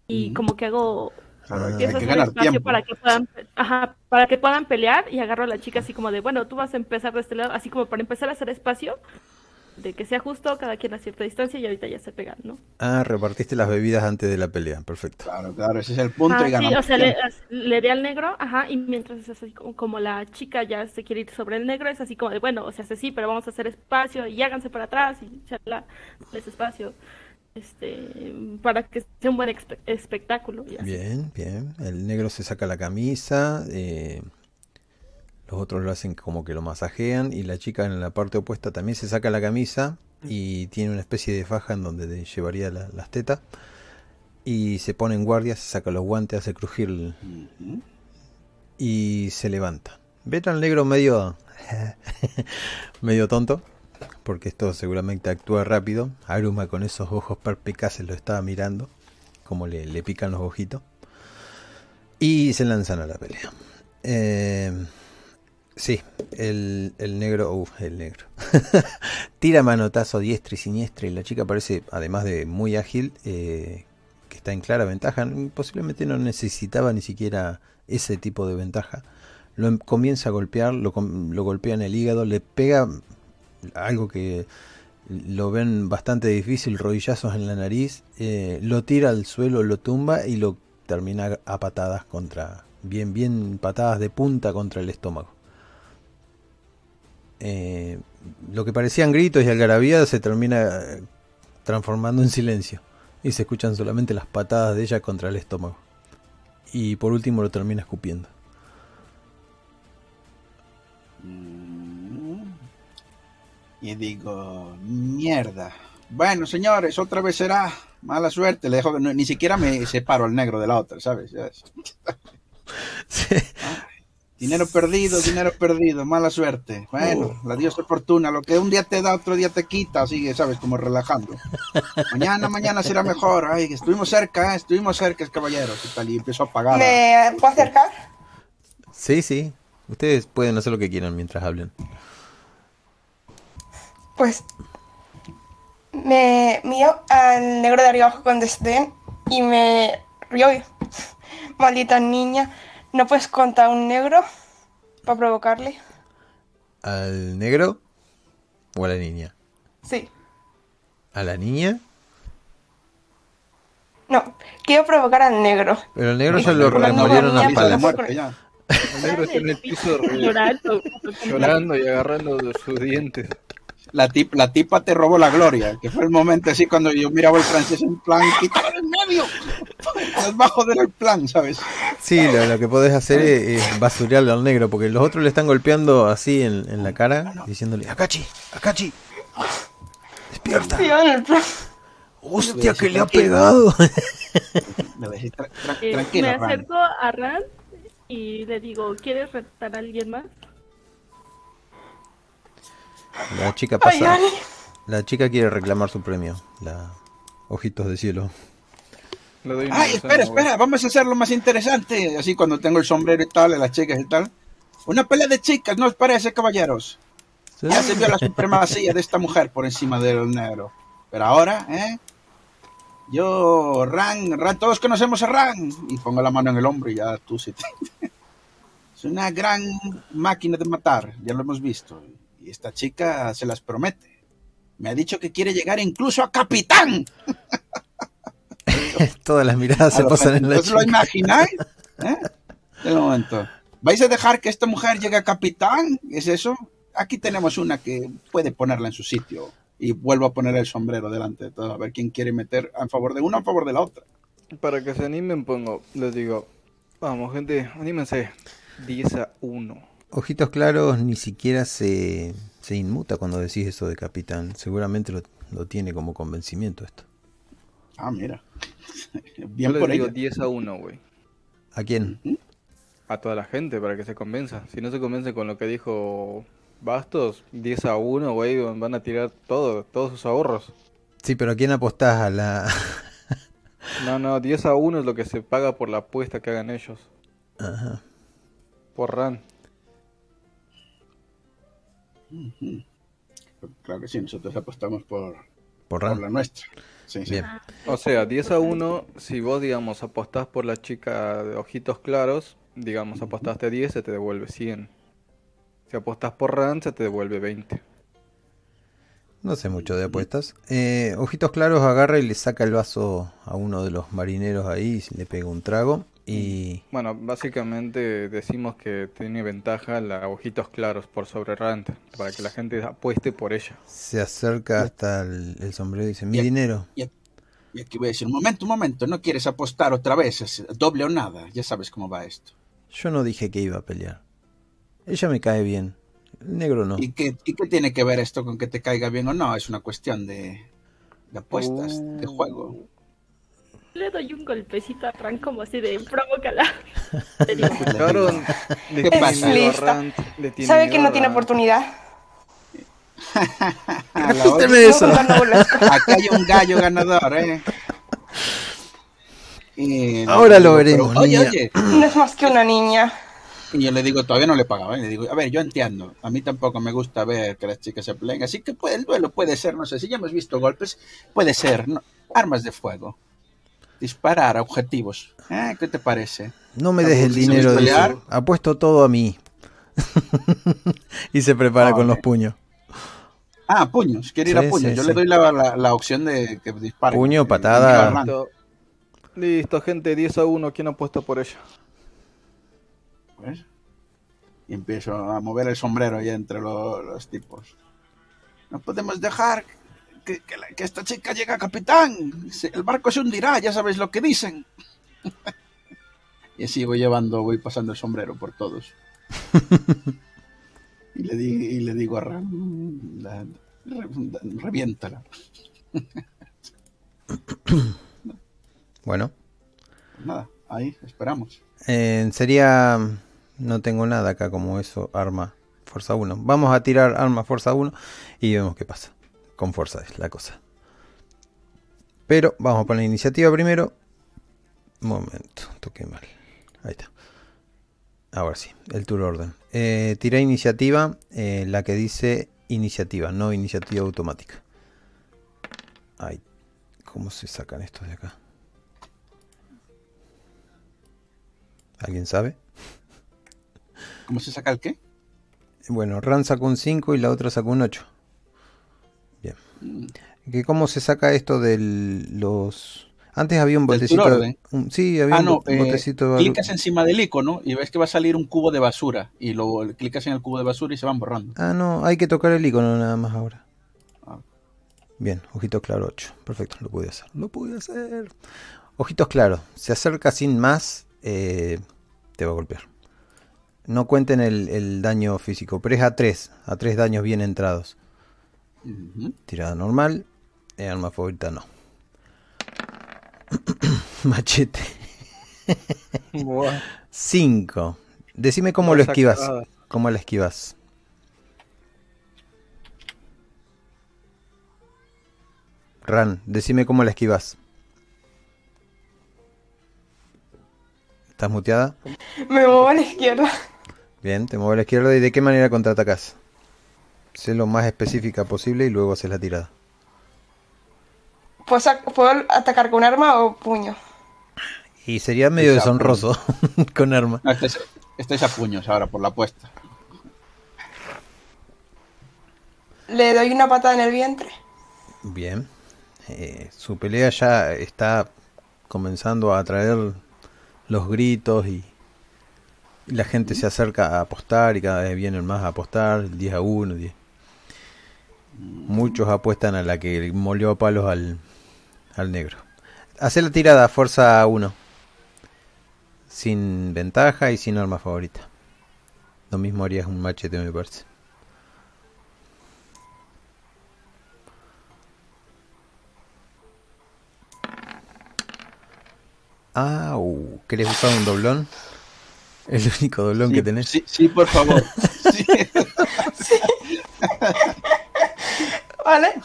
Y Ujú. como que hago Claro, hay que ganar espacio tiempo. para que puedan ajá, para que puedan pelear y agarro a la chica así como de bueno tú vas a empezar de este lado así como para empezar a hacer espacio de que sea justo cada quien a cierta distancia y ahorita ya se pegan no Ah, repartiste las bebidas antes de la pelea, perfecto. Claro, claro, ese es el punto Ah, y sí, ganamos o sea le, le di al negro ajá y mientras es así como, como la chica ya se quiere ir sobre el negro es así como de bueno o sea sí pero vamos a hacer espacio y háganse para atrás y chala ese espacio este para que sea un buen expe- espectáculo. Bien, bien. El negro se saca la camisa, eh, los otros lo hacen como que lo masajean y la chica en la parte opuesta también se saca la camisa y tiene una especie de faja en donde le llevaría la- las tetas y se pone en guardia, se saca los guantes, hace crujir el- y se levanta. Ven al negro medio <laughs> medio tonto, porque esto seguramente actúa rápido. Aruma con esos ojos perspicaces lo estaba mirando, como le, le pican los ojitos. Y se lanzan a la pelea. Eh, sí, el, el negro, uf, el negro. <laughs> Tira manotazo diestra y siniestra y la chica parece, además de muy ágil, eh, que está en clara ventaja. Posiblemente no necesitaba ni siquiera ese tipo de ventaja. Lo em- comienza a golpear, lo, lo golpea en el hígado, le pega algo que lo ven bastante difícil, rodillazos en la nariz, eh, lo tira al suelo, lo tumba y lo termina a patadas contra, bien, bien patadas de punta contra el estómago. Eh, lo que parecían gritos y algarabía se termina eh, transformando en silencio y se escuchan solamente las patadas de ella contra el estómago. Y por último lo termina escupiendo. Mm. Y digo, mierda. Bueno, señores, otra vez será. Mala suerte. Le dejo, no- ni siquiera me separo al negro de la otra, ¿sabes? Es- <laughs> Dinero perdido, dinero perdido, mala suerte. Bueno, la diosa fortuna, lo que un día te da, otro día te quita, sigue, ¿sabes? Como relajando. <laughs> Mañana, mañana será mejor. Ay, estuvimos cerca, ¿eh? estuvimos cerca, caballeros. Y tal, y empezó a pagar. ¿Me puedo acercar? Sí, sí. Ustedes pueden hacer lo que quieran mientras hablen. Pues me miro al negro de arriba abajo con desdén y me río. <laughs> Maldita niña, ¿no puedes contar un negro para provocarle? ¿Al negro o a la niña? Sí. ¿A la niña? No, quiero provocar al negro. Pero el negro ya lo remolieron a palas. El negro está en el piso llorando llorando y agarrando de sus dientes. La, tip- la tipa te robó la gloria, que fue el momento así cuando yo miraba el francés en plan, quítalo en medio, <laughs> nos va a joder el plan, ¿sabes? Sí, lo, lo que podés hacer es, es basurearlo al negro, porque los otros le están golpeando así en, en la cara, diciéndole, Akachi, Akachi, despierta. Hostia, que le ha pegado. <laughs> Le voy a decir, "Tra- tra- Eh, me tranquila, Ran". acerco a Ran y le digo ¿quieres retar a alguien más? La chica Ay, pasa, la chica quiere reclamar su premio, la ojitos de cielo. Le doy una Ay, espera, espera, vamos a hacerlo más interesante, así cuando tengo el sombrero y tal, de las chicas y tal. Una pelea de chicas, ¿no os parece, caballeros? Ya se vio la supremacía de esta mujer por encima del negro. Pero ahora, ¿eh? Yo, Ran, Ran, todos conocemos a Ran. Y pongo la mano en el hombro y ya tú sí. te- <laughs> Es una gran máquina de matar, ya lo hemos visto. Y esta chica se las promete. Me ha dicho que quiere llegar incluso a capitán. <laughs> <laughs> Todas las miradas se pasan en la ¿Os lo imagináis? <laughs> ¿Eh? De momento. ¿Vais a dejar que esta mujer llegue a capitán? ¿Es eso? Aquí tenemos una que puede ponerla en su sitio. Y vuelvo a poner el sombrero delante de todo. A ver quién quiere meter a favor de una o a favor de la otra. Para que se animen, pongo, les digo, vamos gente, anímense. 10 a 1. Ojitos claros ni siquiera se, se inmuta cuando decís eso de capitán. Seguramente lo, lo tiene como convencimiento esto. Ah, mira. Yo Bien les por digo ella. 10 a 1, güey. ¿A quién? A toda la gente para que se convenza. Si no se convence con lo que dijo Bastos, 10 a 1, güey, van a tirar todo, todos sus ahorros. Sí, pero ¿a quién apostás? A la... <laughs> No, no, 10 a 1 es lo que se paga por la apuesta que hagan ellos. Ajá. Por RAN. Claro que sí, nosotros apostamos por, Por por Ran. la nuestra. Sí, sí. Bien. O sea, 10 a 1, si vos, digamos, apostás por la chica de ojitos claros, digamos, apostaste 10, se te devuelve 100. Si apostás por RAN, se te devuelve 20. No sé mucho de apuestas. Eh, Ojitos claros agarra y le saca el vaso a uno de los marineros ahí y le pega un trago. Y Bueno, básicamente decimos que tiene ventaja la ojitos claros por sobre para que la gente apueste por ella. se acerca hasta el, el sombrero y dice, mi dinero. Y y aquí voy a decir, un momento, un momento, no quieres apostar otra vez, es doble o nada, ya sabes cómo va esto. Yo no dije que iba a pelear. Ella me cae bien. El negro no. ¿Y qué, y qué tiene que ver esto con que te caiga bien o no? Es una cuestión de, de apuestas, de juego. Le doy un golpecito a Ran como así de provócala. <laughs> Le ¿Escucharon? Le ¿Qué tiene pasa? miedo a Lista. Rand, le tiene Sabe que no tiene oportunidad. <laughs> A la Quíteme otra- eso. Aquí hay un gallo ganador, ¿eh? Y- Ahora lo veremos, Pero, oye, oye, No es más que una niña. y yo le digo, todavía no le pagaba, ¿eh? le digo, a ver, yo entiendo, a mí tampoco me gusta ver que las chicas se peleen, así que puede, el duelo puede ser, no sé, si ya hemos visto golpes, puede ser, ¿no? armas de fuego, disparar a objetivos, ¿eh? ¿qué te parece? No me des el ¿Se dinero. dice. Apuesto todo a mí. <laughs> y se prepara Ah, con los puños. Ah, puños, quiere ir Sí, a puños, sí, yo sí. le doy la, la, la opción de que dispare. Puño, patada. Listo. Listo, gente, 10 a 1, ¿quién apuesta por ella? Pues, y empiezo a mover el sombrero ya entre lo- los tipos. No podemos dejar que, que la- que esta chica llegue a capitán. El barco se hundirá, ya sabes lo que dicen. <laughs> y así voy llevando, voy pasando el sombrero por todos. <laughs> y, le di- y le digo a Ram, la- re- reviéntala. <coughs> Bueno. Nada, ahí, esperamos. Eh, sería... No tengo nada acá como eso. Arma. Fuerza 1. Vamos a tirar arma Fuerza 1 y vemos qué pasa. Con fuerza es la cosa. Pero vamos a poner iniciativa primero. Un momento, toqué mal. Ahí está. Ahora sí, el tour orden. Eh, tiré iniciativa, eh, la que dice iniciativa, no iniciativa automática. Ay, ¿cómo se sacan estos de acá? ¿Alguien sabe? ¿Cómo se saca el qué? Bueno, Ran sacó un 5 y la otra sacó un 8. ¿Que ¿Cómo se saca esto de los... Antes había un botecito... orden. un- sí, había Ah, un no, eh, botecito clicas encima del icono y ves que va a salir un cubo de basura. Y luego clicas en el cubo de basura y se van borrando. Ah, no, hay que tocar el icono nada más ahora. Ah. Bien, ojitos claros 8. Perfecto, lo pude hacer. Lo pude hacer. Ojitos claros. Se acerca sin más, eh, te va a golpear. No cuenten el, el daño físico, pero es a 3. A 3 daños bien entrados. Tirada normal. eh, arma favorita no. <clears throat> Machete. Buah. 5. Decime cómo lo esquivas. ¿Cómo lo esquivas? Ran, decime cómo la esquivas. ¿Estás muteada? Me muevo a la izquierda. Bien, te muevo a la izquierda y de qué manera contraatacas. Sé lo más específica posible y luego haces la tirada. ¿Puedo, ¿Puedo atacar con arma o puño? Y sería medio deshonroso <laughs> con arma. No, estáis a puños ahora por la apuesta. Le doy una patada en el vientre. Bien. Eh, su pelea ya está comenzando a atraer los gritos y, y la gente se acerca a apostar y cada vez vienen más a apostar, 10 a 1, 10. Muchos apuestan a la que molió a palos al, al negro. Hace la tirada, fuerza 1. Sin ventaja y sin arma favorita. Lo mismo harías un machete, me parece. Au, ¿querés usar un doblón? El único doblón Sí, que tenés. Sí, sí, por favor. <laughs> Sí. ¿Vale?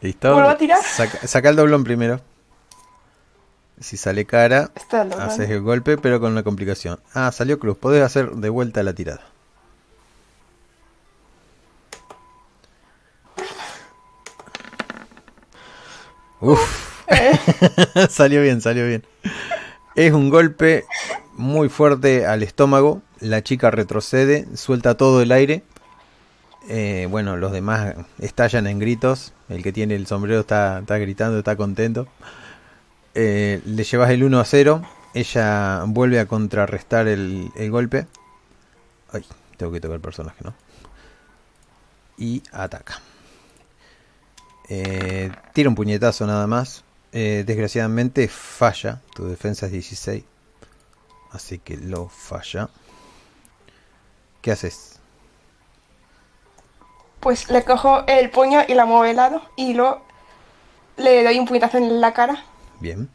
¿Listo? ¿Vuelvo a tirar? Saca, saca el doblón primero. Si sale cara, el haces el golpe, pero con una complicación. Ah, salió cruz. Podés hacer de vuelta la tirada. Uf. <laughs> salió bien, salió bien. Es un golpe muy fuerte al estómago. La chica retrocede, suelta todo el aire. Eh, bueno, los demás estallan en gritos. El que tiene el sombrero está, está gritando, está contento. Eh, le llevas el 1 a 0. Ella vuelve a contrarrestar el, el golpe. Ay, tengo que tocar el personaje, ¿no? Y ataca. Eh, tira un puñetazo nada más. Desgraciadamente falla. Tu defensa es 16. Así que lo falla. ¿Qué haces? Pues le cojo el puño y la muevo de lado y luego le doy un puñetazo en la cara. Bien.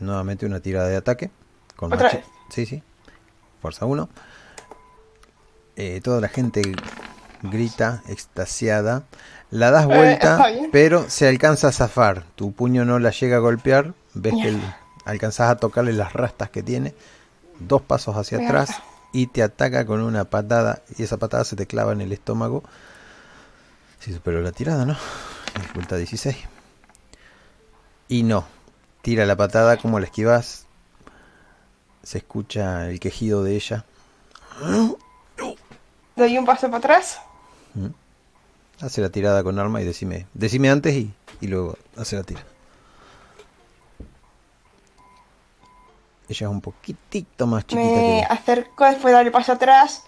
Nuevamente una tirada de ataque. Con ¿Otra vez? Sí, sí. Fuerza 1. toda la gente grita, extasiada. La das Eh, vuelta, pero se alcanza a zafar. Tu puño no la llega a golpear. Ves que el- alcanzas a tocarle las rastas que tiene. Dos pasos hacia atrás y te ataca con una patada. Y esa patada se te clava en el estómago. Si superó la tirada, ¿no? Dificultad 16. Y no. Tira la patada como la esquivas. Se escucha el quejido de ella. Doy un paso para atrás. Hace la tirada con arma y decime. Decime antes y, y luego hace la tira. Ella es un poquitito más chiquita que Me ella. acerco después de dar el paso atrás.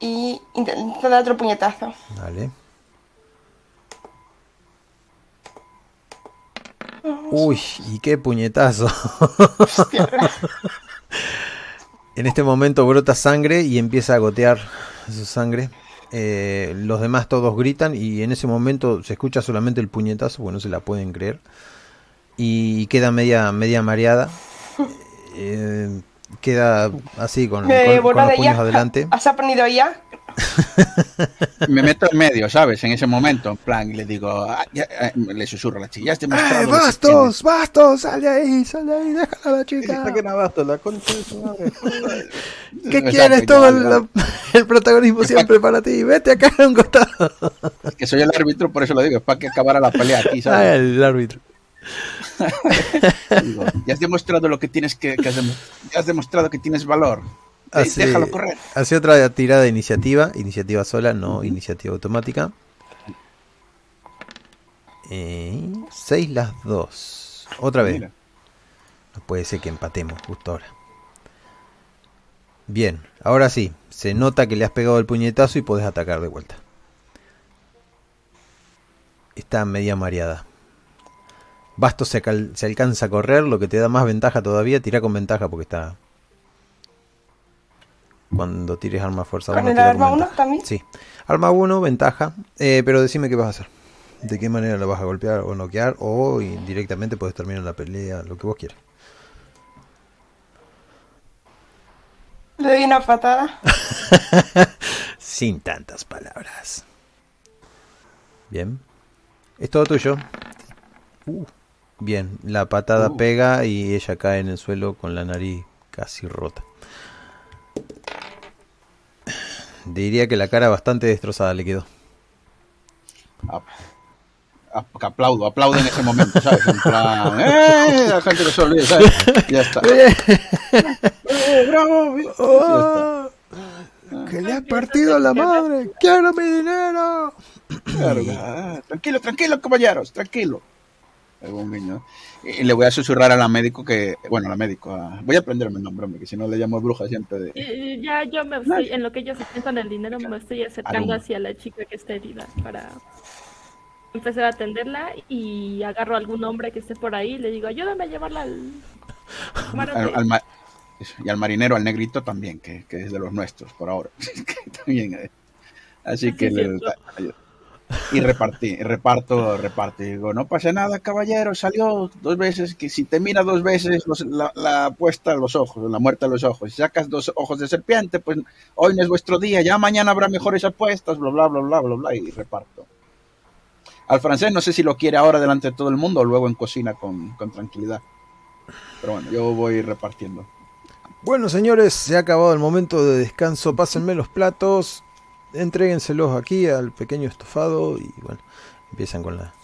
Y intento dar otro puñetazo. Vale. Uy, y qué puñetazo. <laughs> En este momento brota sangre y empieza a gotear su sangre. Eh, los demás todos gritan y en ese momento se escucha solamente el puñetazo, porque no se la pueden creer. Y queda media, media mareada. <laughs> Eh, queda así con, me con- con los puños adelante. ¿Has aprendido ya? <laughs> Me meto en medio, ¿sabes? En ese momento, en plan, y le digo, ah, ya, eh, le susurro a la chica, ya. ¡Eh, bastos! ¡Bastos! ¡Sal de ahí! ¡Sal de ahí! ¡Déjala a la chica! la concha de su madre. <laughs> ¿Qué Exacto, quieres? Todo ya. el, el protagonismo siempre para ti. Vete acá a <laughs> un costado. tienes. Que soy el árbitro, por eso lo digo, es para que acabara la pelea aquí, Ah, ¿sabes? el árbitro. <laughs> Digo, ya has demostrado lo que tienes que, que has demo- ya has demostrado que tienes valor. Eh, Hace, Déjalo correr. hace otra tirada de iniciativa. Iniciativa sola, no iniciativa automática. 6 las dos. Otra vez. Mira. No puede ser que empatemos justo ahora. Bien, ahora sí. Se nota que le has pegado el puñetazo y podés atacar de vuelta. Está media mareada. Bastos se, cal- se alcanza a correr, lo que te da más ventaja todavía. Tira con ventaja porque está. Cuando tires arma fuerza ¿Con 1, el tira arma con uno ventaja. también? Sí. Arma 1, ventaja. Eh, pero decime qué vas a hacer. De qué manera la vas a golpear o noquear. O directamente puedes terminar la pelea, lo que vos quieras. Le doy una patada. <laughs> Sin tantas palabras. Bien. Es todo tuyo. Uh, Bien, la patada Uh. pega y ella cae en el suelo con la nariz casi rota. Diría que la cara bastante destrozada le quedó. Ah, ah, aplaudo, aplaudo en ese momento, ¿sabes? En plan, <laughs> ¡eh! La gente no se olvide, ¿sabes? Ya está. <laughs> dinero! ¡Oh! ¡Que le ha partido la madre! ¡Quiero mi dinero! Claro, ah, tranquilo, tranquilo, caballeros, tranquilo. Algún niño. Y le voy a susurrar a la médico que, bueno, a la médico, a- voy a aprenderme el nombre, hombre, que si no le llamo bruja siempre de... Ya yo me estoy, en lo que ellos piensan el dinero, me estoy acercando hacia la chica que está herida para empezar a atenderla y agarro a algún hombre que esté por ahí y le digo, ayúdame a llevarla al al- camarote". al ma- y al marinero, al negrito también, que, que es de los nuestros por ahora. <laughs> También, eh. Así Sí, que. Y repartí, reparto, reparto. Y digo, no pasa nada, caballero, salió dos veces, que si te mira dos veces los- la, la puesta a los ojos, la muerte a los ojos, si sacas dos ojos de serpiente, pues hoy no es vuestro día, ya mañana habrá mejores apuestas, bla, bla, bla, bla, bla, bla, y reparto. Al francés no sé si lo quiere ahora delante de todo el mundo o luego en cocina con, con tranquilidad. Pero bueno, yo voy repartiendo. Bueno, señores, se ha acabado el momento de descanso. Pásenme los platos, entréguenselos aquí al pequeño estofado y bueno, empiezan con la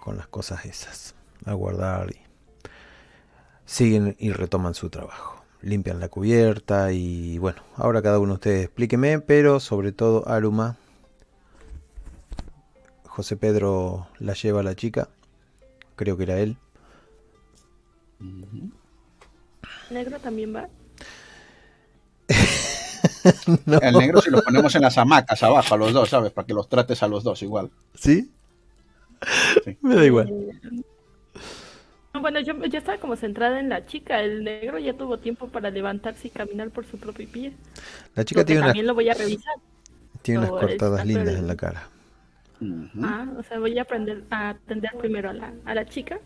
con las cosas esas, a guardar y siguen y retoman su trabajo. Limpian la cubierta y bueno, ahora cada uno de ustedes explíqueme, pero sobre todo Aruma. José Pedro la lleva a la chica, creo que era él. ¿Negro también va? <laughs> No. El negro si lo ponemos en las hamacas abajo a los dos, ¿sabes? Para que los trates a los dos igual. ¿Sí? Sí. Me da igual. No, Bueno, yo, yo estaba como centrada en la chica. El negro ya tuvo tiempo para levantarse y caminar por su propio pie. La chica tiene, unas- también lo voy a revisar. tiene unas cortadas lindas en la cara. Ah, o sea, voy a aprender a atender primero a la, a la chica.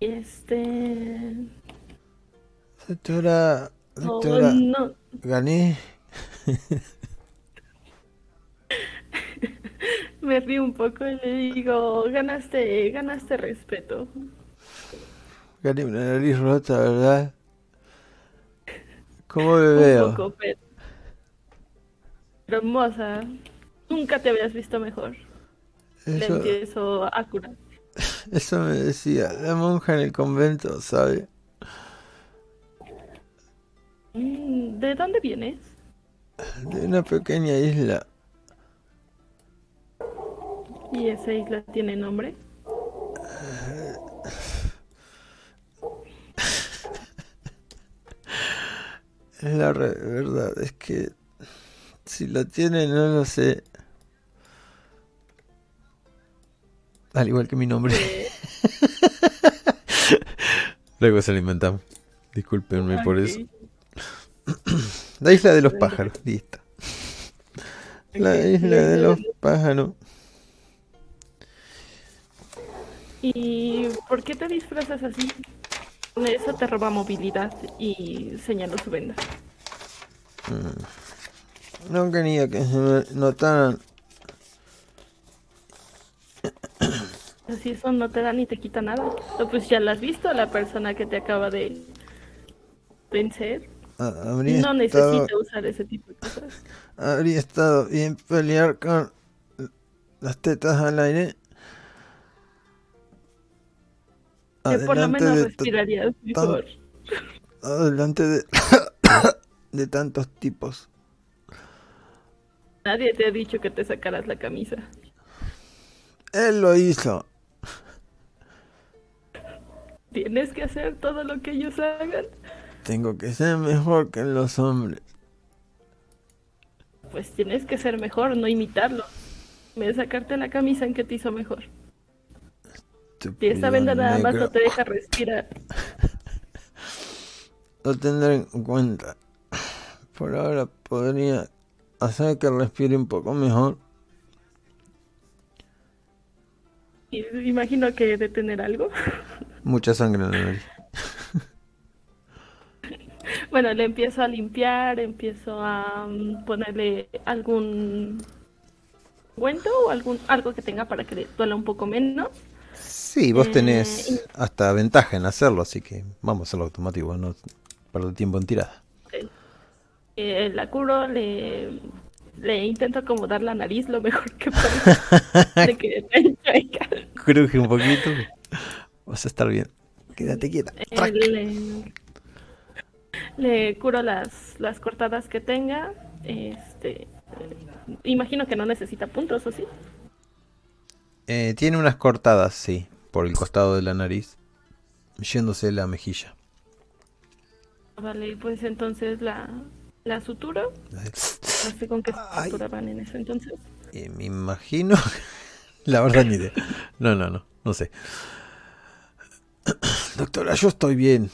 Este. Doctora, Doctora, no, gané. <laughs> me río un poco y le digo, ganaste, ganaste respeto. Gané una nariz rota, ¿verdad? ¿Cómo me <laughs> Un veo? poco, pero... hermosa. Nunca te habías visto mejor. Le Eso, empiezo a curar. <laughs> eso me decía la monja en el convento, ¿sabe? Mm, ¿De dónde vienes? De una pequeña isla. ¿Y esa isla tiene nombre? <laughs> Es la re- verdad, es que si la tiene no lo sé. Al igual que mi nombre. Eh, <laughs> Luego se lo inventamos. Discúlpenme por eso. <clears throat> La isla de los pájaros, listo. La isla de los pájaros. ¿Y por qué te disfrazas así? Eso te roba movilidad y señaló su venda. No quería que se me notaran. <clears throat> Así eso no te da ni te quita nada. Pues ya la has visto, la persona que te acaba de vencer. Habría, No estado, necesita usar ese tipo de cosas. habría estado bien pelear con las tetas al aire. Que por lo menos de, respirarías mejor. adelante de, <coughs> de tantos tipos. Nadie te ha dicho que te sacaras la camisa. Él lo hizo. Tienes que hacer todo lo que ellos hagan. Tengo que ser mejor que los hombres. Pues tienes que ser mejor, no imitarlo. Me de sacarte la camisa en que te hizo mejor. Si Estúpido esta venda nada más no te deja respirar. <laughs> Lo tendré en cuenta. Por ahora podría hacer que respire un poco mejor. Y imagino que de tener algo. Mucha sangre en la nariz. <laughs> Bueno, le empiezo a limpiar, empiezo a mm, ponerle algún cuento o algún algo que tenga para que le duela un poco menos. Sí, vos Eh, tenés hasta ventaja en hacerlo, así que vamos a hacerlo automático, no perder tiempo en tirada. Eh, la curo, le, le intento acomodar la nariz lo mejor que puedo. <laughs> de que chueca. Cruje un poquito. Vas a estar bien. Quédate quieta. Eh, le, curo las, las cortadas que tenga. Este, imagino que no necesita puntos, ¿o sí? Eh, tiene unas cortadas, sí, por el costado de la nariz, yéndose la mejilla. Vale, pues entonces la, la suturo. <laughs> No sé con qué sutura van en eso entonces. Eh, me imagino. <laughs> La verdad, ni idea. No, no, no, no sé. <clears throat> Doctora, yo estoy bien.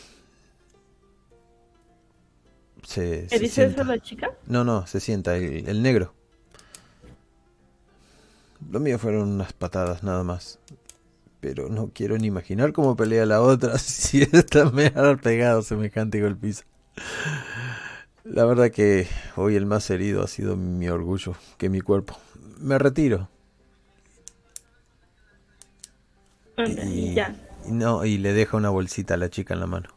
Se, ¿Me se dice eso sienta. la chica? No, no, se sienta, el, el negro. Lo mío fueron unas patadas nada más. Pero no quiero ni imaginar cómo pelea la otra <laughs> si esta me ha pegado semejante golpiza. La verdad que hoy el más herido ha sido mi orgullo que mi cuerpo. Me retiro. Y, ya. no, y le deja una bolsita a la chica en la mano.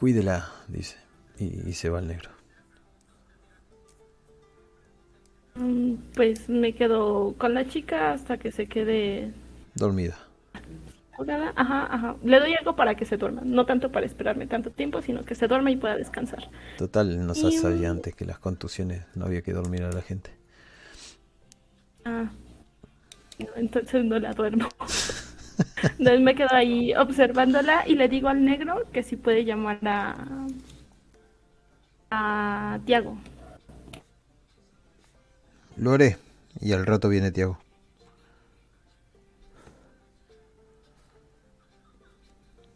Cuídela, dice. Y, y se va el negro. Mm, Pues me quedo con la chica hasta que se quede Dormida. Ajá, ajá. Le doy algo para que se duerma. No tanto para esperarme tanto tiempo, sino que se duerma y pueda descansar. Total, nos Y- sabía antes que las contusiones no había que dormir a la gente. Ah. No, entonces no la duermo. <laughs> Entonces me quedo ahí observándola y le digo al negro que si puede llamar a a Tiago. Lo haré. Y al rato viene Tiago.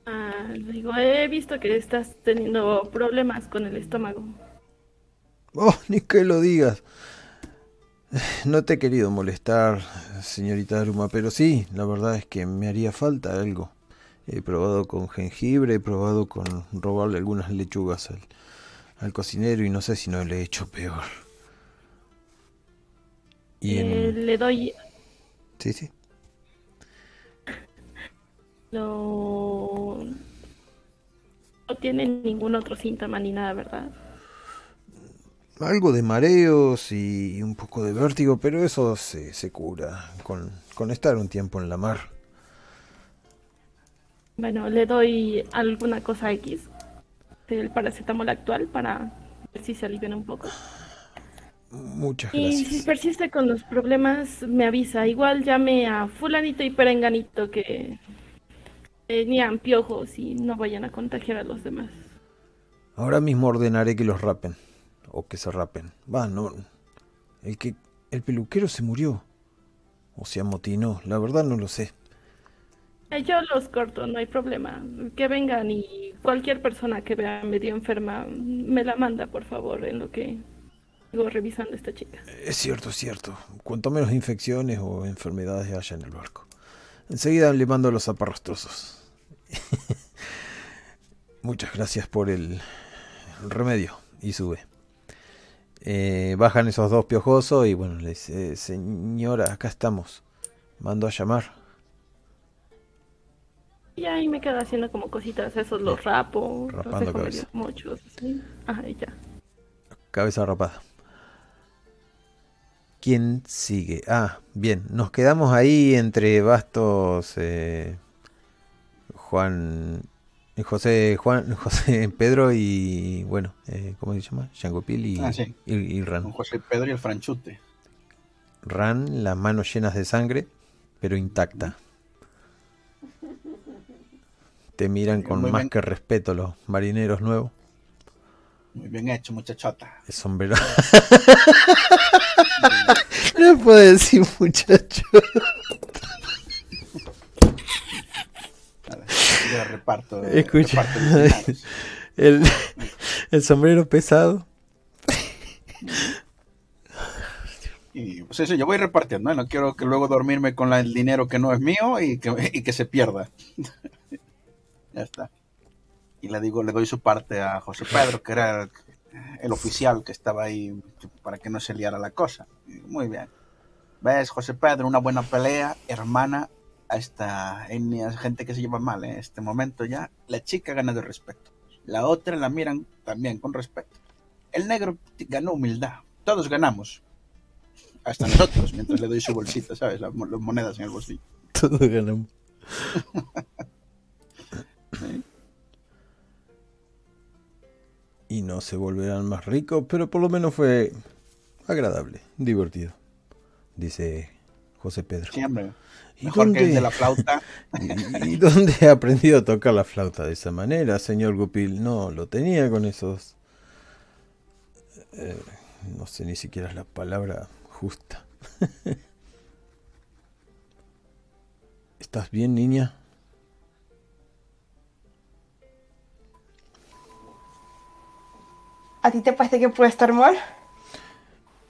Ah, le digo, he visto que estás teniendo problemas con el estómago. Oh, ni que lo digas. <sighs> No te he querido molestar, señorita Aruma, pero sí, la verdad es que me haría falta algo. He probado con jengibre, he probado con robarle algunas lechugas al, al cocinero y no sé si no le he hecho peor. Y Eh, le doy Sí, sí. lo no tiene ningún otro síntoma ni nada, ¿verdad? Algo de mareos y un poco de vértigo, pero eso se, se cura con, con estar un tiempo en la mar. Bueno, le doy alguna cosa X del paracetamol actual para ver si se alivian un poco. Muchas Y si gracias. persiste con los problemas, me avisa. Igual llame a fulanito y perenganito que tenían piojos y no vayan a contagiar a los demás. Ahora mismo ordenaré que los rapen. O que se rapen. Va, no. El que. El peluquero se murió. O se amotinó. La verdad no lo sé. Eh, Yo los corto, no hay problema. Que vengan y cualquier persona que vea medio enferma me la manda, por favor, en lo que sigo revisando a esta chica. Es cierto, es cierto. Cuanto menos infecciones o enfermedades haya en el barco. Enseguida le mando los zaparrastrosos. <laughs> Muchas gracias por el remedio. Y sube. Eh, bajan esos dos piojosos y bueno, le dice, señora, acá estamos. Mando a llamar. Y ahí me quedo haciendo como cositas, esos los rapo, Rapando cabeza. Ajá, y ya. Cabeza rapada. ¿Quién sigue? Ah, bien. Nos quedamos ahí entre Bastos, eh, Juan, José, Juan, <laughs> José Pedro y bueno, eh, ¿cómo se llama? Yangopil y, Ah, sí. y, y Con Ran. José Pedro y el franchute. Ran, las manos llenas de sangre, pero intacta. Te miran con Muy más bien. que respeto los marineros nuevos. Muy bien hecho, muchachota. El sombrero. <laughs> no puedo decir muchacho. Nada, Yo reparto. eh, Escucha. reparto originales. <laughs> El, el sombrero pesado. Y pues eso, yo voy repartiendo, ¿eh? no quiero que luego dormirme con la- el dinero que no es mío y que, y que se pierda. <laughs> ya está. Y le digo, le doy su parte a José Pedro, que era el, oficial que estaba ahí para que no se liara la cosa. Muy bien. ¿Ves, José Pedro? Una buena pelea, hermana. A esta en hay gente que se lleva mal en este momento ya. La chica gana de respeto. La otra la miran también con respeto. El negro ganó humildad. Todos ganamos hasta nosotros, mientras le doy su bolsita, ¿sabes? Las monedas en el bolsillo. <laughs> Todos ganamos. <laughs> Y no se volverán más ricos, pero por lo menos fue agradable, divertido, dice José Pedro. Siempre. ¿Y Mejor que el dónde- de la flauta. <laughs> ¿Y y dónde ha aprendido a tocar la flauta de esa manera, señor Gupil? No, lo tenía con esos... eh, no sé ni siquiera la palabra justa. <laughs> ¿Estás bien, niña? ¿A ti te parece que puede estar mal?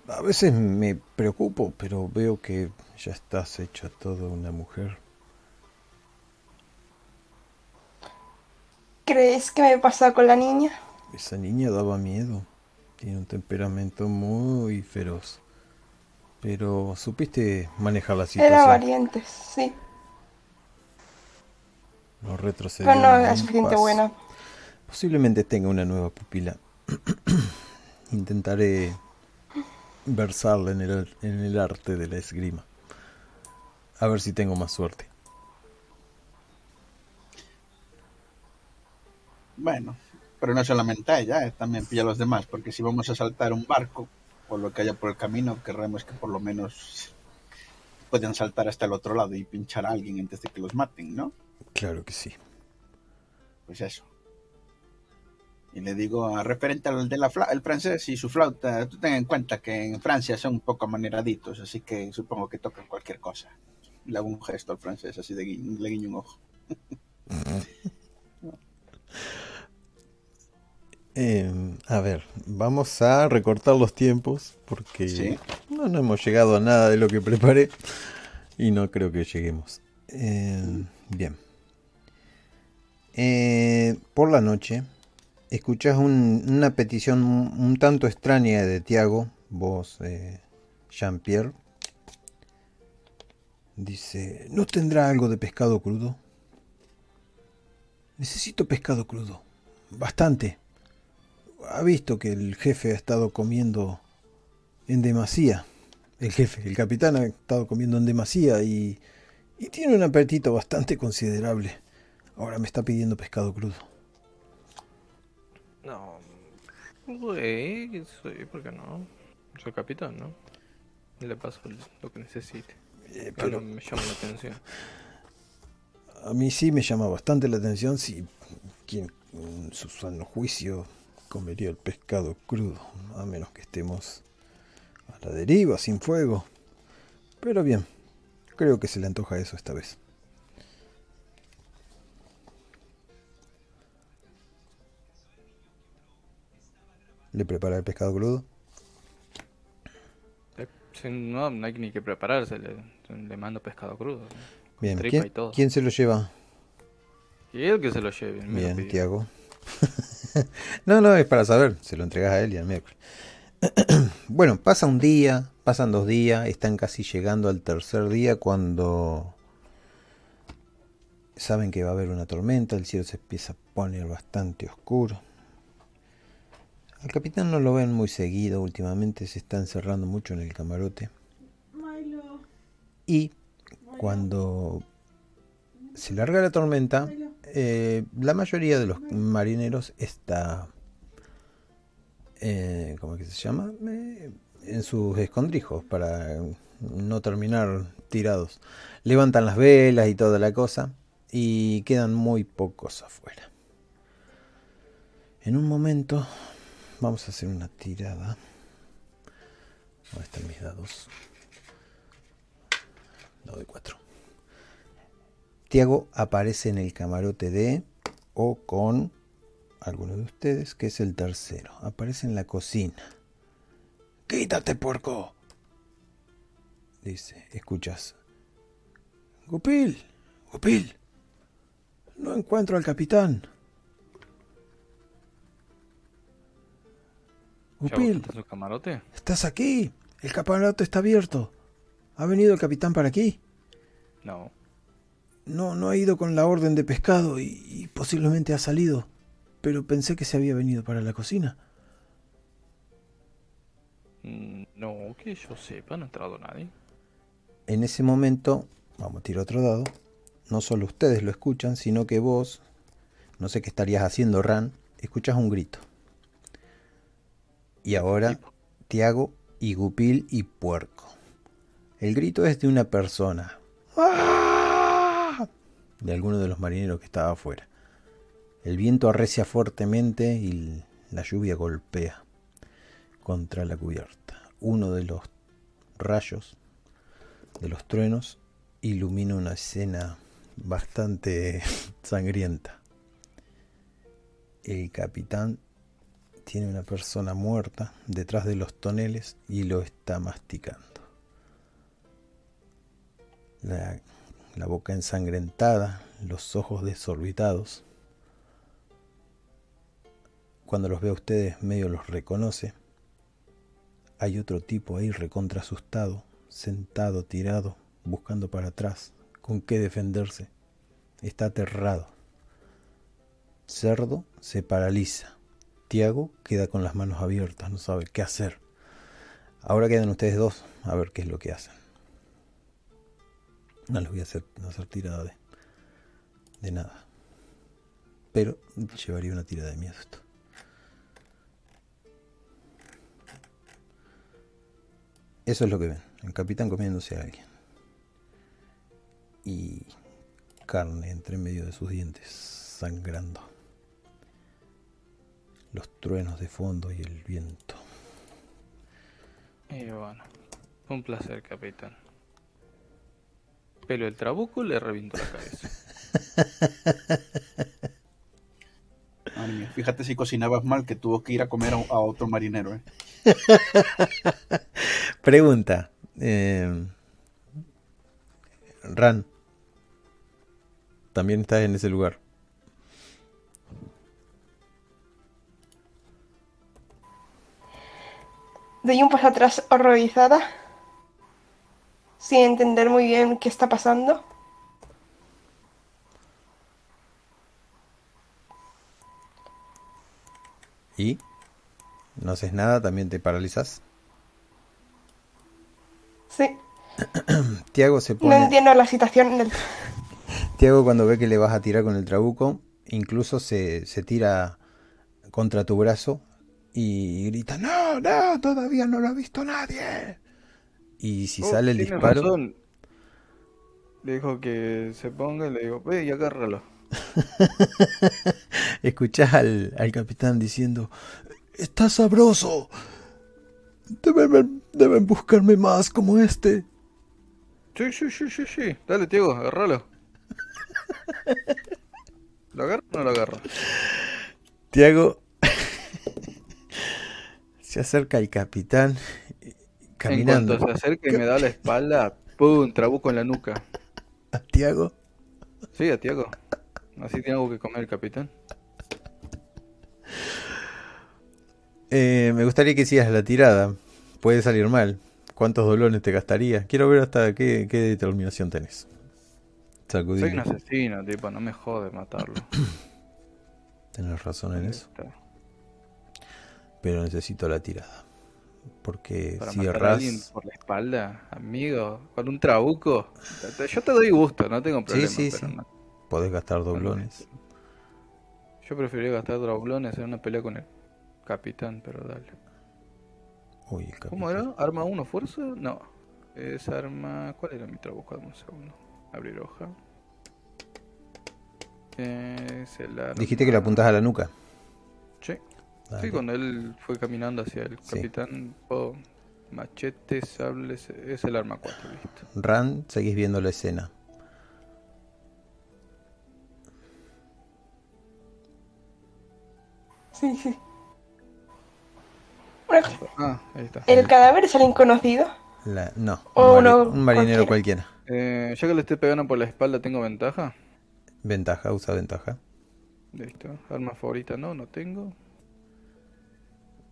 A veces me preocupo, pero veo que ya estás hecha toda una mujer. ¿Crees que me pasa con la niña? Esa niña daba miedo. Tiene un temperamento muy feroz. Pero supiste manejar la Era situación. valiente, sí. No retrocedió. Pero no era suficiente buena. Posiblemente tenga una nueva pupila. <clears throat> Intentaré versarla en el, en el arte de la esgrima. A ver si tengo más suerte. Bueno, pero no solamente a ella, eh, también pilla a los demás, porque si vamos a saltar un barco, por lo que haya por el camino, querremos que por lo menos puedan saltar hasta el otro lado y pinchar a alguien antes de que los maten, ¿no? Claro que sí. Pues eso. Y le digo, a referente al de la fla- el francés y su flauta, tú ten en cuenta que en Francia son un poco amaneraditos, así que supongo que tocan cualquier cosa. Le hago un gesto al francés, así de gui- le guiño un ojo. <laughs> Eh, a ver, vamos a recortar los tiempos porque Sí. no, no hemos llegado a nada de lo que preparé y no creo que lleguemos. Eh, bien. Eh, por la noche escuchas un- una petición un, un tanto extraña de Tiago, vos, eh, Jean-Pierre. Dice, ¿no tendrá algo de pescado crudo? Necesito pescado crudo. Bastante ha visto que el jefe ha estado comiendo en demasía. El jefe, el capitán ha estado comiendo en demasía y, y tiene un apetito bastante considerable. Ahora me está pidiendo pescado crudo. No. Güey, ¿por qué no? Soy capitán, ¿no? Le paso lo que necesite. Eh, Pero pero me llama la atención. a mí sí me llama bastante la atención si quien en su sano juicio comería el pescado crudo, a menos que estemos a la deriva, sin fuego. Pero bien, creo que se le antoja eso esta vez. ¿Le prepara el pescado crudo? Sí, No, no hay ni que prepararse, le, le mando pescado crudo. Bien, y ¿quién, todo. quién se lo lleva? Y él que se lo lleve. Bien. Tiago. <laughs> no, no, es para saber. Se lo entregas a él y al miércoles. <clears throat> bueno, pasa un día, pasan dos días, están casi llegando al tercer día cuando saben que va a haber una tormenta, el cielo se empieza a poner bastante oscuro. Al capitán no lo ven muy seguido, últimamente se está encerrando mucho en el camarote. Y cuando se larga la tormenta, eh, la mayoría de los marineros está, eh, ¿cómo es que se llama? Eh, en sus escondrijos para no terminar tirados. Levantan las velas y toda la cosa y quedan muy pocos afuera. En un momento vamos a hacer una tirada. ¿Dónde están mis dados? Dado de 4. Tiago aparece en el camarote de o con alguno de ustedes, que es el tercero. Aparece en la cocina. ¡Quítate, puerco! Dice, escuchas. Gupil, Gupil. No encuentro al capitán. ¿Ya Gupil, buscaste su camarote? ¿estás aquí? El camarote está abierto. ¿Ha venido el capitán para aquí? No. No, no ha ido con la orden de pescado y, y posiblemente ha salido. Pero pensé que se había venido para la cocina. Mm, No, que yo sepa, no ha entrado nadie. En ese momento, vamos a tirar otro dado. no solo ustedes lo escuchan, sino que vos, no sé qué estarías haciendo, Ran, escuchas un grito. Y ahora, Tiago y Gupil y Puerco. El grito es de una persona. ¡Ah! De alguno de los marineros que estaba afuera. El viento arrecia fuertemente y la lluvia golpea contra la cubierta. Uno de los rayos de los truenos ilumina una escena bastante <laughs> sangrienta. El capitán tiene una persona muerta detrás de los toneles y lo está masticando. La, boca ensangrentada, los ojos desorbitados cuando los ve a ustedes medio los reconoce. Hay otro tipo ahí recontra asustado, sentado, tirado, buscando para atrás, con qué defenderse. Está aterrado. Cerdo se paraliza. Tiago queda con las manos abiertas, no sabe qué hacer. Ahora quedan ustedes dos, a ver qué es lo que hacen. No les voy a hacer, hacer tirada de, de nada. Pero llevaría una tirada de miedo esto. Eso es lo que ven, el capitán comiéndose a alguien. Y carne entre medio de sus dientes, sangrando. Los truenos de fondo y el viento. Y bueno, un placer, capitán. Pero el trabuco le revientó la cabeza. <laughs> fíjate si cocinabas mal que tuvo que ir a comer a, otro marinero. ¿eh? <laughs> Pregunta. Eh, Ran. También estás en ese lugar. Doy un paso atrás horrorizada, sin entender muy bien qué está pasando. ¿Y? ¿No haces nada? ¿También te paralizas? Sí. <clears throat> Tiago se pone... No entiendo la situación. <laughs> Tiago cuando ve que le vas a tirar con el trabuco, incluso se, se tira contra tu brazo y grita, no, no, todavía no lo ha visto nadie. Y si oh, sale el disparo... Le dijo que se ponga y le digo, ve y agárralo. <laughs> Escuchás al, al capitán diciendo, está sabroso, Deben, deben buscarme más como este. Sí, sí, sí, sí, sí. Dale, Tiago, agárralo. <laughs> ¿Lo agarro o no lo agarro? Tiago se acerca el capitán caminando. En cuanto se acerca y me da la espalda, ¡pum! Trabuco en la nuca. ¿A Tiago? Sí, a Tiago. Así tengo que comer el capitán. Eh, me gustaría que sigas la tirada. Puede salir mal. ¿Cuántos dolones te gastaría? Quiero ver hasta qué, determinación tenés. Soy un asesino, tipo, no me jode matarlo. <clears throat> Tienes razón en eso. Pero necesito la tirada. Porque Para si alguien por la espalda, amigo, con un trabuco. Yo te doy gusto, no tengo problema. Sí, sí, sí. Podés gastar doblones. Yo preferiría gastar doblones en una pelea con el Capitán, pero dale. Uy, capitán. ¿Cómo era? ¿Arma 1 fuerza? No. Es arma. ¿Cuál era mi trabajo? un segundo. Abrir hoja. Es el arma... Dijiste que le apuntas a la nuca. Sí. Cuando él fue caminando hacia el capitán, oh, machete, sable, es el arma 4, listo. Ran, seguís viendo la escena. Sí, sí. Ah, ahí está. ¿El cadáver es alguien conocido? no, un, marinero cualquiera. Eh, ya que le estoy pegando por la espalda, ¿tengo ventaja? Ventaja, usa ventaja. Listo. Arma favorita, no, no tengo.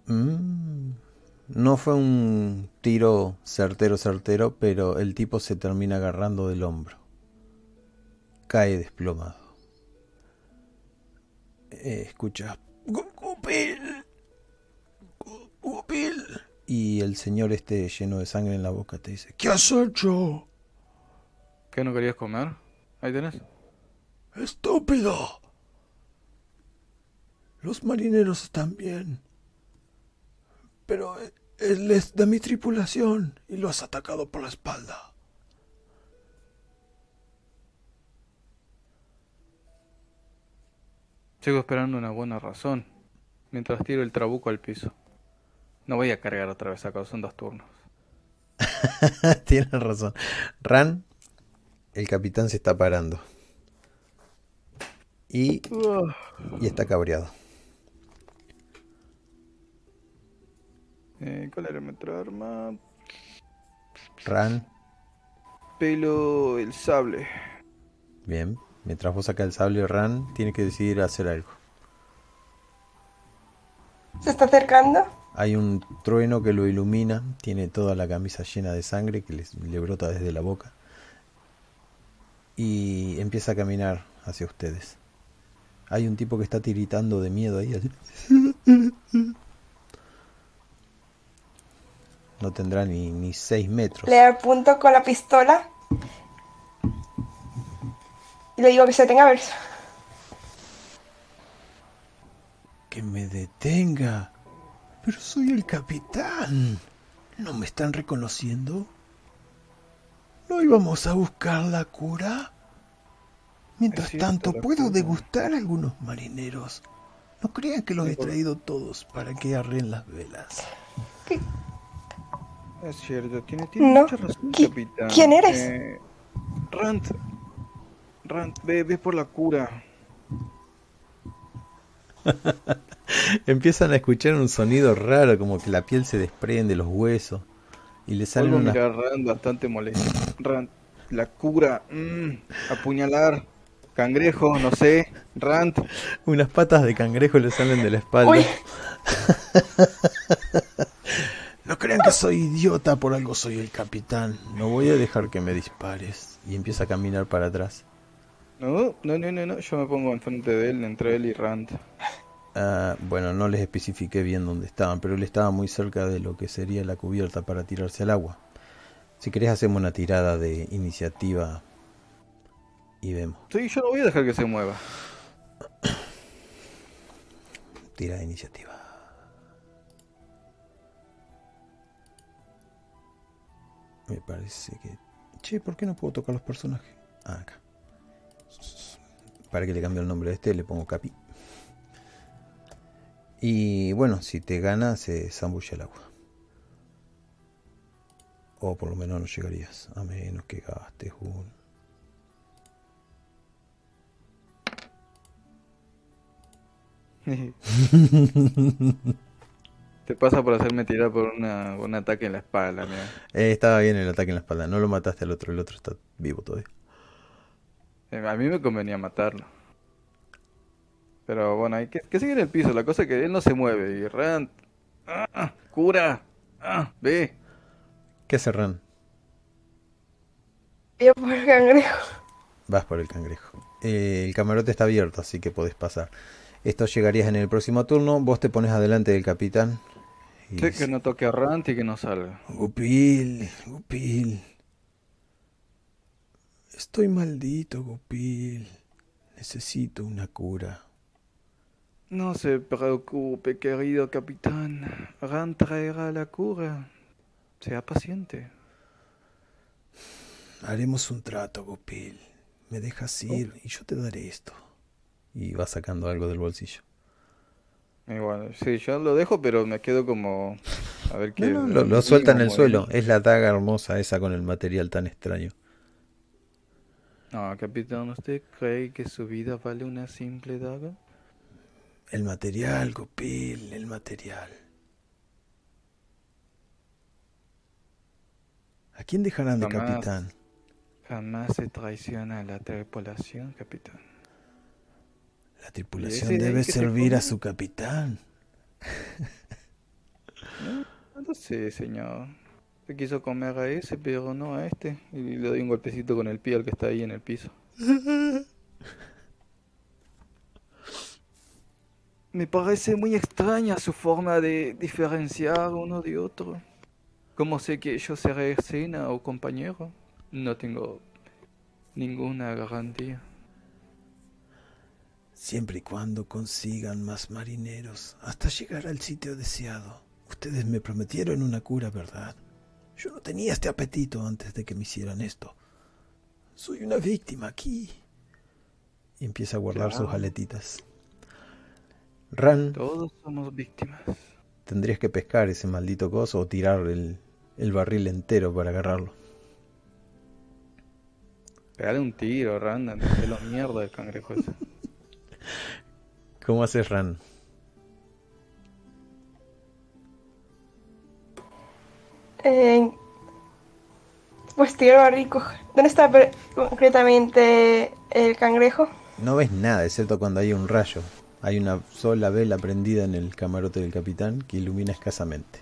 Mm, no fue un tiro certero, certero, pero el tipo se termina agarrando del hombro. Cae desplomado. Eh, escucha. Y el señor este lleno de sangre en la boca te dice, ¿qué has hecho? ¿Qué no querías comer? Ahí tenés. ¡Estúpido! Los marineros están bien. Pero él es de mi tripulación y lo has atacado por la espalda. Sigo esperando una buena razón. Mientras tiro el trabuco al piso. No voy a cargar otra vez acá, son dos turnos. <laughs> Tienes razón. Ran, el capitán se está parando. Y, y está cabreado. Eh, ¿Cuál era nuestra arma? Ran, Pelo, el sable. bien. Mientras vos sacas el sable, Ran tiene que decidir hacer algo. ¿Se está acercando? Hay un trueno que lo ilumina, tiene toda la camisa llena de sangre que le brota desde la boca. Y empieza a caminar hacia ustedes. Hay un tipo que está tiritando de miedo ahí. así. No tendrá ni, ni seis metros. Le apunto con la pistola. Y le digo que se tenga a ver. Que me detenga. Pero soy el capitán. ¿No me están reconociendo? ¿No íbamos a buscar la cura? Mientras cierto, tanto, puedo cura. degustar a algunos marineros. No crean que los he traído todos para que arren las velas. Es cierto, tiene, tiene No. mucha razón, ¿Qui- capitán. quién eres? Eh, Rant. Rant, ve, ve por la cura. <laughs> Empiezan a escuchar un sonido raro, como que la piel se desprende, los huesos. Y le salen unas mirar a Rand bastante molesto. Rand, la cura. mm, apuñalar. Cangrejo, no sé. Rand. <laughs> Unas patas de cangrejo le salen de la espalda. <laughs> Crean que soy idiota, por algo soy el capitán. No voy a dejar que me dispares. Y empieza a caminar para atrás. No, no, no, no, no. Yo me pongo enfrente de él, entre él y Rand. Ah, bueno, no les especifiqué bien dónde estaban, pero él estaba muy cerca de lo que sería la cubierta para tirarse al agua. Si querés hacemos una tirada de iniciativa y vemos. Sí, yo no voy a dejar que se mueva. Tira de iniciativa. Me parece que... Che, ¿por qué no puedo tocar los personajes? Ah, acá. Para que le cambie el nombre a este, le pongo Capi. Y bueno, si te gana, se zambulle el agua. O por lo menos no llegarías, a menos que gastes un... <laughs> Te pasa por hacerme tirar por una, un ataque en la espalda, mira. Eh, estaba bien el ataque en la espalda, no lo mataste al otro, el otro está vivo todavía. Eh, A mí me convenía matarlo. Pero bueno, hay que, que sigue en el piso. La cosa es que él no se mueve. Y Rand. ¡Ah! ¡Cura! ¡Ah! ¡Ve! ¿Qué hace Ran? Yo por el cangrejo. Vas por el cangrejo. Eh, el camarote está abierto, así que podés pasar. Esto llegarías en el próximo turno. Vos te pones adelante del capitán. Sé que no toque a Rand y que no salga. Gupil, Gupil. Estoy maldito, Gupil. Necesito una cura. No se preocupe, querido capitán. Rand traerá la cura. Sea paciente. Haremos un trato, Gupil. Me dejas ir y yo te daré esto. Y va sacando algo del bolsillo. Bueno, sí, yo lo dejo, pero me quedo como. A ver qué. No, no, lo, lo suelta en el suelo. Es la daga hermosa esa con el material tan extraño. No, capitán, ¿usted cree que su vida vale una simple daga? El material, Gupil, el material. ¿A quién dejarán de Jamás. capitán? Jamás se traiciona a la tripulación, capitán. La tripulación debe se servir a su capitán. <laughs> No lo sé, señor. Se quiso comer a ese, pero no a este. Y le doy un golpecito con el pie al que está ahí en el piso. <laughs> Me parece muy extraña su forma de diferenciar uno de otro. ¿Cómo sé que yo seré escena o compañero? No tengo ninguna garantía. Siempre y cuando consigan más marineros hasta llegar al sitio deseado. Ustedes me prometieron una cura, ¿verdad? Yo no tenía este apetito antes de que me hicieran esto. Soy una víctima aquí. Y empieza a guardar sus aletitas. Ran, Todos somos víctimas. tendrías que pescar ese maldito coso o tirar el, el barril entero para agarrarlo. Pegale un tiro, Randa, de la mierda del cangrejo ese. ¿Cómo haces, Ran? Eh, pues tiro rico. ¿Dónde está concretamente el cangrejo? No ves nada, excepto cuando hay un rayo. Hay una sola vela prendida en el camarote del capitán que ilumina escasamente.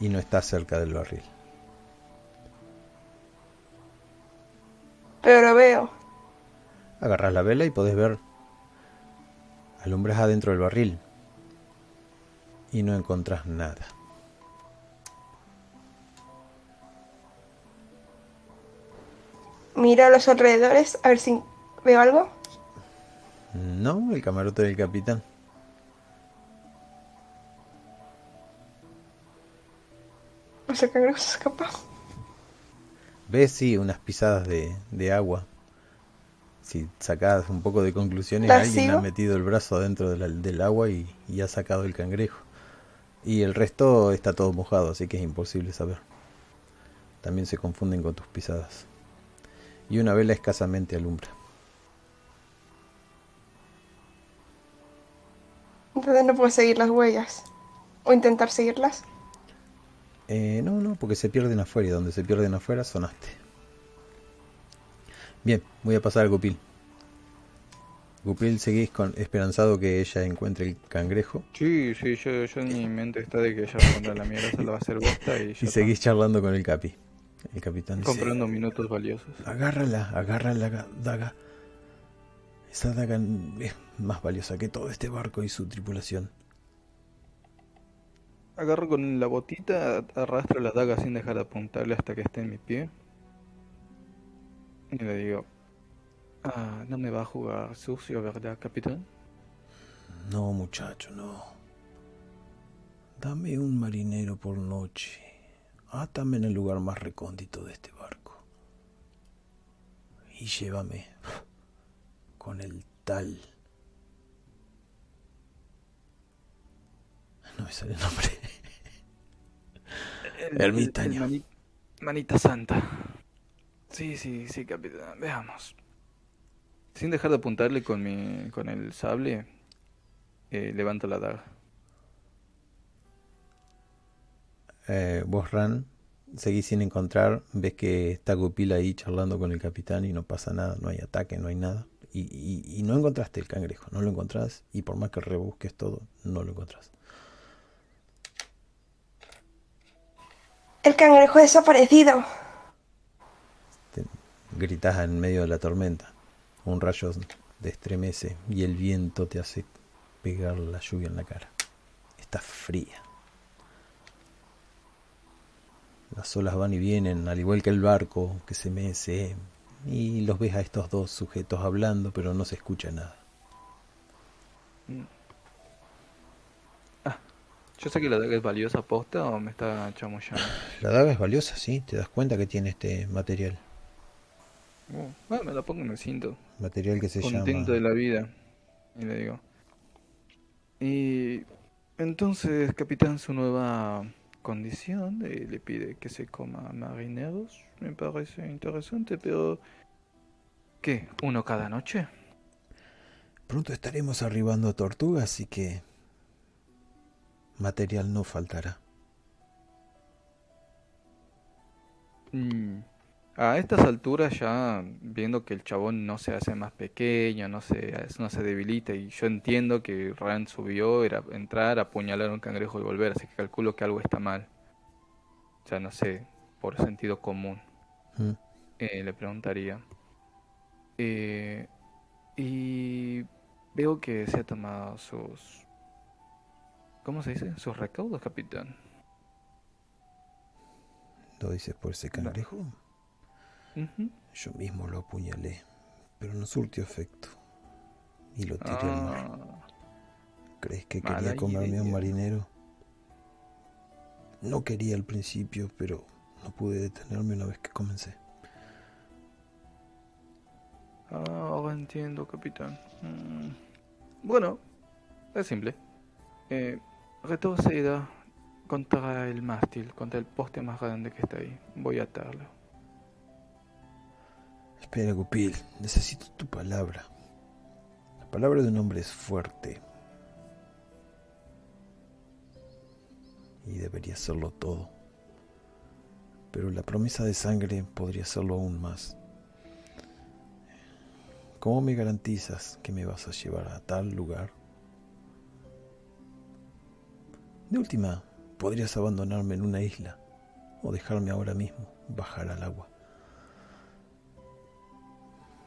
Y no está cerca del barril. Pero lo veo. Agarras la vela y podés ver. Alumbras adentro del barril. Y no encontrás nada. Miro a los alrededores a ver si veo algo. No, el camarote del capitán. Pues el cangrejo se escapa. Ves, sí, unas pisadas de, de agua. Si sacas un poco de conclusiones, ¿La alguien sigo? ha metido el brazo adentro de la- del agua y, y ha sacado el cangrejo. Y el resto está todo mojado, así que es imposible saber. También se confunden con tus pisadas. Y una vela escasamente alumbra. Entonces no puedo seguir las huellas. O intentar seguirlas. Eh, no, no, porque se pierden afuera y donde se pierden afuera sonaste. Bien, voy a pasar a Gupil. Gupil, seguís con, esperanzado que ella encuentre el cangrejo Sí, sí, yo, yo en mi mente está de que ella va a encontrar la mierda, se la va a hacer bosta y <laughs> y seguís charlando con el capi. El capitán dice, comprando minutos valiosos. agárrala, agarra la ga- daga. Esa daga es más valiosa que todo este barco y su tripulación. Agarro con la botita, arrastro la daga sin dejar de apuntarle hasta que esté en mi pie. Y le digo, ah, no me va a jugar sucio, ¿verdad, capitán? No, muchacho, no. Dame un marinero por noche. Átame en el lugar más recóndito de este barco. Y llévame con el tal. No me sale el nombre. El- Ermitaño. el- el mani- manita santa. Sí, sí, sí, capitán. Veamos. Sin dejar de apuntarle con mi, con el sable, eh, levanto la daga. Eh, vos, Ran, seguís sin encontrar. Ves que está Gupil ahí charlando con el capitán y no pasa nada. No hay ataque, no hay nada. Y, y- y no encontraste el cangrejo. No lo encontrás. Y por más que rebusques todo, no lo encontrás. El cangrejo ha desaparecido. Gritas en medio de la tormenta. Un rayo te estremece y el viento te hace pegar la lluvia en la cara. Está fría. Las olas van y vienen, al igual que el barco que se mece. Y los ves a estos dos sujetos hablando, pero no se escucha nada. Ah, yo sé que la daga es valiosa posta o me está chamullando. La daga es valiosa, sí, te das cuenta que tiene este material. Uh, bueno, me la pongo en el cinto. Material que se contento de la vida. Y le digo. Y entonces, capitán, su nueva condición eh, le pide que se coma marineros. Me parece interesante, pero... ¿Qué? ¿Uno cada noche? Pronto estaremos arribando a Tortuga, así que material no faltará. Mm, A estas alturas ya viendo que el chabón no se hace más pequeño, no se, no se debilita y yo entiendo que Rand subió, era entrar, apuñalar a un cangrejo y volver, así que calculo que algo está mal. Ya no sé, por sentido común. Mm. Eh, le preguntaría. Eh, y veo que se ha tomado sus... ¿Cómo se dice? Sus recaudos, capitán. ¿Lo dices por ese cangrejo? Yo mismo lo apuñalé, pero no surtió efecto. Y lo tiré al mar. Ah, ¿Crees que mala quería comerme a un idea. marinero? No quería al principio, pero no pude detenerme una vez que comencé. ah, ahora entiendo, capitán. Mm. Bueno, es simple. Eh, retroceda contra el mástil, contra el poste más grande que está ahí. Voy a atarlo. Espera, Gupil, necesito tu palabra. La palabra de un hombre es fuerte. Y debería serlo todo. Pero la promesa de sangre podría serlo aún más. ¿Cómo me garantizas que me vas a llevar a tal lugar? De última, podrías abandonarme en una isla o dejarme ahora mismo bajar al agua.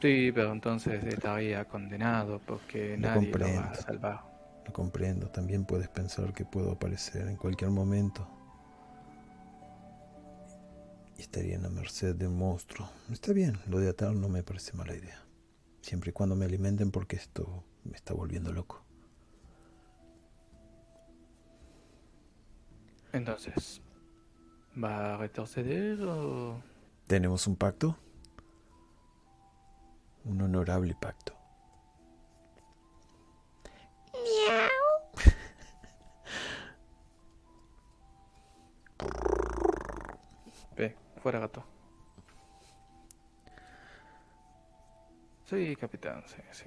Sí, pero entonces estaría condenado porque Lo nadie lo va a comprendo. salvar. Lo comprendo, también puedes pensar que puedo aparecer en cualquier momento. Y estaría en la merced de un monstruo. Está bien, lo de atar no me parece mala idea. Siempre y cuando me alimenten porque esto me está volviendo loco. Entonces, ¿va a retroceder o...? ¿Tenemos un pacto? Un honorable pacto. <laughs> Ve, fuera gato. Sí, capitán, sí, sí.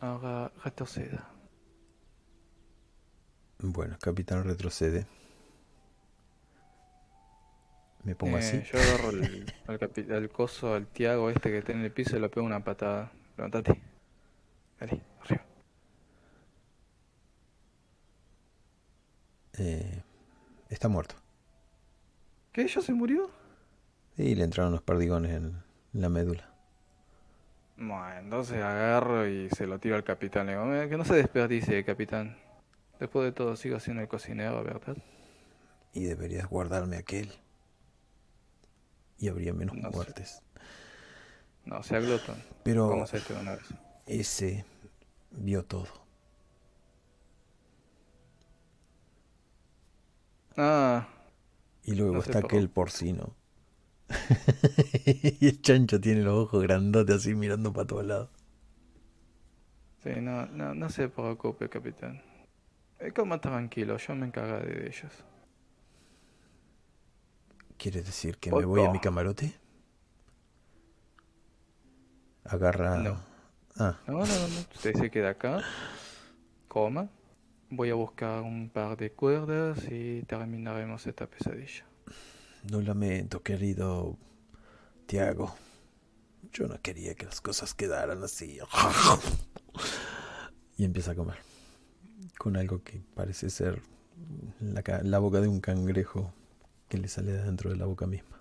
Ahora retroceda. Bueno, capitán retrocede. Me pongo Eh, así. Yo agarro el, al, al coso, al Tiago este que está en el piso y le pego una patada. Levantate. Dale, arriba. Eh, está muerto. ¿Qué? ¿Ya se murió? Y le entraron los perdigones en la médula. Bueno, entonces agarro y se lo tiro al capitán. Le digo, "Mira, que no se desperdicie, capitán. Después de todo sigo siendo el cocinero, ¿verdad? Y deberías guardarme aquel. Y habría menos No muertes. No, sea glotón. Pero una vez. ese vio todo. Ah, Y luego No está aquel porcino. <laughs> y el chancho tiene los ojos grandotes así mirando para todos lados. sí, no, no, no se preocupe, capitán. Eh, Coma tranquilo, yo me encargaré de ellos. ¿Quieres decir que me voy a mi camarote? Agarra. No. Ah, No, no, no, no. Usted se queda acá, coma. Voy a buscar un par de cuerdas y terminaremos esta pesadilla. lo lamento, querido Tiago. Yo no quería que las cosas quedaran así. <laughs> Y empieza a comer. Con algo que parece ser la, la boca de un cangrejo que le sale de dentro de la boca misma.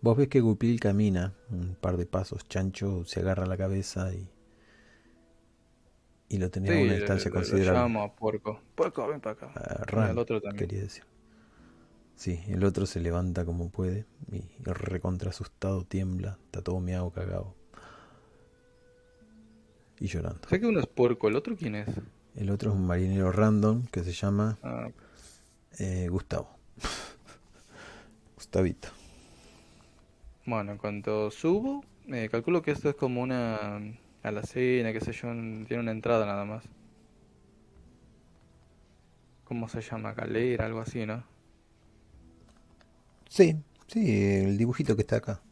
Vos ves que Gupil camina un par de pasos. Chancho se agarra la cabeza y. Y lo tenía a una distancia le- lo considerable. llamo a Puerco. Puerco, ven para acá. A Y Ran, al otro también. quería decir. Sí, el otro se levanta como puede y recontra asustado tiembla, está todo meado cagado. Y llorando. Sé que uno es Puerco, ¿el otro quién es? El otro es un marinero random que se llama Ah, eh, Gustavo. Gustavito. bueno, en cuanto subo, eh, calculo que esto es como una alacena, qué sé yo, tiene una entrada nada más. ¿Cómo se llama? Galera, algo así, ¿no? Sí, sí, el dibujito que está acá.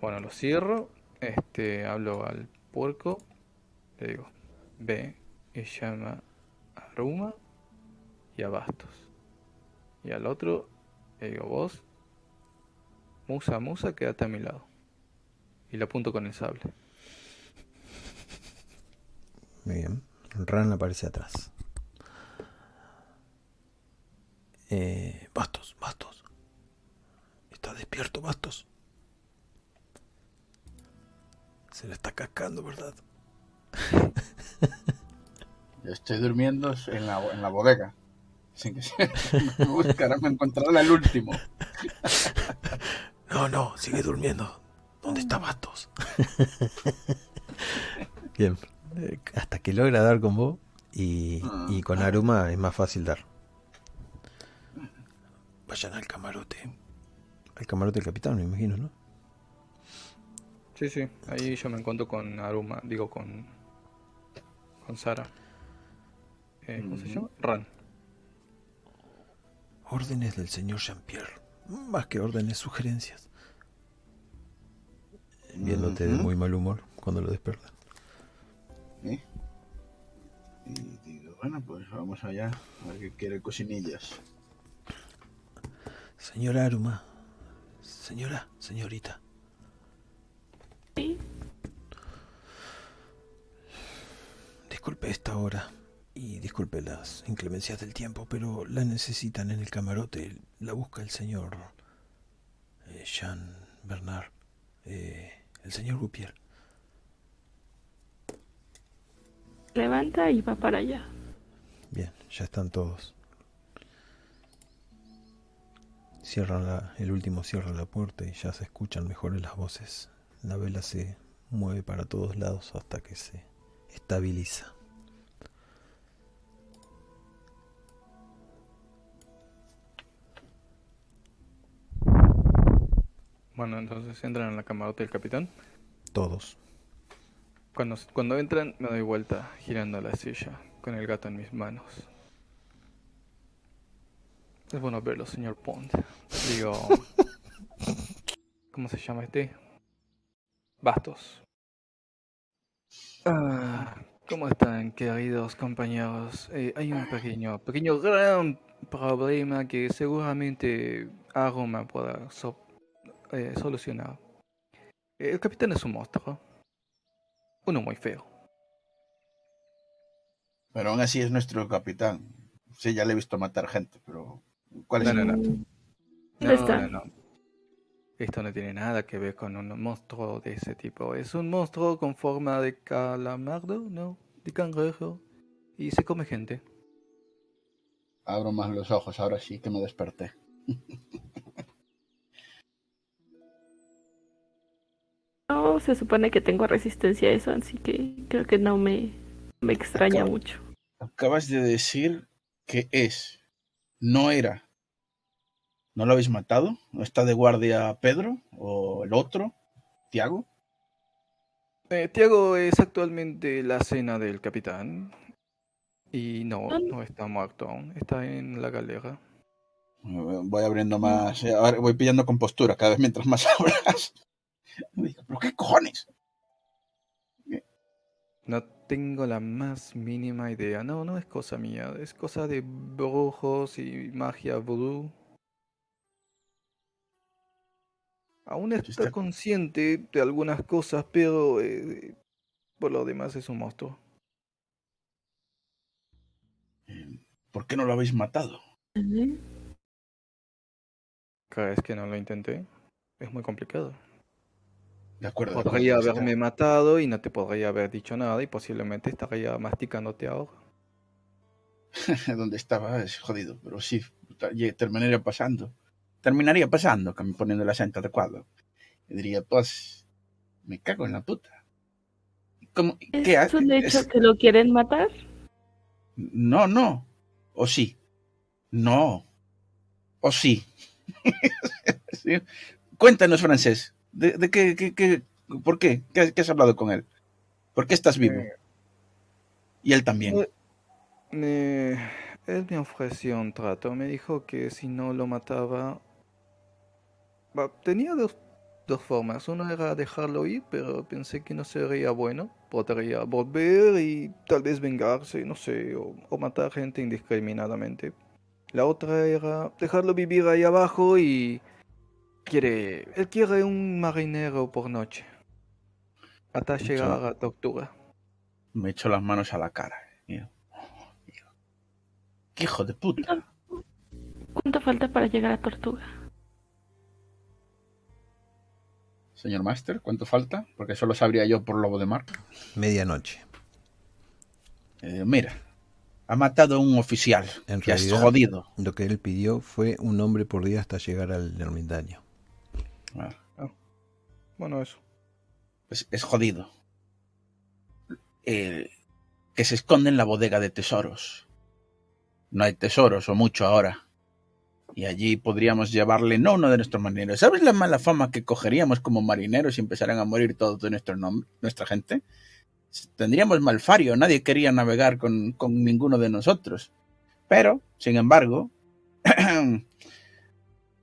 Bueno, lo cierro, este, hablo al puerco, le digo, ve y llama a Ruma y a Bastos. Y al otro, le digo, vos, Musa, Musa, quédate a mi lado. Y le apunto con el sable. Muy bien. Ran aparece atrás. Eh, Bastos, Bastos. Está despierto, Bastos. Se le está cascando, ¿verdad? Yo <laughs> estoy durmiendo en la, en la bodega. Que <laughs> me buscarán, me encontrarán al último. No, no, sigue durmiendo. ¿Dónde está Bastos? <laughs> Bien, eh, hasta que logra dar con vos y, y con Aruma es más fácil dar. Vayan al camarote. Al camarote del capitán, me imagino, ¿no? Sí, sí, ahí yo me encuentro con Aruma, digo con. con Sara. Eh, ¿Cómo se llama? Ran. Órdenes del señor Jean-Pierre. Más que órdenes, sugerencias. Viéndote de muy mal humor cuando lo despertan. ¿Eh? Y digo, bueno, pues vamos allá, a ver qué quiere cocinillas. Señora Aruma. Señora, señorita. Sí. Disculpe esta hora y disculpe las inclemencias del tiempo, pero la necesitan en el camarote. La busca el señor eh, Jean Bernard, eh, el señor Gupier. Levanta y va para allá. Bien, ya están todos. Cierran la, el último cierra la puerta y ya se escuchan mejores las voces. La vela se mueve para todos lados hasta que se estabiliza. Bueno, entonces entran en la camarote del capitán. Todos. Cuando, cuando entran, me doy vuelta, girando la silla, con el gato en mis manos. Es bueno verlo, señor Pond. Digo. <laughs> ¿Cómo se llama este? Bastos. Ah, ¿Cómo están, queridos compañeros? Eh, hay un pequeño, pequeño gran problema que seguramente Aroma pueda so- eh, solucionar. El capitán es un monstruo. Uno muy feo. Pero aún así es nuestro capitán. Sí, ya le he visto matar gente, pero ¿cuál es No, el no, no. ¿Dónde No, está? no, no. Esto no tiene nada que ver con un monstruo de ese tipo. Es un monstruo con forma de calamardo, ¿no? De cangrejo. Y se come gente. Abro más los ojos, ahora sí que me desperté. <laughs> No, se supone que tengo resistencia a eso, así que creo que no me, me extraña mucho. Acabas de decir que es, no era. ¿No lo habéis matado? ¿No está de guardia Pedro o el otro, Tiago? Eh, Tiago es actualmente la cena del capitán. Y no, ¿Dónde? no está muerto aún. Está en la galera. Voy abriendo más, eh, ahora voy pillando compostura cada vez mientras más <laughs> hablas. <laughs> Me ¿pero qué cojones? No tengo la más mínima idea. No, no es cosa mía. Es cosa de brujos y magia voodoo. Aún está consciente de algunas cosas, pero eh, por lo demás es un monstruo. Eh, ¿Por qué no lo habéis matado? ¿Crees que no lo intenté? Es muy complicado. De acuerdo. Podría acuerdo, haberme matado y no te podría haber dicho nada y posiblemente estaría masticándote ahora. <laughs> Donde estaba es jodido, pero sí, terminaría pasando. Terminaría pasando, poniendo el acento adecuado. Y diría, pues, me cago en la puta. ¿Cómo? ¿Qué ¿Es un hecho es- que lo quieren matar? No, no. ¿O sí? No. ¿O sí? <laughs> Sí. Cuéntanos, francés. ¿De, de qué, qué- qué- ¿Por qué? qué? has hablado con él? ¿Por qué estás vivo? Eh, Y él también. eh, Me... Él me ofreció un trato, me dijo que si no lo mataba... Tenía dos, dos formas, una era dejarlo ir, pero pensé que no sería bueno, podría volver y tal vez vengarse, no sé, o, o matar gente indiscriminadamente. La otra era dejarlo vivir ahí abajo y... Quiere... Él quiere un marinero por noche. Hasta llegar a Tortuga. Me echo las manos a la cara. Digo, ¿Qué hijo de puta? ¿Cuánto falta para llegar a Tortuga? Señor Master, ¿cuánto falta? Porque eso lo sabría yo por lobo de mar. Medianoche. Eh, mira, ha matado a un oficial. En que has realidad- jodido. Lo que él pidió fue un hombre por día hasta llegar al ermitaño. Ah, Bueno, eso. pues es jodido. Eh, que se esconde en la bodega de tesoros. No hay tesoros o mucho ahora. Y allí podríamos llevarle no uno de nuestros marineros. ¿Sabes la mala fama que cogeríamos como marineros y empezaran a morir todos de nuestro nom- nuestra gente? Tendríamos malfario, nadie quería navegar con, con ninguno de nosotros. Pero, sin embargo, <clears throat>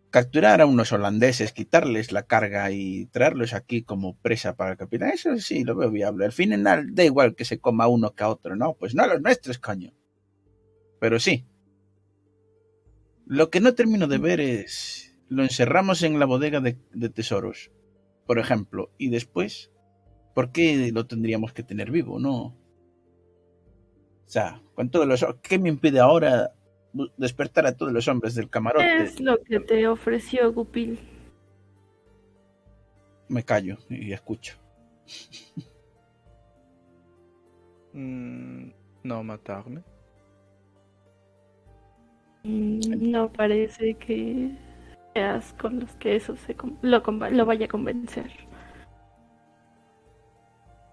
capturar a unos holandeses, quitarles la carga y traerlos aquí como presa para el capitán, eso sí lo veo viable. Al final da igual que se coma uno que a otro, ¿no? Pues no a los nuestros, coño. Pero sí. Lo que no termino de ver es. Lo encerramos en la bodega de, tesoros, por ejemplo, y después, ¿por qué lo tendríamos que tener vivo, no? O sea, con todos los. ¿Qué me impide ahora despertar a todos los hombres del camarote? Es lo que te ofreció Gupil. Me callo y escucho. Mm, no matarme. Mm, No parece que seas con los que eso se lo, lo vaya a convencer.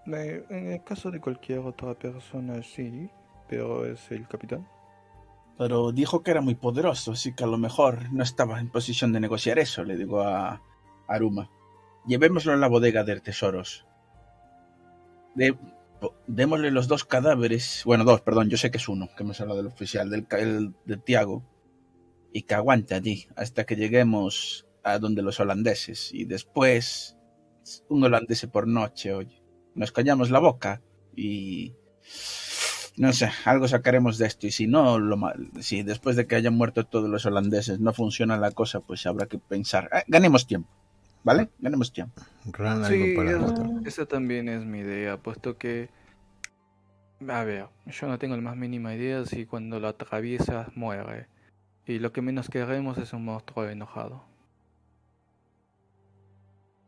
Eh, en el caso de cualquier otra persona, sí, pero es el capitán. Pero dijo que era muy poderoso, así que a lo mejor no estaba en posición de negociar eso, le digo a Aruma. Llevémoslo a la bodega de tesoros. Démosle los dos cadáveres, bueno, dos, perdón, yo sé que es uno, que hemos hablado del oficial, del, el- de Tiago, y que aguante allí hasta que lleguemos a donde los holandeses, y después un holandés por noche, oye. Nos callamos la boca y no sé, algo sacaremos de esto. Y si no, lo mal, si después de que hayan muerto todos los holandeses no funciona la cosa, pues habrá que pensar. Eh, ganemos tiempo, ¿vale? Ganemos tiempo. Ran algo Sí, para es- anotar. esa también es mi idea, puesto que... A ver, yo no tengo la más mínima idea si cuando lo atraviesas muere. Y lo que menos queremos es un monstruo enojado.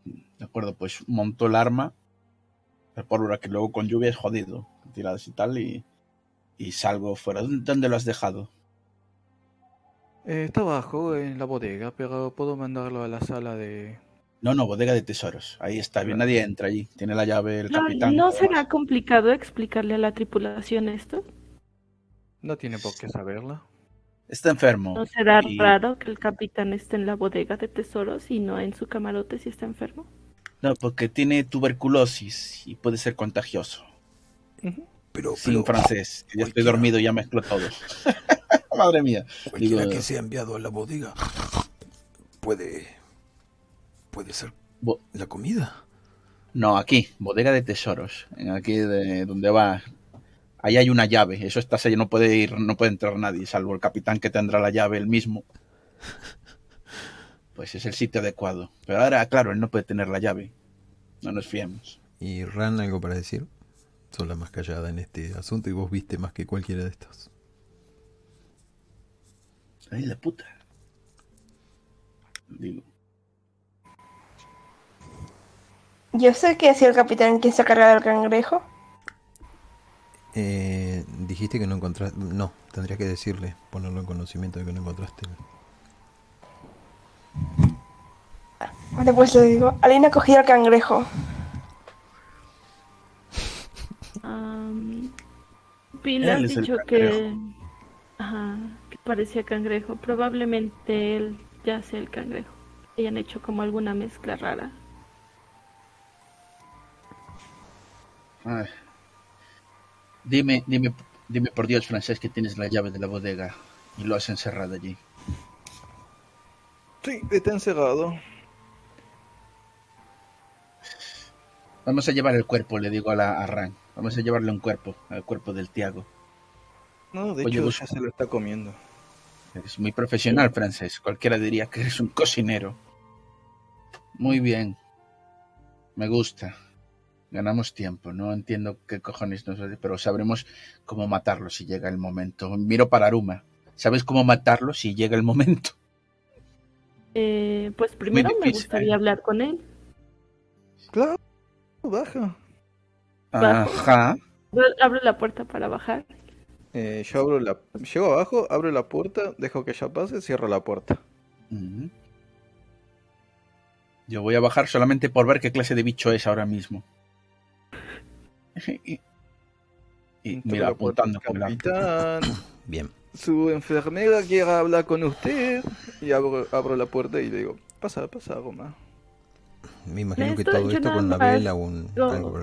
De acuerdo, pues montó el arma, la pólvora que luego con lluvia es jodido, tiradas y tal, y, y salgo fuera. ¿Dónde, lo has dejado? Eh, está abajo en la bodega, pero puedo mandarlo a la sala de... No, no, bodega de tesoros. Ahí está bien, nadie entra allí. Tiene la llave el No, capitán. ¿no será complicado explicarle a la tripulación esto? No tiene por qué saberla. Está enfermo. ¿No será y- raro que el capitán esté en la bodega de tesoros y no en su camarote si está enfermo? No, porque tiene tuberculosis y puede ser contagioso. Pero, Sin pero francés. Ya estoy dormido, ya mezclo todo. <laughs> Madre mía. cualquiera digo- que sea enviado a la bodega puede. puede ser Bo- la comida. No, aquí, bodega de tesoros. En Aquí de donde va. Ahí hay una llave. Eso está sellado, no puede ir, no puede entrar nadie, salvo el capitán que tendrá la llave él mismo. <laughs> Pues es el sitio adecuado. Pero ahora, claro, él no puede tener la llave. No nos fiemos. ¿Y Ran algo para decir? Sos la más callada en este asunto y vos viste más que cualquiera de estos. Ay, la puta. Digo. Yo sé que ha sido el capitán quien se ha cargado el cangrejo. Eh, dijiste que no encontraste. No, tendría que decirle, ponerlo en conocimiento de que no encontraste. Vale, pues lo digo. Alguien ha cogido el cangrejo. Am, Pil Él ha dicho que, ajá, que parecía cangrejo. Probablemente él ya sea el cangrejo. Hayan hecho como alguna mezcla rara. Ay. Dime, dime, dime por Dios, francés, que tienes la llave de la bodega y lo has encerrado allí. Sí, está encerrado. Vamos a llevar el cuerpo, le digo a, la, a Ran. Vamos a llevarle un cuerpo, al cuerpo del Tiago. No, de Oye, hecho ya se lo está comiendo. Eres muy profesional, francés. Cualquiera diría que eres un cocinero. Muy bien. Me gusta. Ganamos tiempo. No entiendo qué cojones nos hace, pero sabremos cómo matarlo si llega el momento. Miro para Aruma. ¿Sabes cómo matarlo si llega el momento? Eh, pues primero me gustaría hablar con él. Claro, baja. Bajo. Ajá. Abro la puerta para bajar. Eh, yo abro la... Llego abajo, abro la puerta, dejo que ella pase, cierro la puerta. Yo voy a bajar solamente por ver qué clase de bicho es ahora mismo. <laughs> y, y mira, apuntando con la... Capitán, <coughs> Bien. su enfermera quiere hablar con usted. Y abro, abro la puerta y le digo, pasa, pasa, Roma. Me imagino que todo esto con más vela o un, lo-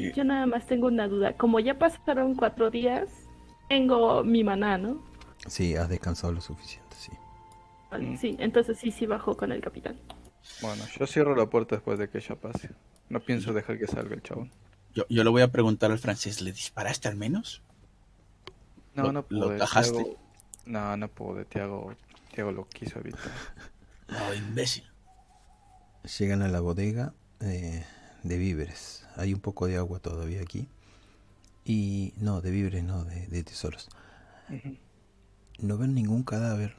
Sí, yo nada más tengo una duda. Como ya pasaron cuatro días, tengo mi maná, ¿no? Sí, has descansado lo suficiente, sí. Vale, Mm. Sí, entonces sí, sí bajo con el capitán. Bueno, yo cierro la puerta después de que ella pase. No pienso dejar que salga el chabón. Yo, yo le voy a preguntar al francés, ¿le disparaste al menos? No, Lo- no lo pude. cajaste. Tiago- No, no pude. Tiago, Tiago lo quiso evitar. <laughs> No, imbécil. Llegan a la bodega eh, de víveres. Hay un poco de agua todavía aquí. Y no, de víveres no, de, de tesoros. No ven ningún cadáver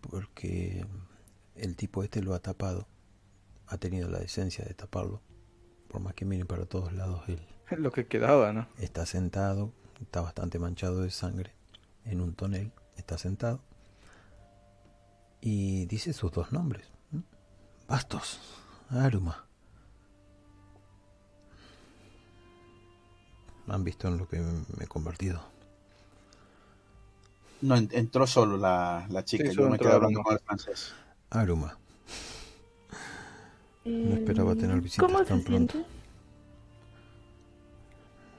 porque el tipo este lo ha tapado. Ha tenido la decencia de taparlo. Por más que miren para todos lados, él Lo que quedaba, ¿no? está sentado. Está bastante manchado de sangre en un tonel. Está sentado. Y dice sus dos nombres. Bastos. Aruma. Han visto en lo que me he convertido. No, en- entró solo la, la chica. Sí, yo me quedé hablando con el francés. Aruma. No esperaba tener Em, visitas ¿Cómo tan se pronto. siente?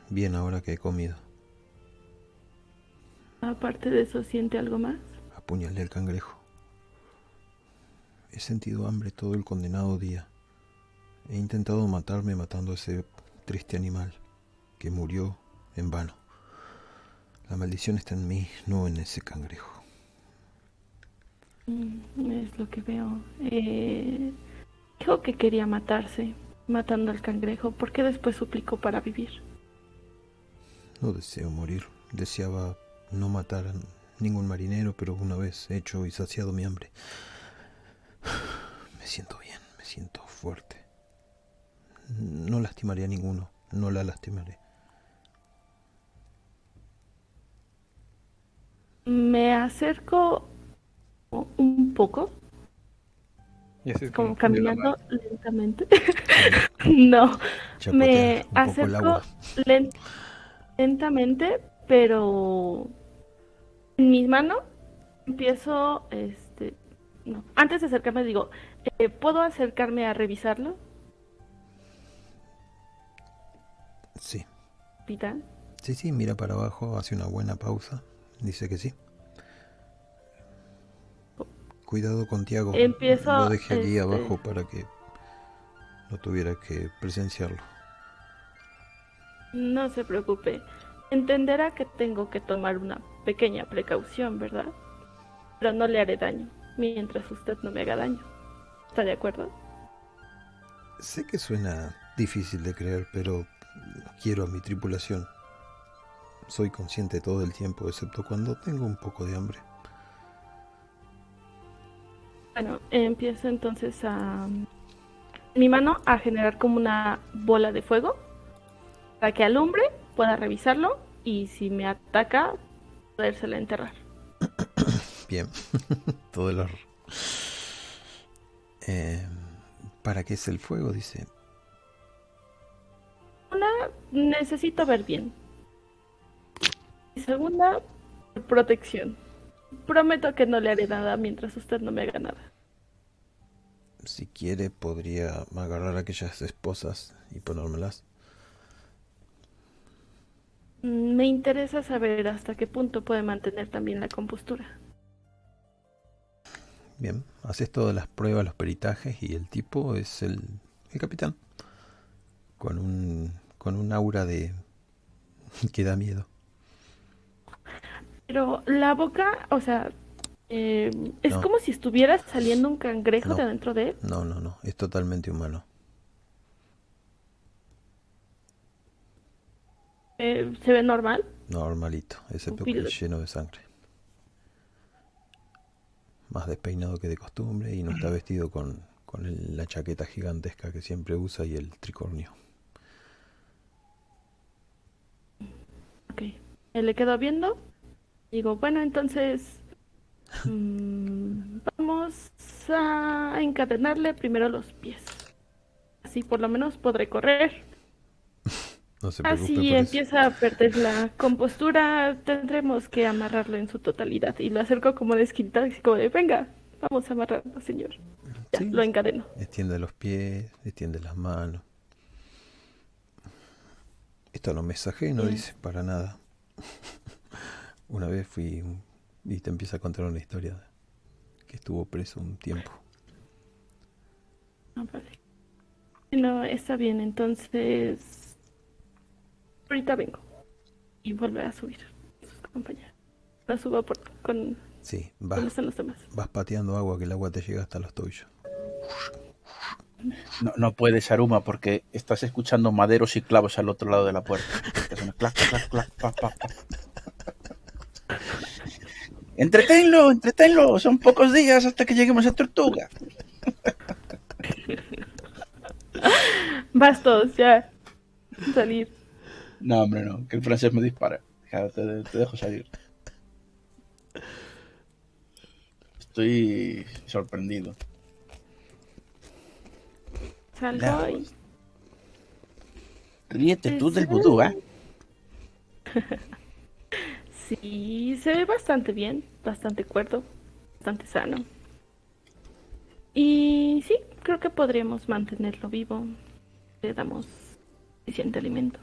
Bien ahora que he comido. Aparte de eso, ¿siente algo más? Apuñalé al cangrejo. He sentido hambre todo el condenado día. He intentado matarme matando a ese triste animal que murió en vano. La maldición está en mí, no en ese cangrejo. Mm, Es lo que veo. Eh, dijo que quería matarse, matando al cangrejo, porque después suplicó para vivir. No deseo morir. Deseaba no matar a ningún marinero, pero una vez hecho y saciado mi hambre, <sighs> me siento bien, me siento fuerte. No lastimaré a ninguno, no la lastimaré. Me acerco un poco, Y así es como caminando lentamente. <laughs> no, Chapotea me acerco lentamente, pero en mis manos empiezo, este, no, antes de acercarme digo, eh, ¿puedo acercarme a revisarlo, Sí, capitán? sí, sí, mira para abajo, hace una buena pausa. Dice que sí. Cuidado con Tiago. Empiezo, Lo dejé allí este- abajo para que no tuviera que presenciarlo. No se preocupe. Entenderá que tengo que tomar una pequeña precaución, ¿verdad? Pero no le haré daño, mientras usted no me haga daño. ¿Está de acuerdo? Sé que suena difícil de creer, pero quiero a mi tripulación. Soy consciente todo el tiempo, excepto cuando tengo un poco de hambre. Bueno, empiezo entonces a... Mi mano a generar como una bola de fuego para que alumbre, pueda revisarlo y si me ataca, podérsela enterrar. <coughs> Bien, <laughs> todo el horror. Eh, ¿Para qué es el fuego? Dice. Una, necesito ver bien. Y segunda, protección. Prometo que no le haré nada mientras usted no me haga nada. Si quiere, podría agarrar aquellas esposas y ponérmelas. Mm, Me interesa saber hasta qué punto puede mantener también la compostura. Bien, haces todas las pruebas, los peritajes y el tipo es el, el capitán. Con un, con un aura de... <laughs> que da miedo. Pero la boca, o sea, eh, es No. como si estuviera saliendo un cangrejo No. de adentro de él. No, no, no, es totalmente humano. Eh, ¿Se ve normal? Normalito, excepto que es lleno de sangre. Más despeinado que de costumbre y no está vestido con, con el- la chaqueta gigantesca que siempre usa y el tricornio. Ok. Me le quedo viendo. Digo, bueno, entonces <laughs> Mm, vamos a encadenarle primero los pies. Así por lo menos podré correr. <laughs> No se Así empieza a perder la compostura, tendremos que amarrarlo en su totalidad. Y lo acerco como desquitado, así como de, venga, vamos a amarrarlo, señor. Ya, Sí. lo encadeno. Extiende los pies, extiende las manos. Esto no me mensaje no Bien. dice para nada. Una vez fui y te empieza a contar una historia que estuvo preso un tiempo. Ah, vale. No, está bien, entonces. Ahorita vengo. Y vuelve a subir. Sus compañeros. La subo por, con. Sí, ¿Dónde vas, están los demás? vas pateando agua que el agua te llega hasta los tobillos. No, no puedes, Aruma, porque estás escuchando maderos y clavos al otro lado de la puerta. Clac, clac, clac, pa, pa, pa. Entretenlo, entretenlo. Son pocos días hasta que lleguemos a Tortuga. Bastos, ya. Salir. No, hombre, no. Que el francés me dispara. Te, te dejo salir. Estoy sorprendido. Salgo y. Ríete tú del vudú, ¿eh? <laughs> Sí, se ve bastante bien, bastante cuerdo, bastante sano. Y sí, creo que podríamos mantenerlo vivo. Le damos suficiente alimento.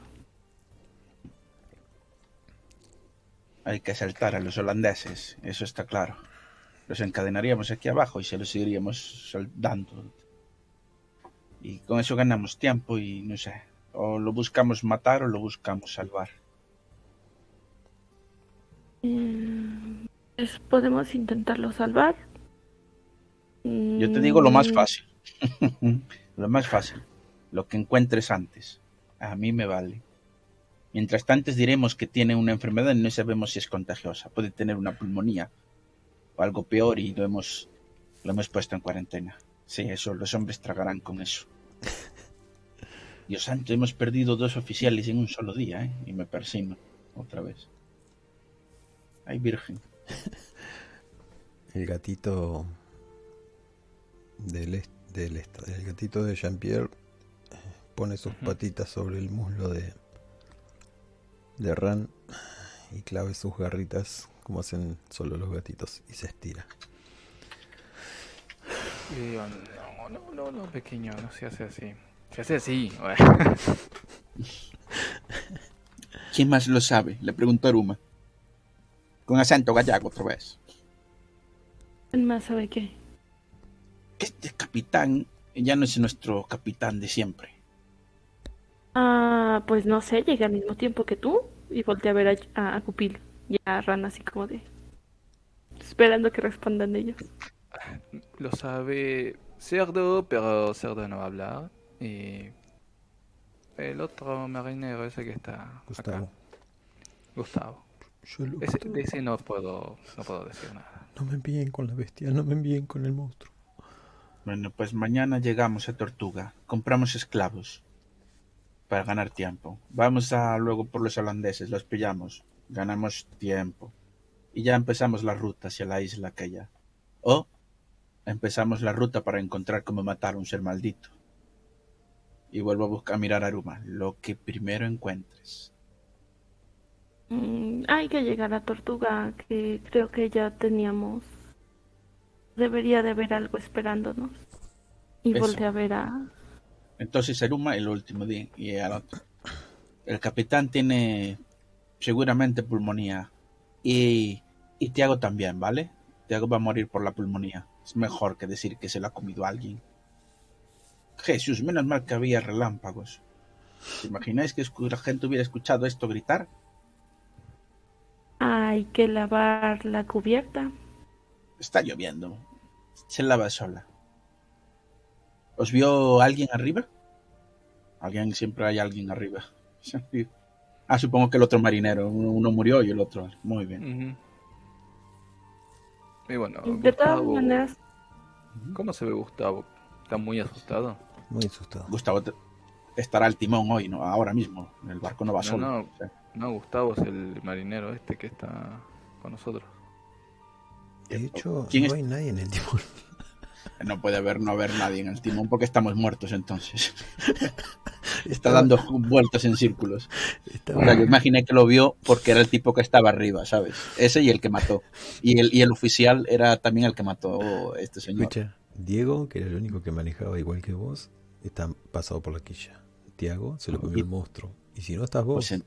Hay que asaltar a los holandeses, eso está claro. Los encadenaríamos aquí abajo y se los seguiríamos soldando. Y con eso ganamos tiempo y no sé, o lo buscamos matar o lo buscamos salvar. Eh, pues podemos intentarlo salvar. Yo te digo lo más Mm, fácil. <laughs> lo más fácil. Lo que encuentres antes. A mí me vale. Mientras tanto diremos que tiene una enfermedad y no sabemos si es contagiosa. Puede tener una pulmonía o algo peor y lo hemos, lo hemos puesto en cuarentena. Sí, eso, los hombres tragarán con eso. <laughs> Dios santo, hemos perdido dos oficiales en un solo día, ¿eh? Y me persino otra vez. Ay, virgen. <laughs> El gatito del, est- del est- el gatito de Jean-Pierre eh, pone sus patitas sobre el muslo de, de Ran y clave sus garritas como hacen solo los gatitos y se estira. Y digo, no, no, no, no, pequeño, no se hace así. Se hace así. <laughs> ¿Quién más lo sabe? Le preguntó Aruma. Con acento gallego otra vez. ¿Quién más sabe qué? Que este capitán ya no es nuestro capitán de siempre. Ah, pues no sé, llegué al mismo tiempo que tú y volteé a ver a, a, a Cupil y a Ran así como de... Esperando que respondan ellos. Lo sabe Cerdo, pero Cerdo no va a hablar. Y el otro marinero, ese que está Gustavo. acá, Gustavo. Yo lo- Ese, de ese no puedo, no puedo decir nada. No me envíen con la bestia, no me envíen con el monstruo. Bueno, pues mañana llegamos a Tortuga. Compramos esclavos para ganar tiempo. Vamos a luego por los holandeses, los pillamos. Ganamos tiempo. Y ya empezamos la ruta hacia la isla aquella. O empezamos la ruta para encontrar cómo matar a un ser maldito. Y vuelvo a buscar a mirar a Aruma. Lo que primero encuentres. Mm, hay que llegar a Tortuga, que creo que ya teníamos... Debería de haber algo esperándonos. Y Eso. a ver a... Entonces Aruma el último día y al otro. El capitán tiene seguramente pulmonía y, y Tiago también, ¿vale? Tiago va a morir por la pulmonía. Es mejor que decir que se la ha comido alguien. Jesús, menos mal que había relámpagos. ¿Te imagináis que la gente hubiera escuchado esto gritar? Hay que lavar la cubierta. Está lloviendo. Se lava sola. ¿Os vio alguien arriba? Alguien, siempre hay alguien arriba. <laughs> Ah, supongo que el otro marinero. Uno, uno murió y el otro. Muy bien. Y bueno, De todas maneras, ¿cómo se ve Gustavo? ¿Está muy asustado? Muy asustado. Gustavo te- estará al timón hoy, ¿no? Ahora mismo. El barco no va No, solo. no. Sí. No, Gustavo es el marinero este que está con nosotros. De hecho, ¿Quién no es- hay nadie en el timón. <laughs> No puede haber, no haber nadie en el timón porque estamos muertos entonces. <laughs> Está dando vueltas en círculos. Estaba- O sea, yo imaginé que lo vio porque era el tipo que estaba arriba, ¿sabes? Ese y el que mató. Y el, y el oficial era también el que mató a este señor. Escucha, Diego, que era el único que manejaba igual que vos, está pasado por la quilla. Tiago se lo comió el monstruo. Y si no estás vos, Pues, en-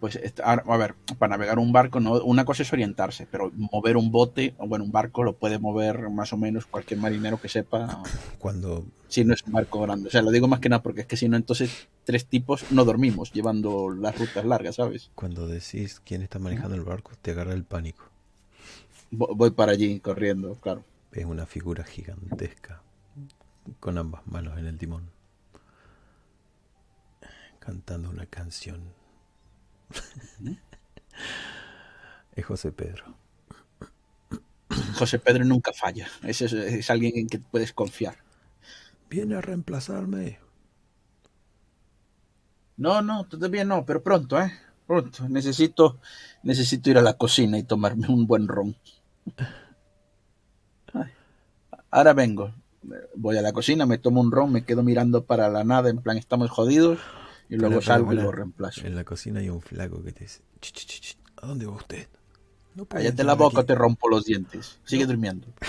pues a ver, para navegar un barco, no, una cosa es orientarse, pero mover un bote, o bueno, un barco lo puede mover más o menos cualquier marinero que sepa, <laughs> cuando si no es un barco grande. O sea, lo digo más que nada porque es que si no, entonces tres tipos no dormimos llevando las rutas largas, ¿sabes? Cuando decís quién está manejando el barco, te agarra el pánico. Vo- Voy para allí corriendo, claro. Es una figura gigantesca, con ambas manos en el timón, cantando una canción. Es José Pedro. José Pedro nunca falla. Ese es, es alguien en que puedes confiar. Viene a reemplazarme. No, no, todavía no, pero pronto, ¿eh? Pronto. Necesito, necesito ir a la cocina y tomarme un buen ron. Ay. Ahora vengo. Voy a la cocina, me tomo un ron, me quedo mirando para la nada, en plan, estamos jodidos, y luego salgo y lo reemplazo. En la cocina hay un flaco que te dice, "Ch, ch, ch, ch, ¿a dónde va usted? No Cállate la boca, aquí". te rompo los dientes. Sigue durmiendo. <laughs>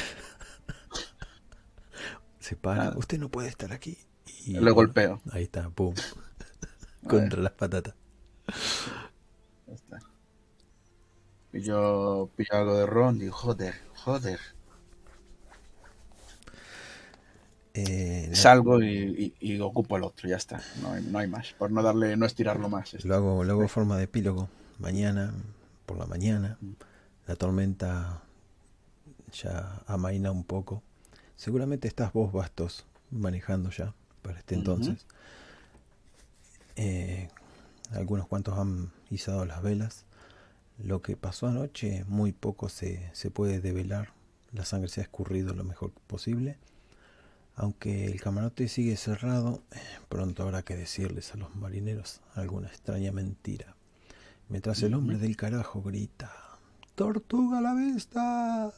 Se para, Nada. usted no puede estar aquí. Y Le golpeo. Ahí está, pum. <laughs> <laughs> Contra las patatas. Ya está. Pillo, pillo algo de ron, digo, joder, joder. Eh, Salgo y, y- y ocupo el otro, ya está. No hay, no hay más. Por no darle, no estirarlo más. esto. Lo hago, lo hago en forma de epílogo. Mañana, por la mañana, la tormenta ya amaina un poco. Seguramente estás vos, Bastos, manejando ya para este entonces. Eh, algunos cuantos han izado las velas. Lo que pasó anoche, muy poco se, se puede develar. La sangre se ha escurrido lo mejor posible. Aunque el camarote sigue cerrado, eh, pronto habrá que decirles a los marineros alguna extraña mentira. Mientras el hombre del carajo grita, ¡Tortuga a la vista!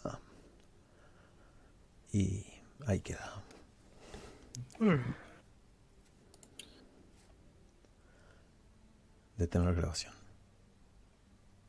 Y ahí queda. Detener grabación.